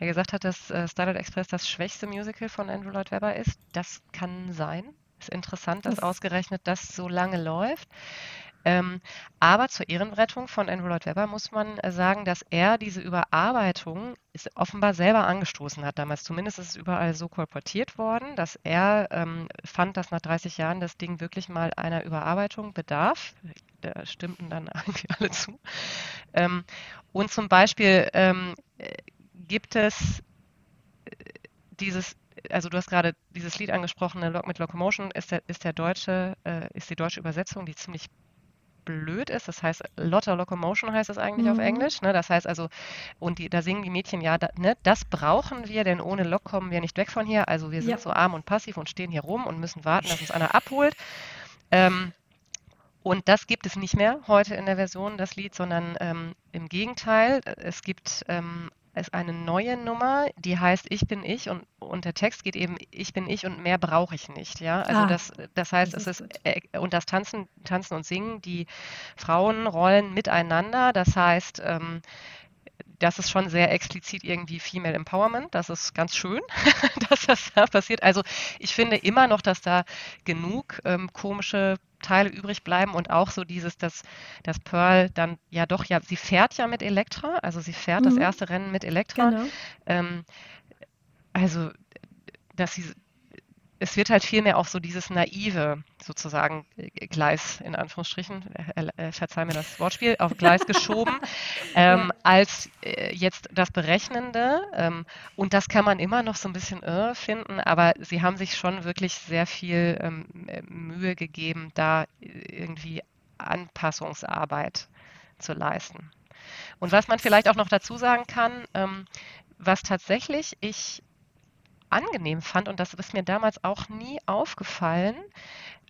der gesagt hat, dass äh, Starlight Express das schwächste Musical von Andrew Lloyd Webber ist. Das kann sein. Ist interessant, dass das ausgerechnet das so lange läuft. Ähm, aber zur Ehrenrettung von Andrew Lloyd Webber muss man äh, sagen, dass er diese Überarbeitung offenbar selber angestoßen hat damals. Zumindest ist es überall so kolportiert worden, dass er ähm, fand, dass nach 30 Jahren das Ding wirklich mal einer Überarbeitung bedarf. Da stimmten dann irgendwie alle zu. Ähm, und zum Beispiel ähm, gibt es äh, dieses also du hast gerade dieses Lied angesprochen, Log mit Locomotion, ist der, ist der deutsche, äh, ist die deutsche Übersetzung, die ziemlich blöd ist. Das heißt, Lotta Locomotion heißt es eigentlich mhm. auf Englisch. Ne? Das heißt also, und die, da singen die Mädchen, ja, da, ne, das brauchen wir, denn ohne Lok kommen wir nicht weg von hier. Also wir sind ja. so arm und passiv und stehen hier rum und müssen warten, dass uns einer abholt. Ähm, und das gibt es nicht mehr heute in der Version, das Lied, sondern ähm, im Gegenteil, es gibt ähm, ist eine neue Nummer, die heißt Ich bin ich und, und der Text geht eben Ich bin ich und mehr brauche ich nicht. Ja, also ah, das, das heißt, das ist es ist äh, und das Tanzen, Tanzen und Singen, die Frauenrollen miteinander. Das heißt, ähm, das ist schon sehr explizit irgendwie Female Empowerment. Das ist ganz schön, dass das da passiert. Also ich finde immer noch, dass da genug ähm, komische Teile übrig bleiben und auch so dieses, dass, dass Pearl dann ja doch, ja, sie fährt ja mit Elektra, also sie fährt mhm. das erste Rennen mit Elektra. Genau. Ähm, also, dass sie es wird halt vielmehr auch so dieses naive sozusagen äh, Gleis in Anführungsstrichen, äh, äh, verzeih mir das Wortspiel, auf Gleis geschoben, ähm, als äh, jetzt das Berechnende. Ähm, und das kann man immer noch so ein bisschen äh, finden, aber sie haben sich schon wirklich sehr viel ähm, Mühe gegeben, da irgendwie Anpassungsarbeit zu leisten. Und was man vielleicht auch noch dazu sagen kann, ähm, was tatsächlich ich angenehm fand, und das ist mir damals auch nie aufgefallen,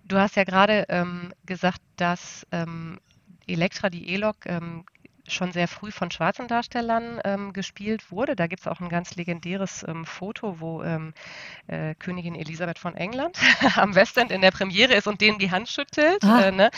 du hast ja gerade ähm, gesagt, dass ähm, Elektra, die E-Log, ähm, schon sehr früh von schwarzen Darstellern ähm, gespielt wurde. Da gibt es auch ein ganz legendäres ähm, Foto, wo ähm, äh, Königin Elisabeth von England am Westend in der Premiere ist und denen die Hand schüttelt. Ah, äh, ne?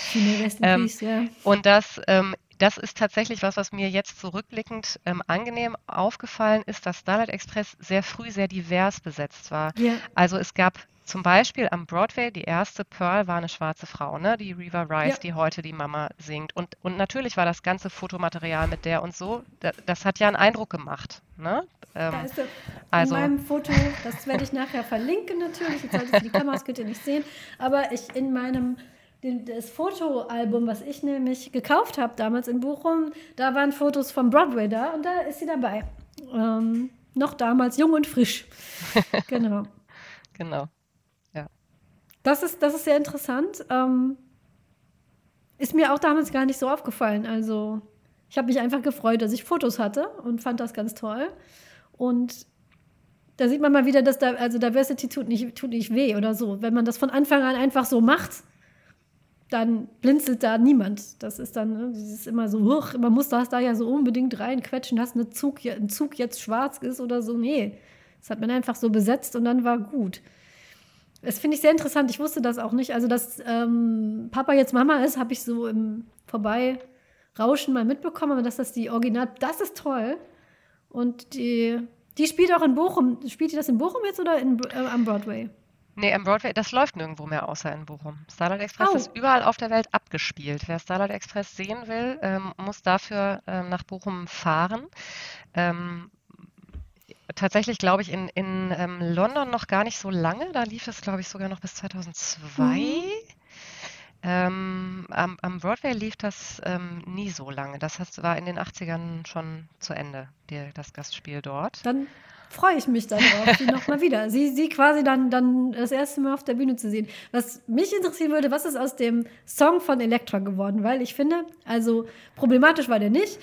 ähm, Peace, ja. Und das ähm, das ist tatsächlich was, was mir jetzt zurückblickend ähm, angenehm aufgefallen ist, dass Starlight Express sehr früh sehr divers besetzt war. Yeah. Also es gab zum Beispiel am Broadway, die erste Pearl war eine schwarze Frau, ne? die Riva Rice, ja. die heute die Mama singt. Und, und natürlich war das ganze Fotomaterial mit der und so, das, das hat ja einen Eindruck gemacht. Ne? Ähm, da ist er also, in meinem Foto, das werde ich nachher verlinken natürlich, jetzt solltest du die Kameras könnt ihr nicht sehen, aber ich in meinem den, das Fotoalbum, was ich nämlich gekauft habe damals in Bochum, da waren Fotos vom Broadway da und da ist sie dabei. Ähm, noch damals jung und frisch. genau. genau. Ja. Das ist, das ist sehr interessant. Ähm, ist mir auch damals gar nicht so aufgefallen. Also, ich habe mich einfach gefreut, dass ich Fotos hatte und fand das ganz toll. Und da sieht man mal wieder, dass da, also Diversity tut nicht, tut nicht weh oder so. Wenn man das von Anfang an einfach so macht, dann blinzelt da niemand. Das ist dann, ne, ist immer so, huch, man muss das da ja so unbedingt reinquetschen, dass eine Zug, ein Zug jetzt schwarz ist oder so. Nee, das hat man einfach so besetzt und dann war gut. Das finde ich sehr interessant. Ich wusste das auch nicht. Also, dass ähm, Papa jetzt Mama ist, habe ich so im Vorbeirauschen mal mitbekommen. Aber dass das die Original, das ist toll. Und die, die spielt auch in Bochum. Spielt die das in Bochum jetzt oder in, äh, am Broadway? Nee, am Broadway, das läuft nirgendwo mehr außer in Bochum. Starlight Express oh. ist überall auf der Welt abgespielt. Wer Starlight Express sehen will, ähm, muss dafür ähm, nach Bochum fahren. Ähm, tatsächlich, glaube ich, in, in ähm, London noch gar nicht so lange. Da lief es, glaube ich, sogar noch bis 2002. Mhm. Ähm, am, am, Broadway lief das ähm, nie so lange. Das heißt, war in den 80ern schon zu Ende, die, das Gastspiel dort. Dann freue ich mich darauf, sie nochmal wieder, sie, sie quasi dann, dann das erste Mal auf der Bühne zu sehen. Was mich interessieren würde, was ist aus dem Song von Elektra geworden? Weil ich finde, also problematisch war der nicht.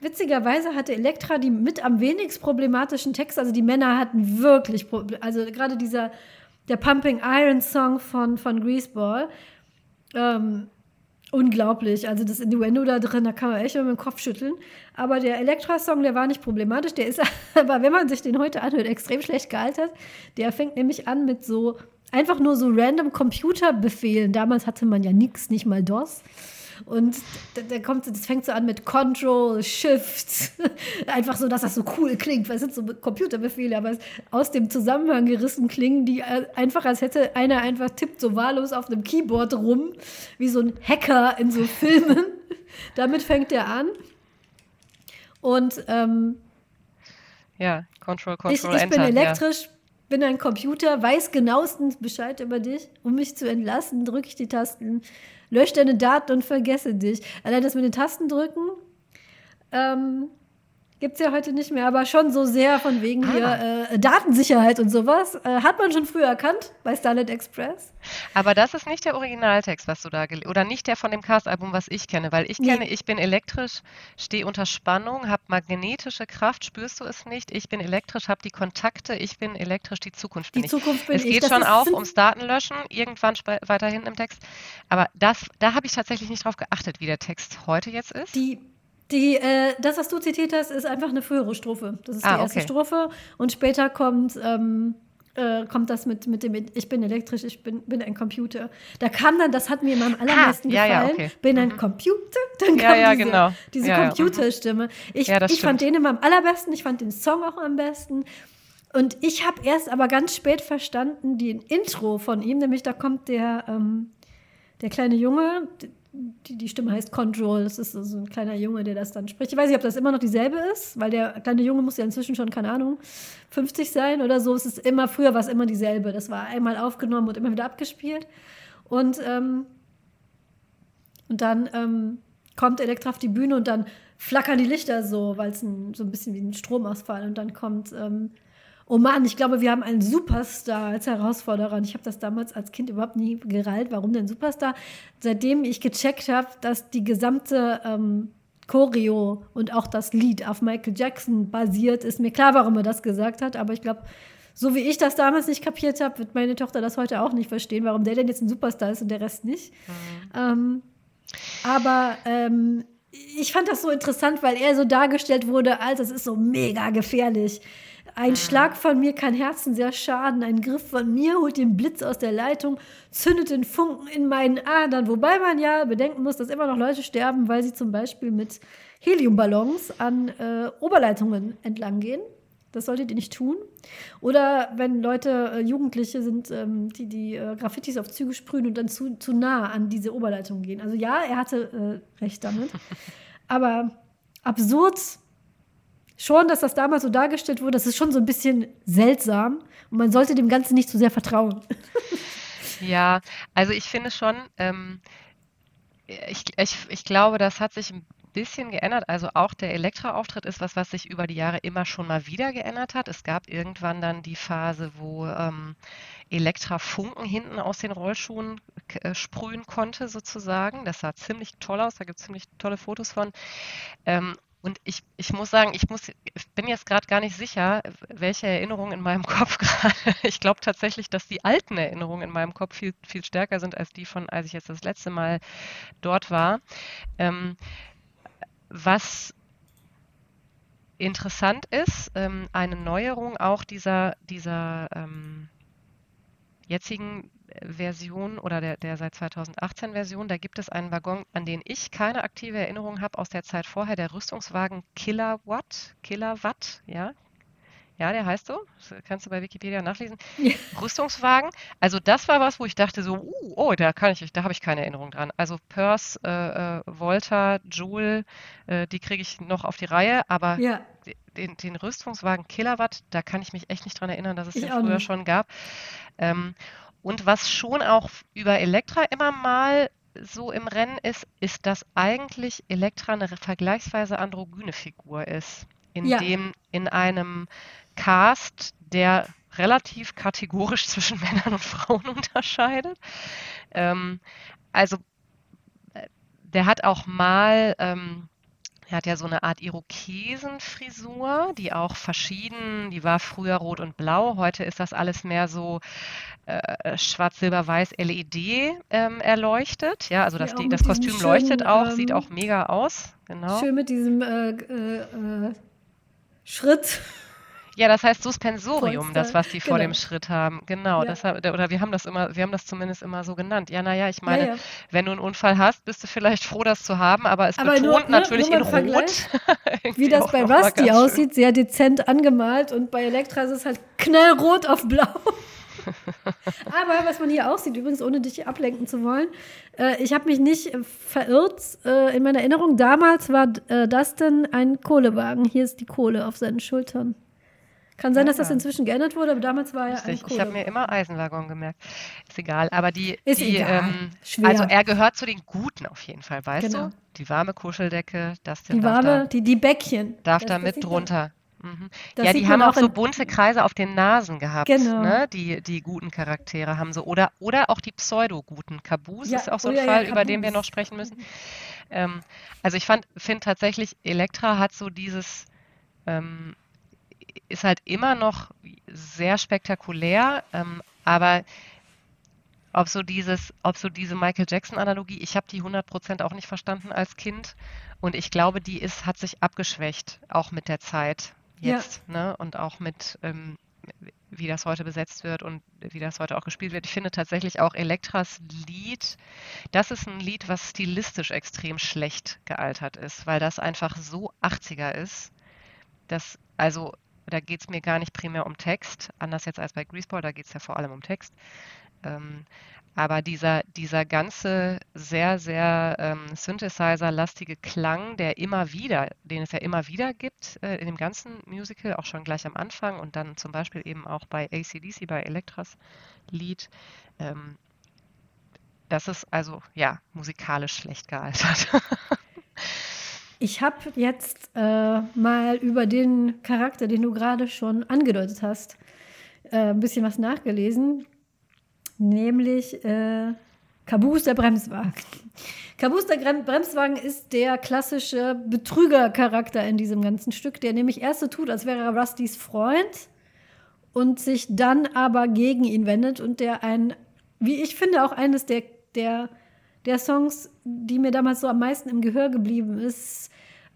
Witzigerweise hatte Elektra die mit am wenigst problematischen Text. Also die Männer hatten wirklich, also gerade dieser, der Pumping Iron Song von, von Greaseball, ähm, unglaublich. Also das Innuendo da drin, da kann man echt mit dem Kopf schütteln. Aber der Elektra-Song, der war nicht problematisch. Der ist aber, wenn man sich den heute anhört, extrem schlecht gealtert. Der fängt nämlich an mit so einfach nur so random Computerbefehlen. Damals hatte man ja nichts, nicht mal DOS. Und da, kommt, das fängt so an mit Control, Shift. Einfach so, dass das so cool klingt, weil es sind so Computerbefehle, aber aus dem Zusammenhang gerissen klingen, die äh, einfach, als hätte einer einfach tippt so wahllos auf einem Keyboard rum, wie so ein Hacker in so Filmen. Damit fängt er an. Und ähm, ja, Control, Control, ich, ich Enter, bin elektrisch, ja. bin ein Computer, weiß genauestens Bescheid über dich. Um mich zu entlassen, drücke ich die Tasten lösch deine Daten und vergesse dich. Allein das mit den Tasten drücken, ähm, Gibt es ja heute nicht mehr, aber schon so sehr von wegen ah. hier äh, Datensicherheit und sowas. Äh, hat man schon früher erkannt bei Starlet Express. Aber das ist nicht der Originaltext, was du da gelesen oder nicht der von dem Cast-Album, was ich kenne, weil ich nee. kenne, ich bin elektrisch, stehe unter Spannung, habe magnetische Kraft, spürst du es nicht? Ich bin elektrisch, habe die Kontakte, ich bin elektrisch, die Zukunft bin die Zukunft bin es ich. geht schon auch ums Datenlöschen, irgendwann weiterhin im Text. Aber das, da habe ich tatsächlich nicht drauf geachtet, wie der Text heute jetzt ist. Die die, äh, das, was du zitiert hast, ist einfach eine frühere Strophe. Das ist ah, die erste okay. Strophe. Und später kommt, ähm, äh, kommt das mit, mit dem Ich bin elektrisch, ich bin, bin ein Computer. Da kam dann, das hat mir am allermeisten ha, ja, gefallen, ja, okay. bin mhm. ein Computer. Dann kam ja, diese, genau. diese Computerstimme. Ich, ich fand den immer am allerbesten, ich fand den Song auch am besten. Und ich habe erst aber ganz spät verstanden, den Intro von ihm, nämlich da kommt der, ähm, der kleine Junge, die, die Stimme heißt Control. Das ist so ein kleiner Junge, der das dann spricht. Ich weiß nicht, ob das immer noch dieselbe ist, weil der kleine Junge muss ja inzwischen schon, keine Ahnung, 50 sein oder so. Es ist immer, früher war es immer dieselbe. Das war einmal aufgenommen und immer wieder abgespielt. Und, ähm, und dann ähm, kommt Elektra auf die Bühne und dann flackern die Lichter so, weil es so ein bisschen wie ein Stromausfall. Und dann kommt ähm, Oh Mann, ich glaube, wir haben einen Superstar als Herausforderer. Und ich habe das damals als Kind überhaupt nie gereilt. Warum denn Superstar? Seitdem ich gecheckt habe, dass die gesamte ähm, Choreo und auch das Lied auf Michael Jackson basiert, ist mir klar, warum er das gesagt hat. Aber ich glaube, so wie ich das damals nicht kapiert habe, wird meine Tochter das heute auch nicht verstehen, warum der denn jetzt ein Superstar ist und der Rest nicht. Mhm. Ähm, aber ähm, ich fand das so interessant, weil er so dargestellt wurde, als es ist so mega gefährlich. Ein Schlag von mir kann Herzen sehr schaden. Ein Griff von mir holt den Blitz aus der Leitung, zündet den Funken in meinen Adern. Wobei man ja bedenken muss, dass immer noch Leute sterben, weil sie zum Beispiel mit Heliumballons an äh, Oberleitungen entlang gehen. Das solltet ihr nicht tun. Oder wenn Leute, äh, Jugendliche sind, ähm, die die äh, Graffitis auf Züge sprühen und dann zu, zu nah an diese Oberleitungen gehen. Also ja, er hatte äh, recht damit. Aber absurd schon, dass das damals so dargestellt wurde, das ist schon so ein bisschen seltsam und man sollte dem Ganzen nicht zu sehr vertrauen. ja, also ich finde schon, ähm, ich, ich, ich glaube, das hat sich ein bisschen geändert. Also auch der Elektra-Auftritt ist was, was sich über die Jahre immer schon mal wieder geändert hat. Es gab irgendwann dann die Phase, wo ähm, Elektra Funken hinten aus den Rollschuhen äh, sprühen konnte, sozusagen. Das sah ziemlich toll aus, da gibt es ziemlich tolle Fotos von. Ähm, und ich, ich muss sagen, ich, muss, ich bin jetzt gerade gar nicht sicher, welche Erinnerungen in meinem Kopf gerade. Ich glaube tatsächlich, dass die alten Erinnerungen in meinem Kopf viel, viel stärker sind als die von, als ich jetzt das letzte Mal dort war. Ähm, was interessant ist, ähm, eine Neuerung auch dieser, dieser ähm, jetzigen Version oder der, der seit 2018 Version, da gibt es einen Waggon, an den ich keine aktive Erinnerung habe aus der Zeit vorher, der Rüstungswagen Kilowatt, Kilowatt, ja, ja, der heißt so. Das kannst du bei Wikipedia nachlesen. Ja. Rüstungswagen. Also das war was, wo ich dachte so, uh, oh, da kann ich, da habe ich keine Erinnerung dran. Also Purse, äh, äh, Volta, Joule, äh, die kriege ich noch auf die Reihe, aber ja. den, den, Rüstungswagen Kilowatt, da kann ich mich echt nicht dran erinnern, dass es ich den früher nicht. schon gab. Ähm, und was schon auch über Elektra immer mal so im Rennen ist, ist, dass eigentlich Elektra eine vergleichsweise androgyne Figur ist, in ja. dem in einem Cast, der relativ kategorisch zwischen Männern und Frauen unterscheidet. Ähm, also äh, der hat auch mal ähm, er hat ja so eine Art Irokesenfrisur, die auch verschieden, die war früher rot und blau, heute ist das alles mehr so äh, schwarz-silber-weiß LED ähm, erleuchtet. Ja, also das, die, das Kostüm schönen, leuchtet auch, ähm, sieht auch mega aus. Genau. Schön mit diesem äh, äh, äh Schritt. Ja, das heißt Suspensorium, Polster. das, was die vor genau. dem Schritt haben. Genau, ja. das, oder wir haben das immer, wir haben das zumindest immer so genannt. Ja, naja, ich meine, ja, ja. wenn du einen Unfall hast, bist du vielleicht froh, das zu haben, aber es aber betont nur, ne, natürlich nur in Rot. wie das bei Rusty aussieht, sehr dezent angemalt und bei Elektra ist es halt knallrot auf blau. Aber was man hier auch sieht, übrigens, ohne dich ablenken zu wollen, äh, ich habe mich nicht verirrt äh, in meiner Erinnerung. Damals war äh, Dustin ein Kohlewagen. Hier ist die Kohle auf seinen Schultern. Kann sein, dass das inzwischen geändert wurde, aber damals war er Ich habe mir immer Eisenwaggon gemerkt. Ist egal. Aber die, ist die. Ähm, also er gehört zu den Guten auf jeden Fall, weißt genau. du? Die warme Kuscheldecke, das Die warme, da, die, die Bäckchen. Darf da mit drunter. Mhm. Ja, die haben auch so bunte Kreise auf den Nasen gehabt. Genau. Ne? Die, die guten Charaktere haben so. Oder, oder auch die Pseudo-guten. Kabus ja, ist auch so ein Fall, ja, über den wir noch sprechen müssen. Ähm, also ich finde tatsächlich, Elektra hat so dieses ähm, ist halt immer noch sehr spektakulär, ähm, aber ob so dieses, ob so diese Michael Jackson-Analogie, ich habe die 100% auch nicht verstanden als Kind und ich glaube, die ist, hat sich abgeschwächt, auch mit der Zeit jetzt, ja. ne? Und auch mit, ähm, wie das heute besetzt wird und wie das heute auch gespielt wird. Ich finde tatsächlich auch Elektras Lied, das ist ein Lied, was stilistisch extrem schlecht gealtert ist, weil das einfach so 80er ist, dass, also da geht es mir gar nicht primär um Text, anders jetzt als bei Greaseball, da geht es ja vor allem um Text. Ähm, aber dieser, dieser ganze sehr, sehr ähm, Synthesizer-lastige Klang, der immer wieder, den es ja immer wieder gibt äh, in dem ganzen Musical, auch schon gleich am Anfang und dann zum Beispiel eben auch bei ACDC, bei Elektras Lied, ähm, das ist also ja musikalisch schlecht gealtert. Ich habe jetzt äh, mal über den Charakter, den du gerade schon angedeutet hast, äh, ein bisschen was nachgelesen, nämlich äh, Caboose der Bremswagen. Caboose der Bremswagen ist der klassische Betrügercharakter in diesem ganzen Stück, der nämlich erst so tut, als wäre er Rustys Freund und sich dann aber gegen ihn wendet und der ein, wie ich finde, auch eines der, der der Songs, die mir damals so am meisten im Gehör geblieben ist,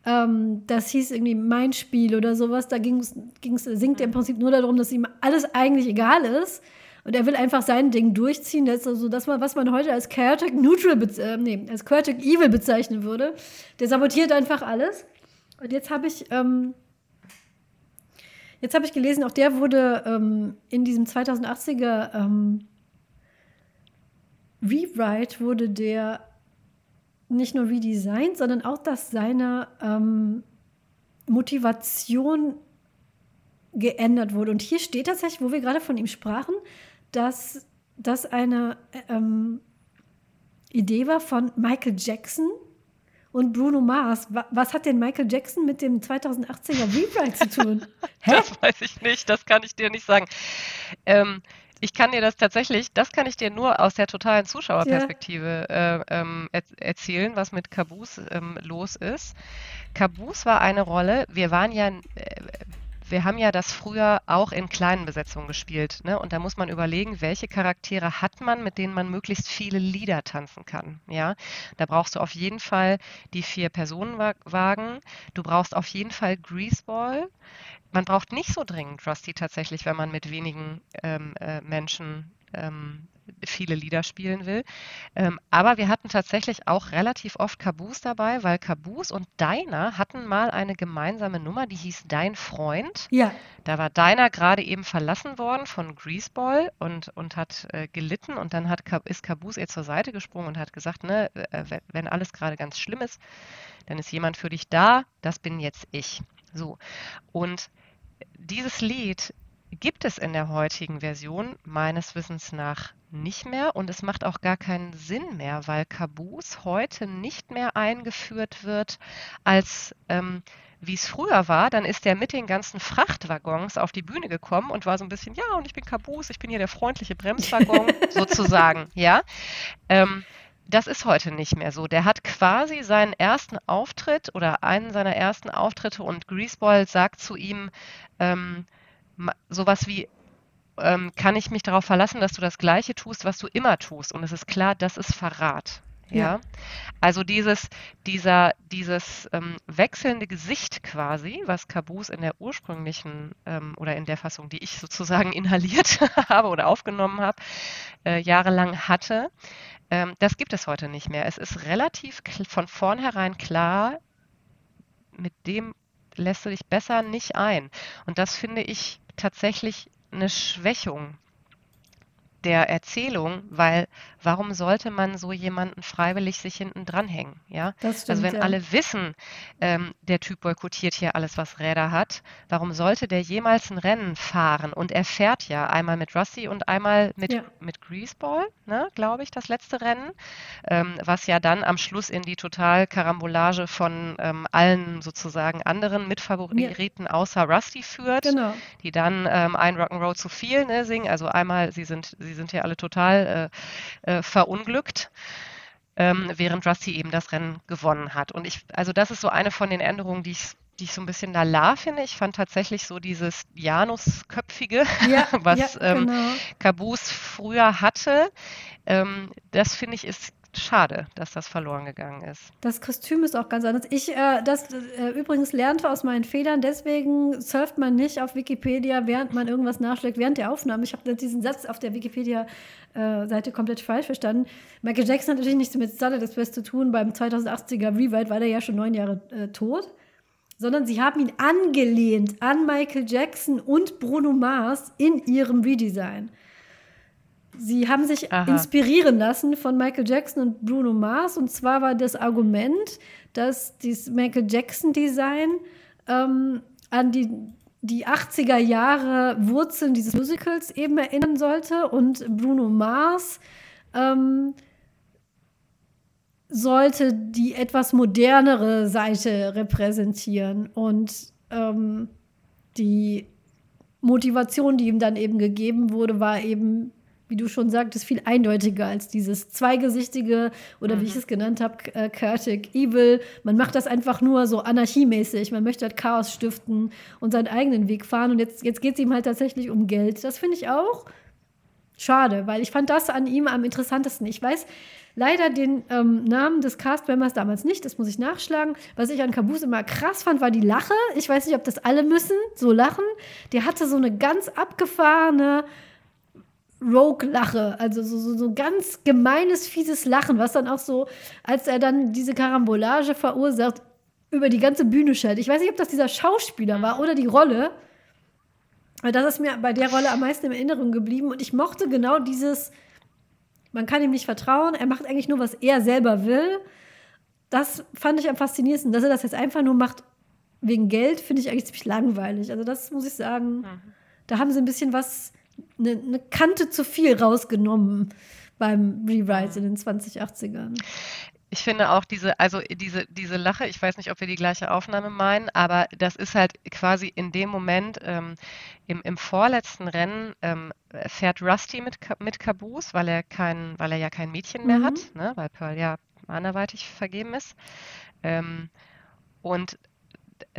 ähm, das hieß irgendwie Mein Spiel oder sowas. Da ging's, ging's, singt er im Prinzip nur darum, dass ihm alles eigentlich egal ist. Und er will einfach sein Ding durchziehen. Das ist also das, was man heute als Chaotic Neutral, äh, nee, als Chaotic Evil bezeichnen würde. Der sabotiert einfach alles. Und jetzt habe ich, ähm, jetzt habe ich gelesen, auch der wurde ähm, in diesem 2080er ähm, Rewrite wurde der nicht nur redesigned, sondern auch, dass seine ähm, Motivation geändert wurde. Und hier steht tatsächlich, wo wir gerade von ihm sprachen, dass das eine ähm, Idee war von Michael Jackson und Bruno Mars. Was hat denn Michael Jackson mit dem 2018er Rewrite zu tun? Hä? Das weiß ich nicht, das kann ich dir nicht sagen. Ähm, ich kann dir das tatsächlich, das kann ich dir nur aus der totalen Zuschauerperspektive ja. äh, ähm, er erzählen, was mit Caboose ähm, los ist. Caboose war eine Rolle, wir waren ja, äh, wir haben ja das früher auch in kleinen Besetzungen gespielt. Ne? Und da muss man überlegen, welche Charaktere hat man, mit denen man möglichst viele Lieder tanzen kann. Ja? Da brauchst du auf jeden Fall die vier Personenwagen. Du brauchst auf jeden Fall Greaseball man braucht nicht so dringend Rusty tatsächlich, wenn man mit wenigen ähm, äh, Menschen ähm, viele Lieder spielen will. Ähm, aber wir hatten tatsächlich auch relativ oft Caboose dabei, weil Caboose und Deiner hatten mal eine gemeinsame Nummer, die hieß Dein Freund. Ja. Da war Deiner gerade eben verlassen worden von Greaseball und, und hat äh, gelitten und dann hat, ist Caboose ihr zur Seite gesprungen und hat gesagt, ne, äh, wenn alles gerade ganz schlimm ist, dann ist jemand für dich da, das bin jetzt ich. So. Und dieses Lied gibt es in der heutigen Version meines Wissens nach nicht mehr und es macht auch gar keinen Sinn mehr, weil Caboose heute nicht mehr eingeführt wird als ähm, wie es früher war, dann ist der mit den ganzen Frachtwaggons auf die Bühne gekommen und war so ein bisschen, ja, und ich bin Caboose, ich bin hier der freundliche Bremswaggon, sozusagen, ja. Ähm, das ist heute nicht mehr so. Der hat quasi seinen ersten Auftritt oder einen seiner ersten Auftritte und Greaseball sagt zu ihm ähm, sowas wie, ähm, kann ich mich darauf verlassen, dass du das Gleiche tust, was du immer tust? Und es ist klar, das ist Verrat. Ja. ja. Also dieses, dieser, dieses ähm, wechselnde Gesicht quasi, was Caboose in der ursprünglichen ähm, oder in der Fassung, die ich sozusagen inhaliert habe oder aufgenommen habe, äh, jahrelang hatte, ähm, das gibt es heute nicht mehr. Es ist relativ von vornherein klar, mit dem lässt du dich besser nicht ein. Und das finde ich tatsächlich eine Schwächung der Erzählung, weil warum sollte man so jemanden freiwillig sich hinten dranhängen? Ja? Das stimmt, also wenn ja. alle wissen, ähm, der Typ boykottiert hier alles, was Räder hat, warum sollte der jemals ein Rennen fahren? Und er fährt ja einmal mit Rusty und einmal mit, ja. mit Greaseball, ne, glaube ich, das letzte Rennen, ähm, was ja dann am Schluss in die total Karambolage von ähm, allen sozusagen anderen Mitfavoriten ja. außer Rusty führt, genau. die dann ähm, ein Rock'n'Roll zu viel ne, singen. Also einmal, sie sind, sie sind ja alle total äh, äh, verunglückt. Ähm, während Rusty eben das Rennen gewonnen hat. Und ich, also das ist so eine von den Änderungen, die ich die ich so ein bisschen lala finde. Ich fand tatsächlich so dieses Janusköpfige, ja, was ja, ähm, genau. ähm, Caboose früher hatte. Ähm, das finde ich ist schade, dass das verloren gegangen ist. Das Kostüm ist auch ganz anders. Ich äh, das äh, übrigens lernte aus meinen Fehlern, deswegen surft man nicht auf Wikipedia, während man irgendwas nachschlägt, während der Aufnahme. Ich habe diesen Satz auf der Wikipedia-Seite äh, komplett falsch verstanden. Michael Jackson hat natürlich nichts mit Stardust zu tun. Beim 2080er Rewrite war der ja schon neun Jahre äh, tot. Sondern sie haben ihn angelehnt an Michael Jackson und Bruno Mars in ihrem Redesign. Sie haben sich Aha. inspirieren lassen von Michael Jackson und Bruno Mars. Und zwar war das Argument, dass dieses Michael Jackson-Design ähm, an die, die 80er Jahre Wurzeln dieses Musicals eben erinnern sollte. Und Bruno Mars ähm, sollte die etwas modernere Seite repräsentieren. Und ähm, die Motivation, die ihm dann eben gegeben wurde, war eben wie du schon sagtest, viel eindeutiger als dieses zweigesichtige oder mhm. wie ich es genannt habe, äh, Chaotic Evil. Man macht das einfach nur so anarchiemäßig. Man möchte halt Chaos stiften und seinen eigenen Weg fahren. Und jetzt, jetzt geht es ihm halt tatsächlich um Geld. Das finde ich auch schade, weil ich fand das an ihm am interessantesten. Ich weiß leider den ähm, Namen des Castmembers damals nicht, das muss ich nachschlagen. Was ich an Caboose immer krass fand, war die Lache. Ich weiß nicht, ob das alle müssen, so lachen. Der hatte so eine ganz abgefahrene Rogue-Lache, also so, so, so ganz gemeines, fieses Lachen, was dann auch so, als er dann diese Karambolage verursacht, über die ganze Bühne schellt. Ich weiß nicht, ob das dieser Schauspieler war oder die Rolle. Aber das ist mir bei der Rolle am meisten in Erinnerung geblieben. Und ich mochte genau dieses, man kann ihm nicht vertrauen, er macht eigentlich nur, was er selber will. Das fand ich am faszinierendsten. Dass er das jetzt einfach nur macht wegen Geld, finde ich eigentlich ziemlich langweilig. Also das muss ich sagen, mhm. da haben sie ein bisschen was eine, eine Kante zu viel rausgenommen beim Rewrite in den 2080ern. Ich finde auch diese, also diese, diese Lache, ich weiß nicht, ob wir die gleiche Aufnahme meinen, aber das ist halt quasi in dem Moment, ähm, im, im vorletzten Rennen ähm, fährt Rusty mit, mit Caboose, weil er kein, weil er ja kein Mädchen mehr mhm. hat, ne, weil Pearl ja anderweitig vergeben ist. Ähm, und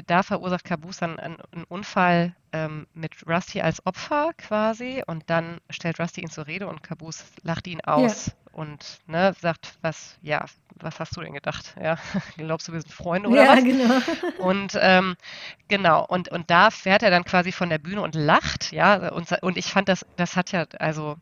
da verursacht Caboose dann einen, einen Unfall ähm, mit Rusty als Opfer quasi und dann stellt Rusty ihn zur Rede und Caboose lacht ihn aus ja. und ne, sagt, was, ja, was hast du denn gedacht? Ja, glaubst du, wir sind Freunde oder ja, was? genau. Und ähm, genau, und, und da fährt er dann quasi von der Bühne und lacht, ja, und, und ich fand das, das hat ja, also,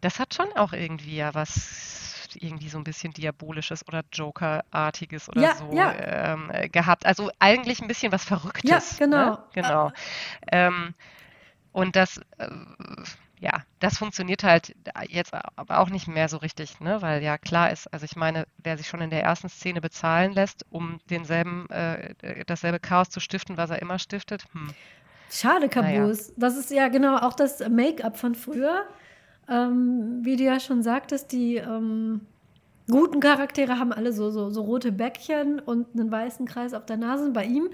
das hat schon auch irgendwie ja was irgendwie so ein bisschen Diabolisches oder Joker-artiges oder ja, so ja. Ähm, äh, gehabt. Also eigentlich ein bisschen was Verrücktes. Ja, genau. Ne? Genau. Ähm, und das, äh, ja, das funktioniert halt jetzt aber auch nicht mehr so richtig, ne? Weil ja klar ist, also ich meine, wer sich schon in der ersten Szene bezahlen lässt, um denselben, äh, dasselbe Chaos zu stiften, was er immer stiftet, hm. Schade, Caboose. Naja. Das ist ja genau auch das Make-up von früher. Ähm, wie du ja schon sagtest, die ähm, guten Charaktere haben alle so, so, so rote Bäckchen und einen weißen Kreis auf der Nase. Bei ihm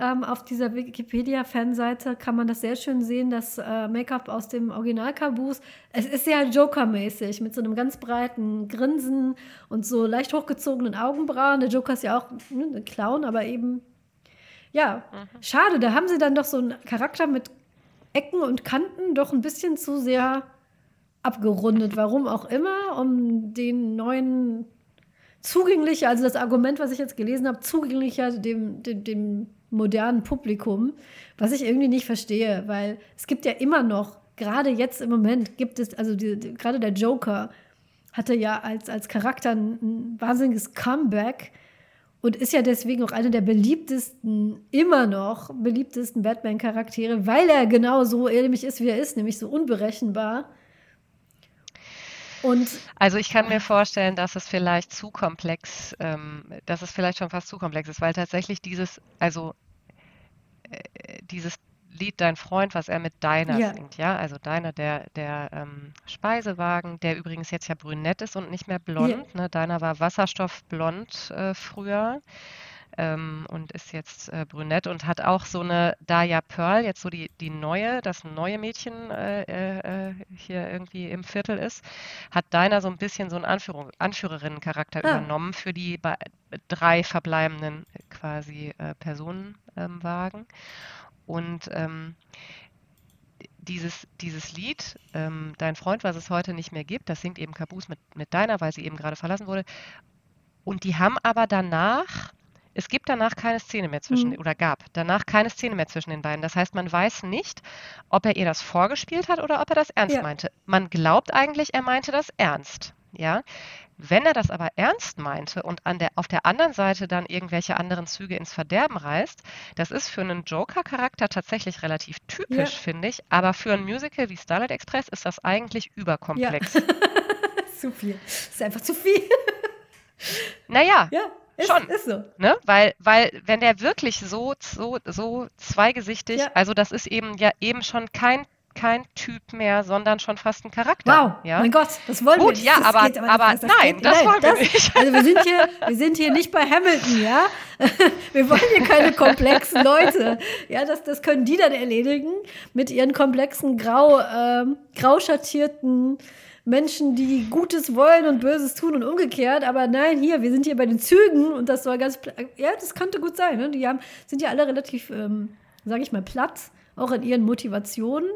ähm, auf dieser Wikipedia-Fanseite kann man das sehr schön sehen, das äh, Make-up aus dem Original Caboose. Es ist sehr Joker-mäßig, mit so einem ganz breiten Grinsen und so leicht hochgezogenen Augenbrauen. Der Joker ist ja auch ne, ein Clown, aber eben, ja, mhm. schade. Da haben sie dann doch so einen Charakter mit Ecken und Kanten doch ein bisschen zu sehr abgerundet. Warum auch immer, um den neuen zugänglicher, also das Argument, was ich jetzt gelesen habe, zugänglicher dem, dem, dem modernen Publikum, was ich irgendwie nicht verstehe, weil es gibt ja immer noch, gerade jetzt im Moment gibt es, also die, die, gerade der Joker hatte ja als, als Charakter ein, ein wahnsinniges Comeback und ist ja deswegen auch einer der beliebtesten, immer noch beliebtesten Batman-Charaktere, weil er genau so ähnlich ist, wie er ist, nämlich so unberechenbar. Und also ich kann mir vorstellen, dass es vielleicht zu komplex, ähm, dass es vielleicht schon fast zu komplex ist, weil tatsächlich dieses, also äh, dieses Lied Dein Freund, was er mit Deiner ja. singt, ja, also Deiner, der, der ähm, Speisewagen, der übrigens jetzt ja brünett ist und nicht mehr blond, ja. ne? Deiner war wasserstoffblond äh, früher ähm, und ist jetzt äh, brünett und hat auch so eine Daya Pearl, jetzt so die, die neue, das neue Mädchen äh, äh, hier irgendwie im Viertel ist, hat Deiner so ein bisschen so einen Anführung, Anführerinnencharakter ah. übernommen für die drei verbleibenden quasi äh, Personenwagen. und ähm, dieses, dieses Lied, ähm, Dein Freund, was es heute nicht mehr gibt, das singt eben Caboose mit, mit Deiner, weil sie eben gerade verlassen wurde. Und die haben aber danach es gibt danach keine Szene mehr zwischen, mhm. oder gab danach keine Szene mehr zwischen den beiden. Das heißt, man weiß nicht, ob er ihr das vorgespielt hat oder ob er das ernst ja. meinte. Man glaubt eigentlich, er meinte das ernst. Ja, wenn er das aber ernst meinte und der, auf der anderen Seite dann irgendwelche anderen Züge ins Verderben reißt, das ist für einen Joker-Charakter tatsächlich relativ typisch, ja. finde ich. Aber für ein Musical wie Starlight Express ist das eigentlich überkomplex. Ja. zu viel. Das ist einfach zu viel. Naja, ja. Ist, Schon. Ist so. Ne? Weil, weil, wenn der wirklich so, so, so zweigesichtig, ja. also das ist eben ja eben schon kein kein Typ mehr, sondern schon fast ein Charakter. Wow, ja? mein Gott, das wollen Gut, wir. ja, aber, aber, aber das, das nein, geht, das nein, wollen wir nicht. Also wir sind, hier, wir sind hier nicht bei Hamilton, ja? Wir wollen hier keine komplexen Leute. Ja, das, das können die dann erledigen mit ihren komplexen, grau, ähm, grau schattierten Menschen, die Gutes wollen und Böses tun und umgekehrt. Aber nein, hier, wir sind hier bei den Zügen und das soll ganz. Ja, das könnte gut sein. Ne? Die haben, sind ja alle relativ, ähm, sage ich mal, platt, auch in ihren Motivationen.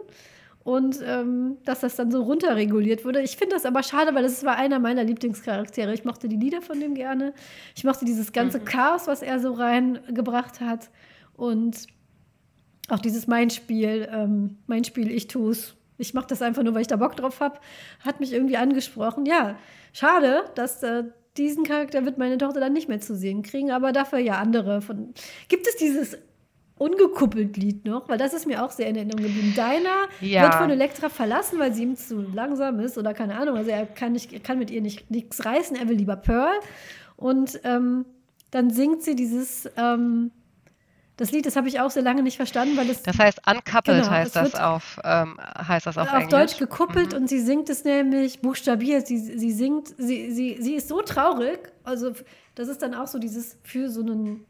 Und ähm, dass das dann so runterreguliert wurde. Ich finde das aber schade, weil das war einer meiner Lieblingscharaktere. Ich mochte die Lieder von dem gerne. Ich mochte dieses ganze mhm. Chaos, was er so reingebracht hat. Und auch dieses Mein Spiel, ähm, Mein Spiel, ich tu's ich mache das einfach nur, weil ich da Bock drauf habe, hat mich irgendwie angesprochen. Ja, schade, dass äh, diesen Charakter wird meine Tochter dann nicht mehr zu sehen kriegen, aber dafür ja andere. Von gibt es dieses ungekuppelt Lied noch, weil das ist mir auch sehr in Erinnerung geblieben. Deiner ja. wird von Elektra verlassen, weil sie ihm zu langsam ist oder keine Ahnung. Also er kann, nicht, er kann mit ihr nicht nichts reißen, er will lieber Pearl. Und ähm, dann singt sie dieses ähm, das Lied, das habe ich auch sehr lange nicht verstanden, weil es. Das heißt, uncoupled genau, heißt, das auf, ähm, heißt das auf, auf Englisch. Deutsch gekuppelt mhm. und sie singt es nämlich buchstabiert. Sie, sie singt, sie, sie, sie ist so traurig. Also, das ist dann auch so dieses für so einen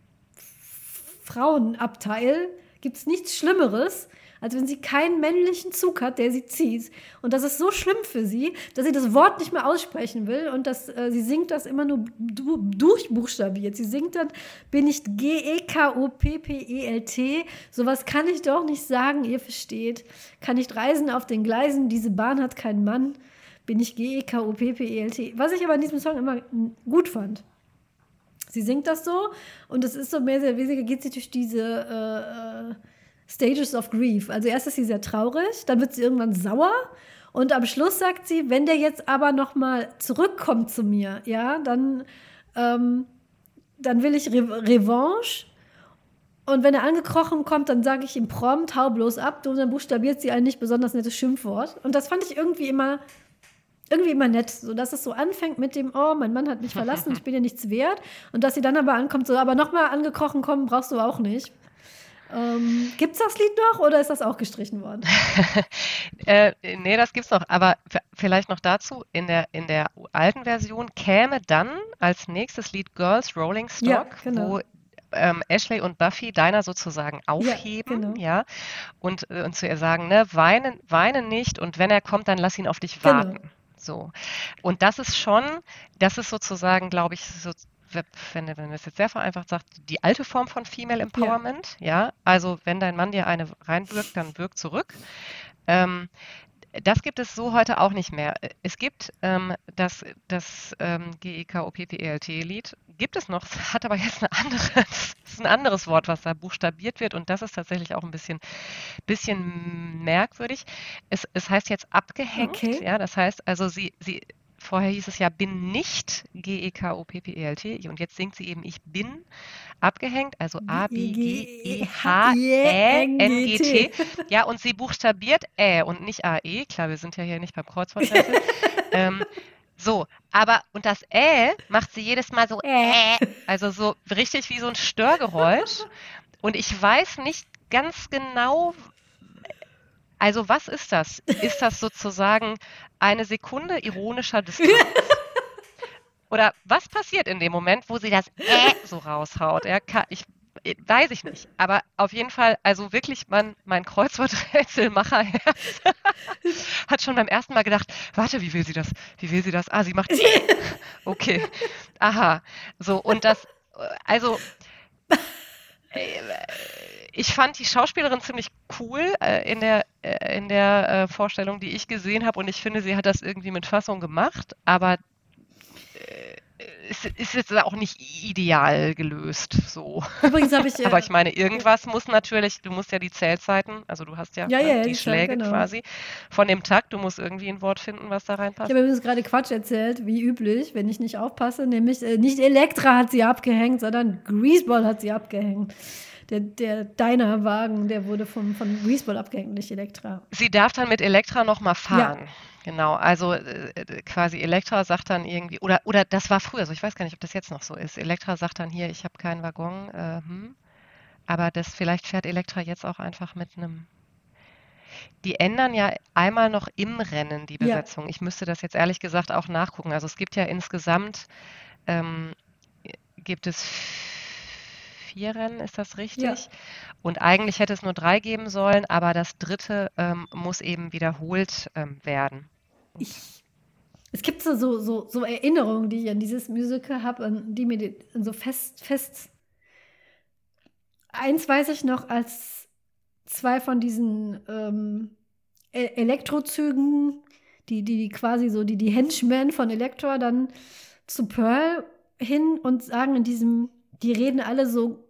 Frauenabteil gibt es nichts Schlimmeres, als wenn sie keinen männlichen Zug hat, der sie zieht. Und das ist so schlimm für sie, dass sie das Wort nicht mehr aussprechen will und dass äh, sie singt das immer nur du durchbuchstabiert. Sie singt dann, bin ich G-E-K-O-P-P-E-L-T. Sowas kann ich doch nicht sagen, ihr versteht. Kann nicht reisen auf den Gleisen, diese Bahn hat keinen Mann. Bin ich G-E-K-O-P-P-E-L-T. Was ich aber in diesem Song immer gut fand. Sie singt das so und es ist so mehr oder weniger geht sie durch diese äh, äh Stages of Grief. Also erst ist sie sehr traurig, dann wird sie irgendwann sauer und am Schluss sagt sie, wenn der jetzt aber noch mal zurückkommt zu mir, ja, dann, ähm, dann will ich Re Revanche. Und wenn er angekrochen kommt, dann sage ich ihm prompt, hau bloß ab. Und dann buchstabiert sie ein nicht besonders nettes Schimpfwort. Und das fand ich irgendwie immer, irgendwie immer nett, so dass es so anfängt mit dem, oh, mein Mann hat mich verlassen, ich bin dir nichts wert. Und dass sie dann aber ankommt, so, aber nochmal angekrochen kommen brauchst du auch nicht. Ähm, gibt es das Lied noch oder ist das auch gestrichen worden? äh, nee, das gibt's noch. Aber vielleicht noch dazu, in der, in der alten Version käme dann als nächstes Lied Girls Rolling Stock, ja, genau. wo ähm, Ashley und Buffy deiner sozusagen aufheben, ja, genau. ja und, äh, und zu ihr sagen, ne, weine, weine nicht und wenn er kommt, dann lass ihn auf dich genau. warten. Genau. So. Und das ist schon, das ist sozusagen, glaube ich, so, wenn, wenn man es jetzt sehr vereinfacht sagt, die alte Form von Female Empowerment. Ja. ja? Also wenn dein Mann dir eine reinwirkt, dann wirkt zurück. Ähm, das gibt es so heute auch nicht mehr. Es gibt ähm, das, das ähm, GEKOPPELT-Lied, gibt es noch, hat aber jetzt andere, ein anderes Wort, was da buchstabiert wird und das ist tatsächlich auch ein bisschen, bisschen merkwürdig. Es, es heißt jetzt abgehängt, okay. ja, das heißt also sie, sie Vorher hieß es ja bin nicht G-E-K-O-P-P-E-L-T und jetzt singt sie eben ich bin abgehängt, also A, B, G, E, H, E, N, G, T. Ja, und sie buchstabiert Ä und nicht A, E. Klar, wir sind ja hier nicht beim Kreuzworträtsel. ähm, so, aber und das Ä macht sie jedes Mal so Ä, also so richtig wie so ein Störgeräusch. Und ich weiß nicht ganz genau, also was ist das? Ist das sozusagen eine Sekunde ironischer Distanz? Oder was passiert in dem Moment, wo sie das äh so raushaut? Ja, ich, äh, weiß ich nicht. Aber auf jeden Fall, also wirklich, man, mein Kreuzworträtselmacher hat schon beim ersten Mal gedacht, warte, wie will sie das? Wie will sie das? Ah, sie macht. Okay. Aha. So, und das, äh, also. Äh, ich fand die Schauspielerin ziemlich cool äh, in der, äh, in der äh, Vorstellung, die ich gesehen habe. Und ich finde, sie hat das irgendwie mit Fassung gemacht. Aber äh, es ist jetzt auch nicht ideal gelöst. So. Übrigens habe ich. aber ich meine, irgendwas muss natürlich, du musst ja die Zählzeiten, also du hast ja, ja, ja die ja, Schläge genau. quasi von dem Takt. Du musst irgendwie ein Wort finden, was da reinpasst. Ich habe übrigens gerade Quatsch erzählt, wie üblich, wenn ich nicht aufpasse. Nämlich äh, nicht Elektra hat sie abgehängt, sondern Greaseball hat sie abgehängt der, der deiner Wagen, der wurde vom, von Greaseball abgehängt, nicht Elektra. Sie darf dann mit Elektra nochmal fahren. Ja. Genau, also äh, äh, quasi Elektra sagt dann irgendwie, oder, oder das war früher so, ich weiß gar nicht, ob das jetzt noch so ist. Elektra sagt dann hier, ich habe keinen Waggon, äh, hm. aber das vielleicht fährt Elektra jetzt auch einfach mit einem die ändern ja einmal noch im Rennen die Besetzung. Ja. Ich müsste das jetzt ehrlich gesagt auch nachgucken. Also es gibt ja insgesamt ähm, gibt es vier Rennen, ist das richtig? Ja. Und eigentlich hätte es nur drei geben sollen, aber das dritte ähm, muss eben wiederholt ähm, werden. Ich, es gibt so, so, so, Erinnerungen, die ich an dieses Musical habe, die mir so fest, fest. Eins weiß ich noch, als zwei von diesen ähm, e-, Elektrozügen, die, die quasi so, die, die Henchmen von Elektra dann zu Pearl hin und sagen in diesem, die reden alle so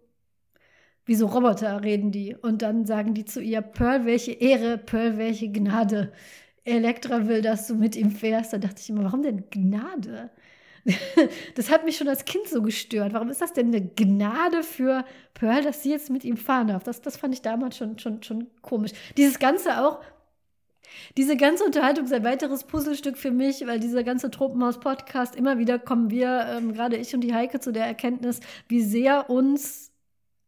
wie so Roboter reden die. Und dann sagen die zu ihr, Pearl, welche Ehre, Pearl, welche Gnade. Elektra will, dass du mit ihm fährst. Da dachte ich immer, warum denn Gnade? Das hat mich schon als Kind so gestört. Warum ist das denn eine Gnade für Pearl, dass sie jetzt mit ihm fahren darf? Das, das fand ich damals schon, schon, schon komisch. Dieses Ganze auch, diese ganze Unterhaltung ist ein weiteres Puzzlestück für mich, weil dieser ganze Tropenhaus-Podcast, immer wieder kommen wir, ähm, gerade ich und die Heike, zu der Erkenntnis, wie sehr uns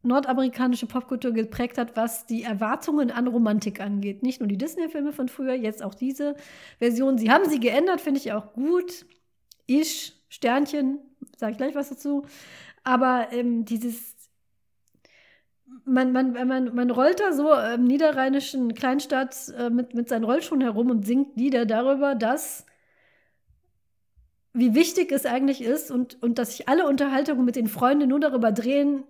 nordamerikanische Popkultur geprägt hat, was die Erwartungen an Romantik angeht. Nicht nur die Disney-Filme von früher, jetzt auch diese Version. Sie haben sie geändert, finde ich auch gut. Ich, Sternchen, sage ich gleich was dazu. Aber ähm, dieses man, man, man, man rollt da so im niederrheinischen Kleinstadt äh, mit, mit seinen Rollschuhen herum und singt Lieder darüber, dass wie wichtig es eigentlich ist und, und dass sich alle Unterhaltungen mit den Freunden nur darüber drehen,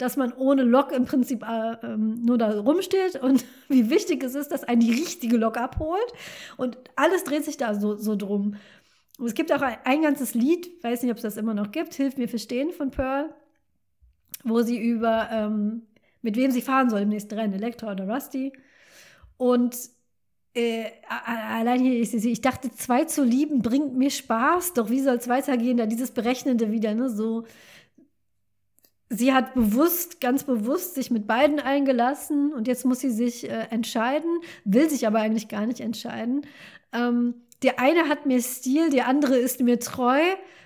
dass man ohne Lok im Prinzip äh, ähm, nur da rumsteht und wie wichtig es ist, dass einen die richtige Lok abholt. Und alles dreht sich da so, so drum. Und es gibt auch ein, ein ganzes Lied, weiß nicht, ob es das immer noch gibt, Hilf mir verstehen von Pearl, wo sie über, ähm, mit wem sie fahren soll im nächsten Rennen, Elektra oder Rusty. Und äh, allein hier, ich, ich dachte, zwei zu lieben bringt mir Spaß, doch wie soll es weitergehen? Da dieses Berechnende wieder, ne? So, sie hat bewusst, ganz bewusst sich mit beiden eingelassen und jetzt muss sie sich äh, entscheiden, will sich aber eigentlich gar nicht entscheiden. Ähm, der eine hat mir Stil, der andere ist mir treu.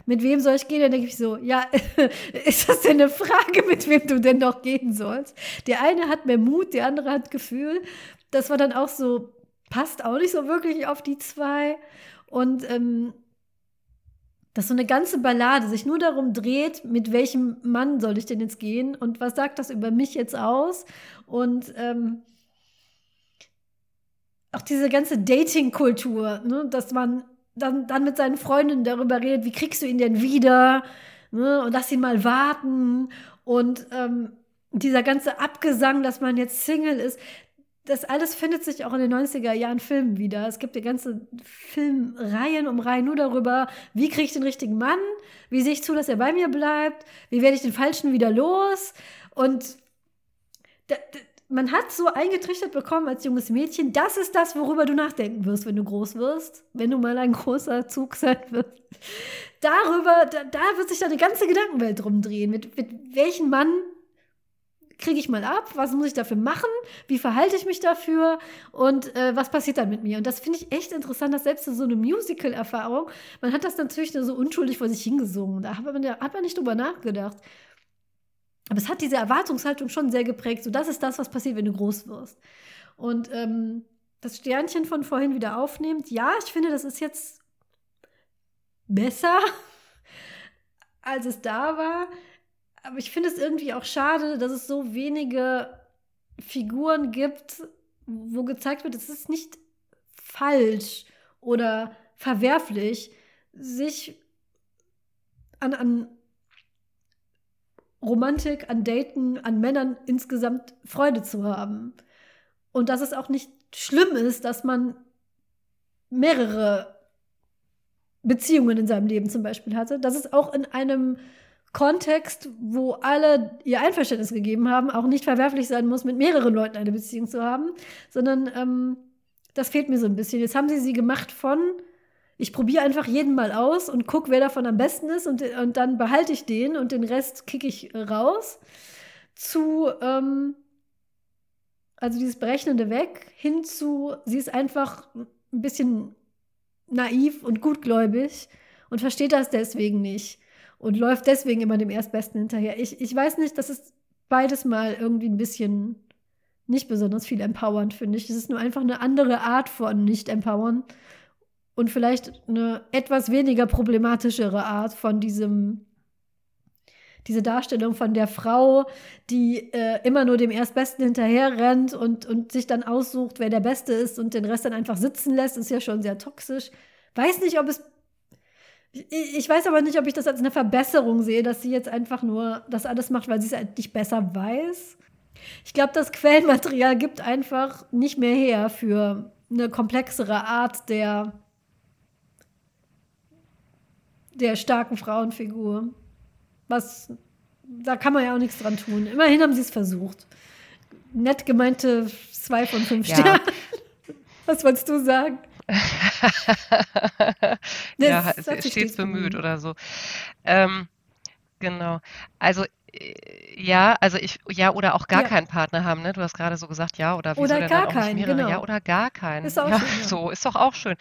Mit wem soll ich gehen? Dann denke ich so, ja, ist das denn eine Frage, mit wem du denn noch gehen sollst? Der eine hat mehr Mut, der andere hat Gefühl. Das war dann auch so, passt auch nicht so wirklich auf die zwei. Und ähm, dass so eine ganze Ballade sich nur darum dreht, mit welchem Mann soll ich denn jetzt gehen und was sagt das über mich jetzt aus? Und ähm, auch diese ganze Dating-Kultur, ne, dass man dann, dann mit seinen Freundinnen darüber redet, wie kriegst du ihn denn wieder? Ne, und lass ihn mal warten. Und ähm, dieser ganze Abgesang, dass man jetzt Single ist, das alles findet sich auch in den 90er Jahren Filmen wieder. Es gibt die ganze Filmreihen um Reihen nur darüber, wie kriege ich den richtigen Mann, wie sehe ich zu, dass er bei mir bleibt, wie werde ich den Falschen wieder los. Und da, da, man hat so eingetrichtert bekommen als junges Mädchen, das ist das, worüber du nachdenken wirst, wenn du groß wirst, wenn du mal ein großer Zug sein wirst. Darüber, da, da wird sich deine ganze Gedankenwelt drum drehen. Mit, mit welchem Mann kriege ich mal ab? Was muss ich dafür machen? Wie verhalte ich mich dafür? Und äh, was passiert dann mit mir? Und das finde ich echt interessant, dass selbst so eine Musical-Erfahrung, man hat das natürlich nur so unschuldig vor sich hingesungen. Da hat man, da hat man nicht drüber nachgedacht. Aber es hat diese Erwartungshaltung schon sehr geprägt. So, das ist das, was passiert, wenn du groß wirst. Und ähm, das Sternchen von vorhin wieder aufnehmend, ja, ich finde, das ist jetzt besser, als es da war aber ich finde es irgendwie auch schade, dass es so wenige Figuren gibt, wo gezeigt wird, es ist nicht falsch oder verwerflich, sich an, an Romantik, an Daten, an Männern insgesamt Freude zu haben. Und dass es auch nicht schlimm ist, dass man mehrere Beziehungen in seinem Leben zum Beispiel hatte. Dass es auch in einem Kontext, wo alle ihr Einverständnis gegeben haben, auch nicht verwerflich sein muss, mit mehreren Leuten eine Beziehung zu haben, sondern ähm, das fehlt mir so ein bisschen. Jetzt haben sie sie gemacht von, ich probiere einfach jeden mal aus und gucke, wer davon am besten ist und, und dann behalte ich den und den Rest kicke ich raus, zu, ähm, also dieses Berechnende weg, hin zu, sie ist einfach ein bisschen naiv und gutgläubig und versteht das deswegen nicht und läuft deswegen immer dem Erstbesten hinterher. Ich, ich weiß nicht, das ist beides mal irgendwie ein bisschen nicht besonders viel empowernd, finde ich. Es ist nur einfach eine andere Art von nicht empowern und vielleicht eine etwas weniger problematischere Art von diesem diese Darstellung von der Frau, die äh, immer nur dem Erstbesten hinterher rennt und, und sich dann aussucht, wer der Beste ist und den Rest dann einfach sitzen lässt, ist ja schon sehr toxisch. Weiß nicht, ob es ich weiß aber nicht, ob ich das als eine Verbesserung sehe, dass sie jetzt einfach nur das alles macht, weil sie es eigentlich besser weiß. Ich glaube, das Quellenmaterial gibt einfach nicht mehr her für eine komplexere Art der, der starken Frauenfigur. Was, da kann man ja auch nichts dran tun. Immerhin haben sie es versucht. Nett gemeinte zwei von fünf ja. Sternen. Was wolltest du sagen? ja, stets, stets bemüht oder so. Ähm, genau. Also äh, ja, also ich, ja, oder auch gar ja. keinen Partner haben, ne? Du hast gerade so gesagt, ja, oder wieso oder gar keinen, genau. Ja, oder gar keinen. Ist auch ja, schön, ja. So, ist doch auch schön.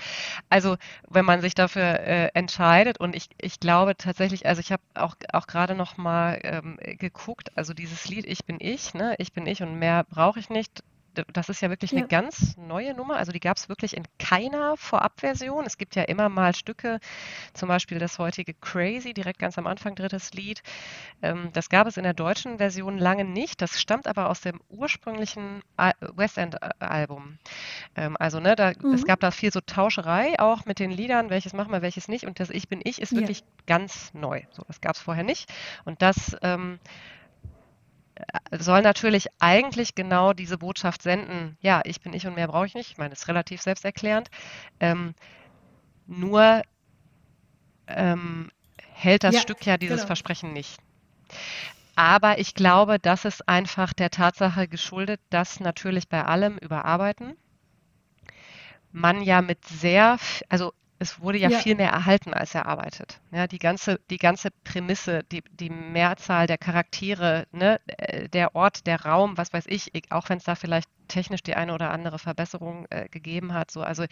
Also, wenn man sich dafür äh, entscheidet und ich, ich glaube tatsächlich, also ich habe auch, auch gerade noch mal ähm, geguckt, also dieses Lied Ich bin ich, ne? Ich bin ich und mehr brauche ich nicht, das ist ja wirklich ja. eine ganz neue Nummer. Also die gab es wirklich in keiner Vorabversion. Es gibt ja immer mal Stücke, zum Beispiel das heutige Crazy, direkt ganz am Anfang drittes Lied. Ähm, das gab es in der deutschen Version lange nicht. Das stammt aber aus dem ursprünglichen West End-Album. Ähm, also ne, da, mhm. es gab da viel so Tauscherei auch mit den Liedern, welches machen wir, welches nicht. Und das Ich bin ich ist wirklich ja. ganz neu. So, das gab es vorher nicht. Und das ähm, soll natürlich eigentlich genau diese Botschaft senden, ja, ich bin ich und mehr brauche ich nicht. Ich meine, es ist relativ selbsterklärend. Ähm, nur ähm, hält das ja, Stück ja dieses genau. Versprechen nicht. Aber ich glaube, das ist einfach der Tatsache geschuldet, dass natürlich bei allem Überarbeiten man ja mit sehr, also es wurde ja, ja, viel mehr erhalten als erarbeitet. Ja, die ganze, die ganze Prämisse, die, die Mehrzahl der Charaktere, ne, äh, der Ort, der Raum, was weiß ich, auch wenn es da vielleicht technisch die eine oder andere Verbesserung äh, gegeben hat. So, also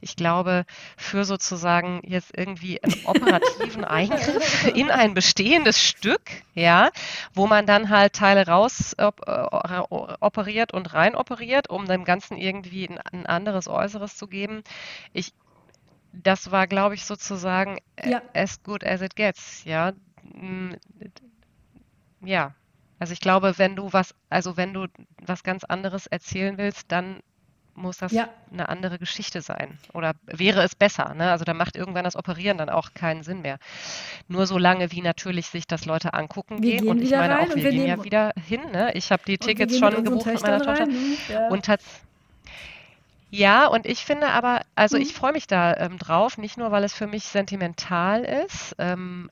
ich glaube, für sozusagen jetzt irgendwie einen operativen Eingriff in ein bestehendes Stück, ja, wo man dann halt Teile raus op äh, operiert und rein operiert, um dem Ganzen irgendwie ein, ein anderes Äußeres zu geben. Ich, das war, glaube ich, sozusagen ja. as good as it gets, ja. Mm, ja, also ich glaube, wenn du was, also wenn du was ganz anderes erzählen willst, dann muss das ja. eine andere Geschichte sein. Oder wäre es besser? Ne? Also da macht irgendwann das Operieren dann auch keinen Sinn mehr. Nur so lange, wie natürlich sich das Leute angucken wir gehen. Und ich meine auch, wir, wir gehen ja wieder hin. Ne? Ich habe die Tickets schon gebucht mit meiner Tochter. Ja. Und hat ja, und ich finde aber, also mhm. ich freue mich da ähm, drauf, nicht nur, weil es für mich sentimental ist, ähm,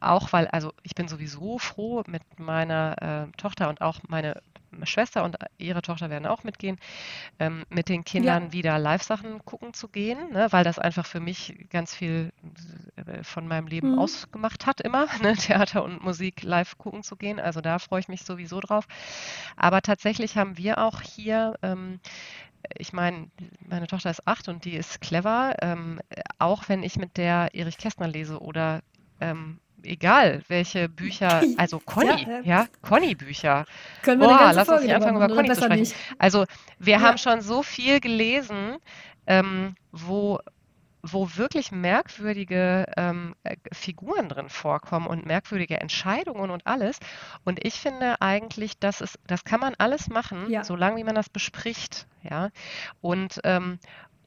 auch weil, also ich bin sowieso froh mit meiner äh, Tochter und auch meine Schwester und ihre Tochter werden auch mitgehen, ähm, mit den Kindern ja. wieder Live-Sachen gucken zu gehen, ne, weil das einfach für mich ganz viel äh, von meinem Leben mhm. ausgemacht hat, immer, ne, Theater und Musik live gucken zu gehen. Also da freue ich mich sowieso drauf. Aber tatsächlich haben wir auch hier ähm, ich meine, meine Tochter ist acht und die ist clever. Ähm, auch wenn ich mit der Erich Kästner lese oder ähm, egal welche Bücher, also Conny, ja, ja Conny-Bücher. Können wir Boah, lass uns nicht anfangen, über Conny zu sprechen. Nicht. Also wir ja. haben schon so viel gelesen, ähm, wo wo wirklich merkwürdige ähm, äh, Figuren drin vorkommen und merkwürdige Entscheidungen und alles. Und ich finde eigentlich, dass es, das kann man alles machen, ja. solange wie man das bespricht. Ja. Und, ähm,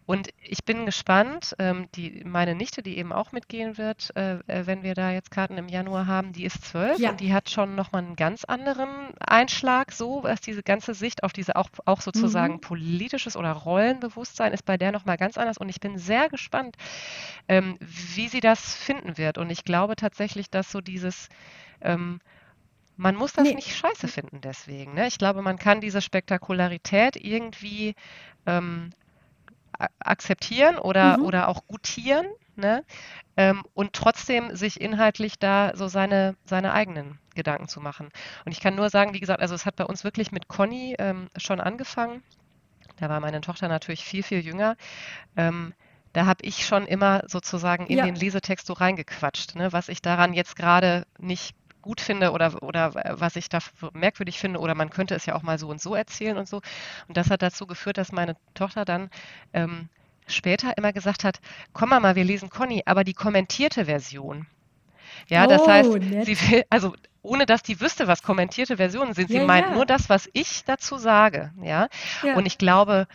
und ich bin gespannt, ähm, die, meine Nichte, die eben auch mitgehen wird, äh, äh, wenn wir da jetzt Karten im Januar haben, die ist zwölf ja. und die hat schon nochmal einen ganz anderen Einschlag, so was diese ganze Sicht auf diese auch, auch sozusagen mhm. politisches oder Rollenbewusstsein ist bei der nochmal ganz anders und ich bin sehr gespannt, ähm, wie sie das finden wird. Und ich glaube tatsächlich, dass so dieses ähm, man muss das nee. nicht scheiße finden deswegen. Ne? Ich glaube, man kann diese Spektakularität irgendwie ähm, akzeptieren oder, mhm. oder auch gutieren ne? Ähm, und trotzdem sich inhaltlich da so seine, seine eigenen Gedanken zu machen. Und ich kann nur sagen, wie gesagt, also es hat bei uns wirklich mit Conny ähm, schon angefangen. Da war meine Tochter natürlich viel, viel jünger. Ähm, da habe ich schon immer sozusagen in ja. den Lesetext so reingequatscht, ne? was ich daran jetzt gerade nicht gut finde oder, oder was ich da merkwürdig finde oder man könnte es ja auch mal so und so erzählen und so. Und das hat dazu geführt, dass meine Tochter dann ähm, später immer gesagt hat, komm mal, wir lesen Conny, aber die kommentierte Version. Ja, das oh, heißt, nett. sie will, also ohne dass die wüsste, was kommentierte Versionen sind. Sie ja, meint ja. nur das, was ich dazu sage. Ja? ja. Und ich glaube,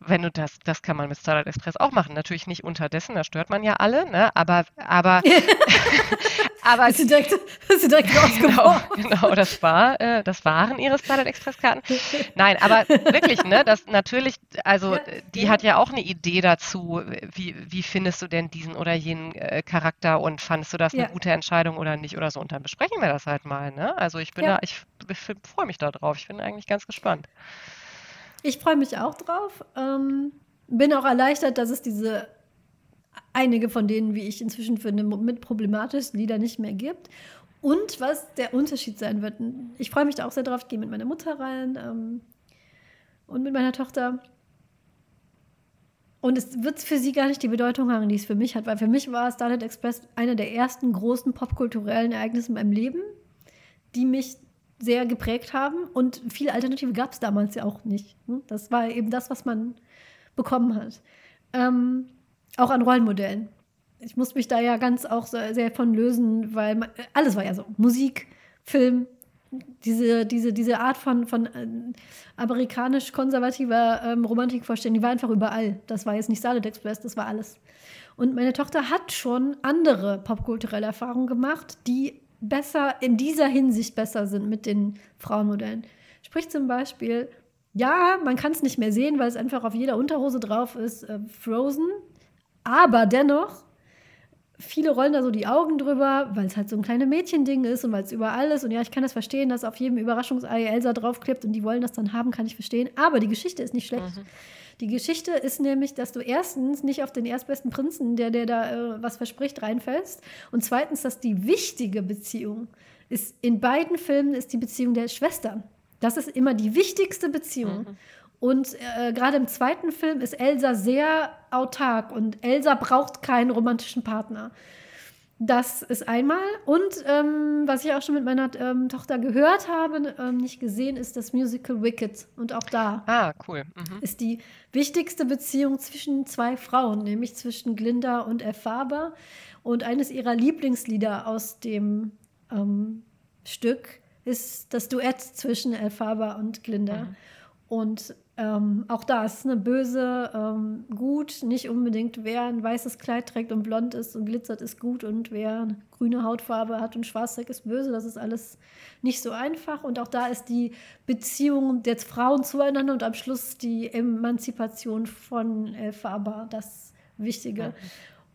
wenn du das, das kann man mit Starlight Express auch machen. Natürlich nicht unterdessen, da stört man ja alle, ne? Aber, aber, aber. Ist sie direkt, ist sie direkt genau, genau, das war, äh, das waren ihre Starlight Express Karten. Nein, aber wirklich, ne? Das natürlich, also ja, die ja. hat ja auch eine Idee dazu. Wie, wie findest du denn diesen oder jenen äh, Charakter und fandest du das ja. eine gute Entscheidung oder nicht oder so? Und dann besprechen wir das halt mal, ne? Also ich bin da, ich, ich freue mich da drauf. Ich bin eigentlich ganz gespannt. Ich freue mich auch drauf. Ähm, bin auch erleichtert, dass es diese einige von denen, wie ich inzwischen finde, mit problematischsten Lieder nicht mehr gibt. Und was der Unterschied sein wird. Ich freue mich da auch sehr drauf. Ich gehe mit meiner Mutter rein ähm, und mit meiner Tochter. Und es wird für sie gar nicht die Bedeutung haben, die es für mich hat, weil für mich war Starlight Express eine der ersten großen popkulturellen Ereignisse in meinem Leben, die mich sehr geprägt haben. Und viele Alternative gab es damals ja auch nicht. Ne? Das war eben das, was man bekommen hat. Ähm, auch an Rollenmodellen. Ich musste mich da ja ganz auch sehr von lösen, weil man, alles war ja so. Musik, Film, diese, diese, diese Art von, von äh, amerikanisch-konservativer ähm, Romantikvorstellung, die war einfach überall. Das war jetzt nicht Starlet Express, das war alles. Und meine Tochter hat schon andere popkulturelle Erfahrungen gemacht, die besser, in dieser Hinsicht besser sind mit den Frauenmodellen. Sprich zum Beispiel, ja, man kann es nicht mehr sehen, weil es einfach auf jeder Unterhose drauf ist, äh, Frozen. Aber dennoch, viele rollen da so die Augen drüber, weil es halt so ein kleines Mädchending ist und weil es überall ist. Und ja, ich kann das verstehen, dass auf jedem Überraschungsei Elsa draufklebt und die wollen das dann haben, kann ich verstehen. Aber die Geschichte ist nicht schlecht. Mhm. Die Geschichte ist nämlich, dass du erstens nicht auf den erstbesten Prinzen, der dir da äh, was verspricht, reinfällst. Und zweitens, dass die wichtige Beziehung ist, in beiden Filmen ist die Beziehung der Schwestern. Das ist immer die wichtigste Beziehung. Mhm. Und äh, gerade im zweiten Film ist Elsa sehr autark und Elsa braucht keinen romantischen Partner. Das ist einmal. Und ähm, was ich auch schon mit meiner ähm, Tochter gehört habe, ähm, nicht gesehen, ist das Musical Wicked. Und auch da ah, cool. mhm. ist die wichtigste Beziehung zwischen zwei Frauen, nämlich zwischen Glinda und Elphaba. Und eines ihrer Lieblingslieder aus dem ähm, Stück ist das Duett zwischen Elphaba und Glinda. Mhm. Und ähm, auch da ist eine böse ähm, gut, nicht unbedingt wer ein weißes Kleid trägt und blond ist und glitzert ist gut und wer eine grüne Hautfarbe hat und schwarz trägt ist böse. Das ist alles nicht so einfach. Und auch da ist die Beziehung der Frauen zueinander und am Schluss die Emanzipation von äh, Faber das Wichtige. Ja.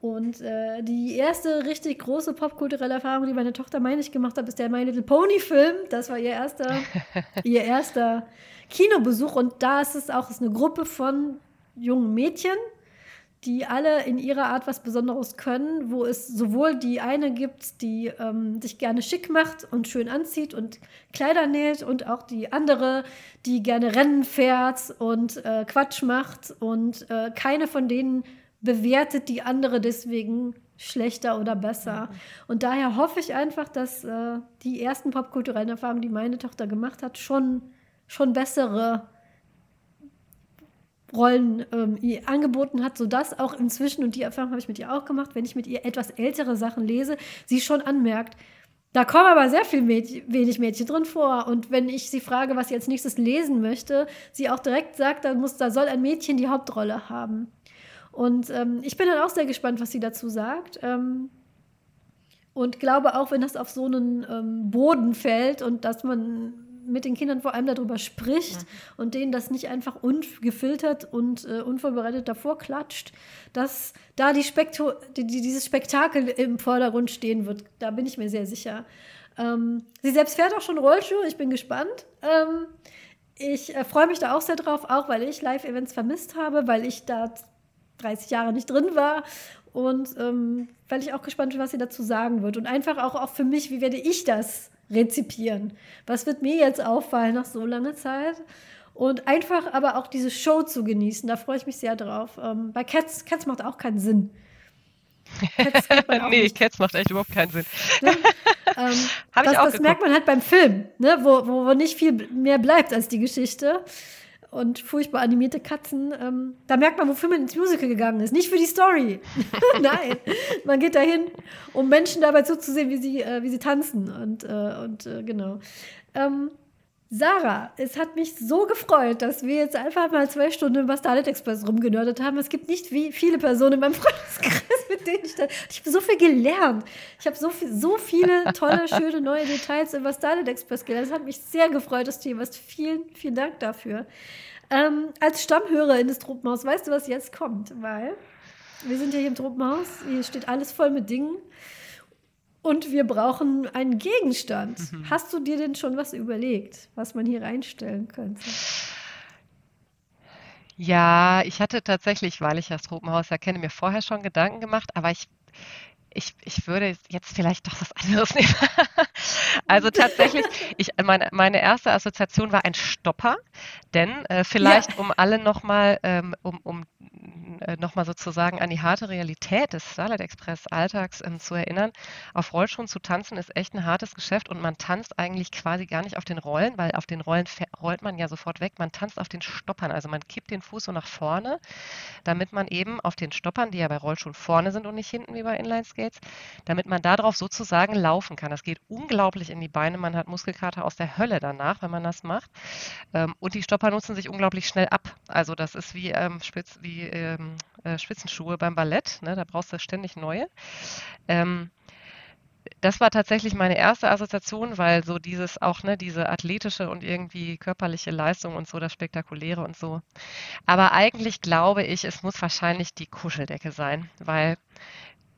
Und äh, die erste richtig große popkulturelle Erfahrung, die meine Tochter, meine ich, gemacht hat, ist der My Little Pony Film. Das war ihr erster, ihr erster Kinobesuch und da ist es auch ist eine Gruppe von jungen Mädchen, die alle in ihrer Art was Besonderes können, wo es sowohl die eine gibt, die ähm, sich gerne schick macht und schön anzieht und Kleider näht und auch die andere, die gerne Rennen fährt und äh, Quatsch macht und äh, keine von denen bewertet die andere deswegen schlechter oder besser. Und daher hoffe ich einfach, dass äh, die ersten popkulturellen Erfahrungen, die meine Tochter gemacht hat, schon schon bessere Rollen ähm, ihr angeboten hat, sodass auch inzwischen, und die Erfahrung habe ich mit ihr auch gemacht, wenn ich mit ihr etwas ältere Sachen lese, sie schon anmerkt, da kommen aber sehr viel Mädchen, wenig Mädchen drin vor. Und wenn ich sie frage, was sie als nächstes lesen möchte, sie auch direkt sagt, da, muss, da soll ein Mädchen die Hauptrolle haben. Und ähm, ich bin dann auch sehr gespannt, was sie dazu sagt. Ähm, und glaube auch, wenn das auf so einen ähm, Boden fällt und dass man mit den Kindern vor allem darüber spricht ja. und denen das nicht einfach ungefiltert und äh, unvorbereitet davor klatscht, dass da die Spekto die, dieses Spektakel im Vordergrund stehen wird. Da bin ich mir sehr sicher. Ähm, sie selbst fährt auch schon Rollschuh, ich bin gespannt. Ähm, ich äh, freue mich da auch sehr drauf, auch weil ich Live-Events vermisst habe, weil ich da 30 Jahre nicht drin war und ähm, weil ich auch gespannt bin, was sie dazu sagen wird. Und einfach auch, auch für mich, wie werde ich das rezipieren. Was wird mir jetzt auffallen nach so langer Zeit? Und einfach aber auch diese Show zu genießen, da freue ich mich sehr drauf. Ähm, bei Cats, Cats macht auch keinen Sinn. Cats nee, nicht. Cats macht echt überhaupt keinen Sinn. Ne? ähm, das, das merkt man halt beim Film, ne? wo, wo, wo nicht viel mehr bleibt als die Geschichte und furchtbar animierte Katzen. Ähm, da merkt man, wofür man ins Musical gegangen ist. Nicht für die Story. Nein, man geht dahin, um Menschen dabei zuzusehen, wie sie, äh, wie sie tanzen. Und, äh, und äh, genau. Ähm, Sarah, es hat mich so gefreut, dass wir jetzt einfach mal zwei Stunden über Starlet Express rumgenördet haben. Es gibt nicht wie viele Personen in meinem Freundeskreis, mit denen ich da. Ich habe so viel gelernt. Ich habe so, viel, so viele tolle, schöne neue Details über Starlet Express gelernt. Es hat mich sehr gefreut, das Thema. Vielen, vielen Dank dafür. Ähm, als Stammhörerin des Truppenhaus, weißt du, was jetzt kommt? Weil wir sind ja hier im Truppenhaus, hier steht alles voll mit Dingen. Und wir brauchen einen Gegenstand. Mhm. Hast du dir denn schon was überlegt, was man hier reinstellen könnte? Ja, ich hatte tatsächlich, weil ich das Tropenhaus ja kenne, mir vorher schon Gedanken gemacht, aber ich, ich, ich würde jetzt vielleicht doch was anderes nehmen. also tatsächlich, ich, meine, meine erste Assoziation war ein Stopper, denn äh, vielleicht ja. um alle nochmal, ähm, um, um äh, nochmal sozusagen an die harte Realität des Starlight Express Alltags ähm, zu erinnern. Auf Rollschuhen zu tanzen ist echt ein hartes Geschäft und man tanzt eigentlich quasi gar nicht auf den Rollen, weil auf den Rollen rollt man ja sofort weg. Man tanzt auf den Stoppern, also man kippt den Fuß so nach vorne, damit man eben auf den Stoppern, die ja bei Rollschuhen vorne sind und nicht hinten wie bei Inline Skates, damit man darauf sozusagen laufen kann. Das geht unglaublich in die Beine. Man hat Muskelkater aus der Hölle danach, wenn man das macht. Ähm, und die Stopper nutzen sich unglaublich schnell ab. Also das ist wie, ähm, spitz, wie ähm, äh, Spitzenschuhe beim Ballett. Ne? Da brauchst du ständig neue. Ähm, das war tatsächlich meine erste Assoziation, weil so dieses auch, ne, diese athletische und irgendwie körperliche Leistung und so, das Spektakuläre und so. Aber eigentlich glaube ich, es muss wahrscheinlich die Kuscheldecke sein, weil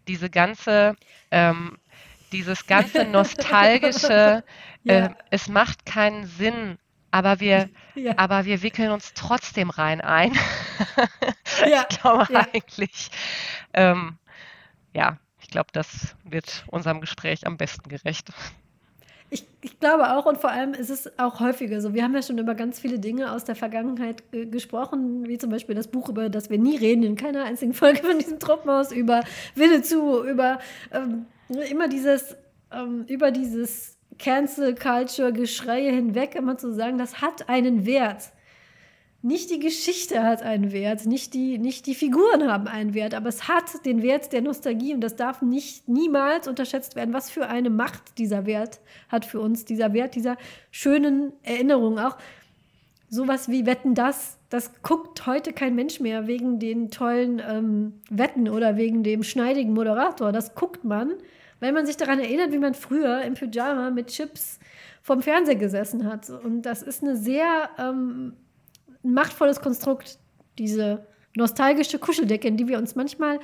diese ganze, ähm, dieses ganze nostalgische, ja. äh, es macht keinen Sinn, aber wir, ja. aber wir wickeln uns trotzdem rein ein. ja. Ich glaube ja. eigentlich, ähm, ja, ich glaube, das wird unserem Gespräch am besten gerecht. Ich, ich, glaube auch und vor allem ist es auch häufiger so. Wir haben ja schon über ganz viele Dinge aus der Vergangenheit äh, gesprochen, wie zum Beispiel das Buch, über das wir nie reden, in keiner einzigen Folge von diesem Truppenhaus, über Winnetou, über ähm, immer dieses, ähm, über dieses Cancel Culture Geschreie hinweg immer zu sagen, das hat einen Wert. Nicht die Geschichte hat einen Wert, nicht die, nicht die Figuren haben einen Wert, aber es hat den Wert der Nostalgie und das darf nicht niemals unterschätzt werden, was für eine Macht dieser Wert hat für uns, dieser Wert dieser schönen Erinnerung. Auch sowas wie Wetten das, das guckt heute kein Mensch mehr wegen den tollen ähm, Wetten oder wegen dem schneidigen Moderator. Das guckt man, weil man sich daran erinnert, wie man früher im Pyjama mit Chips vom Fernseher gesessen hat. Und das ist eine sehr ähm, ein machtvolles Konstrukt, diese nostalgische Kuscheldecke, in die wir uns manchmal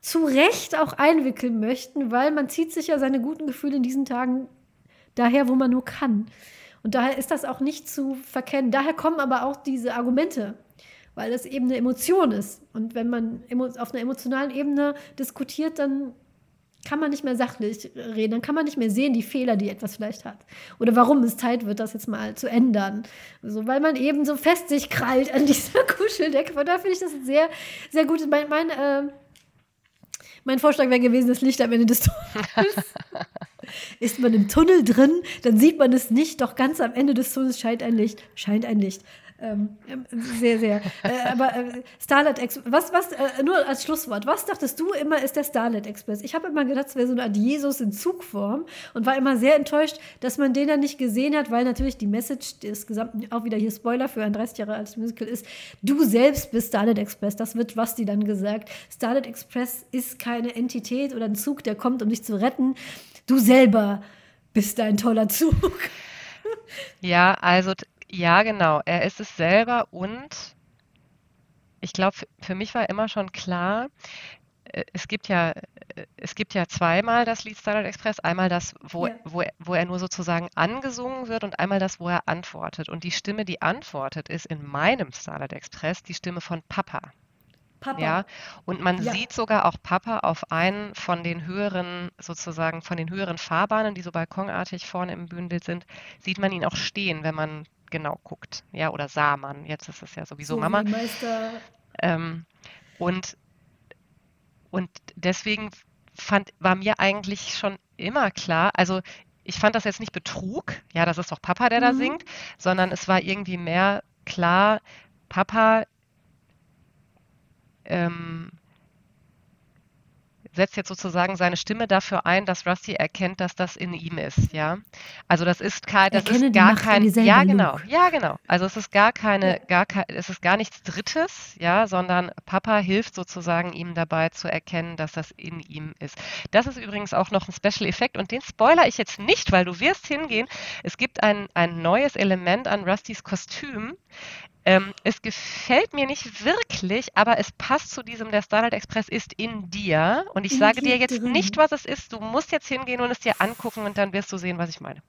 zu Recht auch einwickeln möchten, weil man zieht sich ja seine guten Gefühle in diesen Tagen daher, wo man nur kann. Und daher ist das auch nicht zu verkennen. Daher kommen aber auch diese Argumente, weil es eben eine Emotion ist. Und wenn man auf einer emotionalen Ebene diskutiert, dann kann man nicht mehr sachlich reden, dann kann man nicht mehr sehen, die Fehler, die etwas vielleicht hat. Oder warum es Zeit wird, das jetzt mal zu ändern. So, weil man eben so fest sich krallt an dieser Kuscheldecke. Von daher finde ich das sehr, sehr gut. Mein, mein, äh, mein Vorschlag wäre gewesen, das Licht am Ende des Tunnels. Ist man im Tunnel drin, dann sieht man es nicht, doch ganz am Ende des Tunnels scheint ein Licht, scheint ein Licht. Ähm, sehr, sehr. Äh, aber äh, Starlight Express, was, was, äh, nur als Schlusswort, was dachtest du immer ist der Starlight Express? Ich habe immer gedacht, es wäre so eine Art Jesus in Zugform und war immer sehr enttäuscht, dass man den dann nicht gesehen hat, weil natürlich die Message des gesamten, auch wieder hier Spoiler für ein 30 Jahre altes Musical ist, du selbst bist Starlight Express. Das wird Basti dann gesagt. Starlight Express ist keine Entität oder ein Zug, der kommt, um dich zu retten. Du selber bist ein toller Zug. Ja, also ja, genau. Er ist es selber und ich glaube, für mich war immer schon klar, äh, es gibt ja, äh, es gibt ja zweimal das Lied Starlight Express, einmal das, wo, ja. wo, wo er nur sozusagen angesungen wird und einmal das, wo er antwortet. Und die Stimme, die antwortet, ist in meinem Starlight Express die Stimme von Papa. Papa. Ja, und man ja. sieht sogar auch Papa auf einen von den höheren, sozusagen von den höheren Fahrbahnen, die so balkonartig vorne im Bühnenbild sind, sieht man ihn auch stehen, wenn man genau guckt. Ja, oder sah man. Jetzt ist es ja sowieso so Mama. Ähm, und, und deswegen fand, war mir eigentlich schon immer klar, also ich fand das jetzt nicht Betrug, ja, das ist doch Papa, der mhm. da singt, sondern es war irgendwie mehr klar, Papa ähm, setzt jetzt sozusagen seine Stimme dafür ein, dass Rusty erkennt, dass das in ihm ist, ja. Also das ist kein, das ist gar kein, ja genau, ja genau. Also es ist gar keine, ja. gar kein, es ist gar nichts Drittes, ja, sondern Papa hilft sozusagen ihm dabei zu erkennen, dass das in ihm ist. Das ist übrigens auch noch ein Special Effekt und den spoiler ich jetzt nicht, weil du wirst hingehen. Es gibt ein, ein neues Element an Rustys Kostüm, ähm, es gefällt mir nicht wirklich, aber es passt zu diesem, der Starlight Express ist in dir. Und ich in sage dir jetzt drin. nicht, was es ist. Du musst jetzt hingehen und es dir angucken und dann wirst du sehen, was ich meine.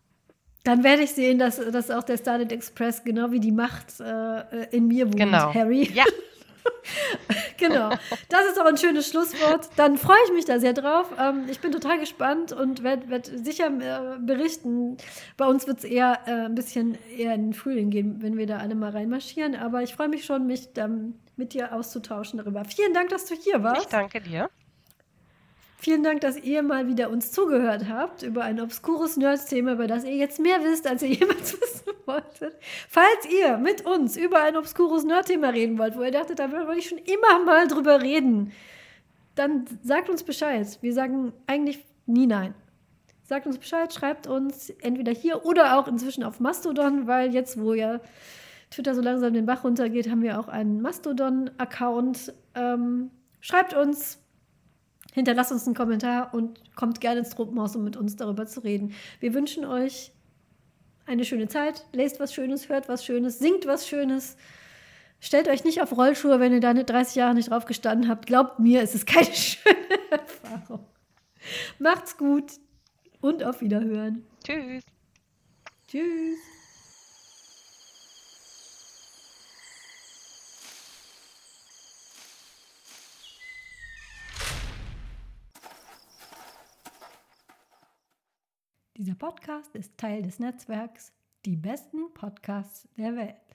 Dann werde ich sehen, dass, dass auch der Starlight Express genau wie die Macht äh, in mir wohnt, genau. Harry. Ja, genau. Das ist auch ein schönes Schlusswort. Dann freue ich mich da sehr drauf. Ähm, ich bin total gespannt und werde werd sicher äh, berichten. Bei uns wird es eher äh, ein bisschen eher in den Frühling gehen, wenn wir da alle mal reinmarschieren. Aber ich freue mich schon, mich dann mit dir auszutauschen darüber. Vielen Dank, dass du hier warst. Ich danke dir. Vielen Dank, dass ihr mal wieder uns zugehört habt über ein obskures Nerds-Thema, über das ihr jetzt mehr wisst, als ihr jemals wissen wolltet. Falls ihr mit uns über ein obskures Nerd-Thema reden wollt, wo ihr dachtet, da wollte ich schon immer mal drüber reden, dann sagt uns Bescheid. Wir sagen eigentlich nie nein. Sagt uns Bescheid, schreibt uns entweder hier oder auch inzwischen auf Mastodon, weil jetzt, wo ja Twitter so langsam den Bach runtergeht, haben wir auch einen Mastodon-Account. Ähm, schreibt uns, Hinterlasst uns einen Kommentar und kommt gerne ins Tropenhaus, um mit uns darüber zu reden. Wir wünschen euch eine schöne Zeit. Lest was Schönes, hört was Schönes, singt was Schönes. Stellt euch nicht auf Rollschuhe, wenn ihr da 30 Jahre nicht drauf gestanden habt. Glaubt mir, es ist keine schöne Erfahrung. Macht's gut und auf Wiederhören. Tschüss. Tschüss. Dieser Podcast ist Teil des Netzwerks Die besten Podcasts der Welt.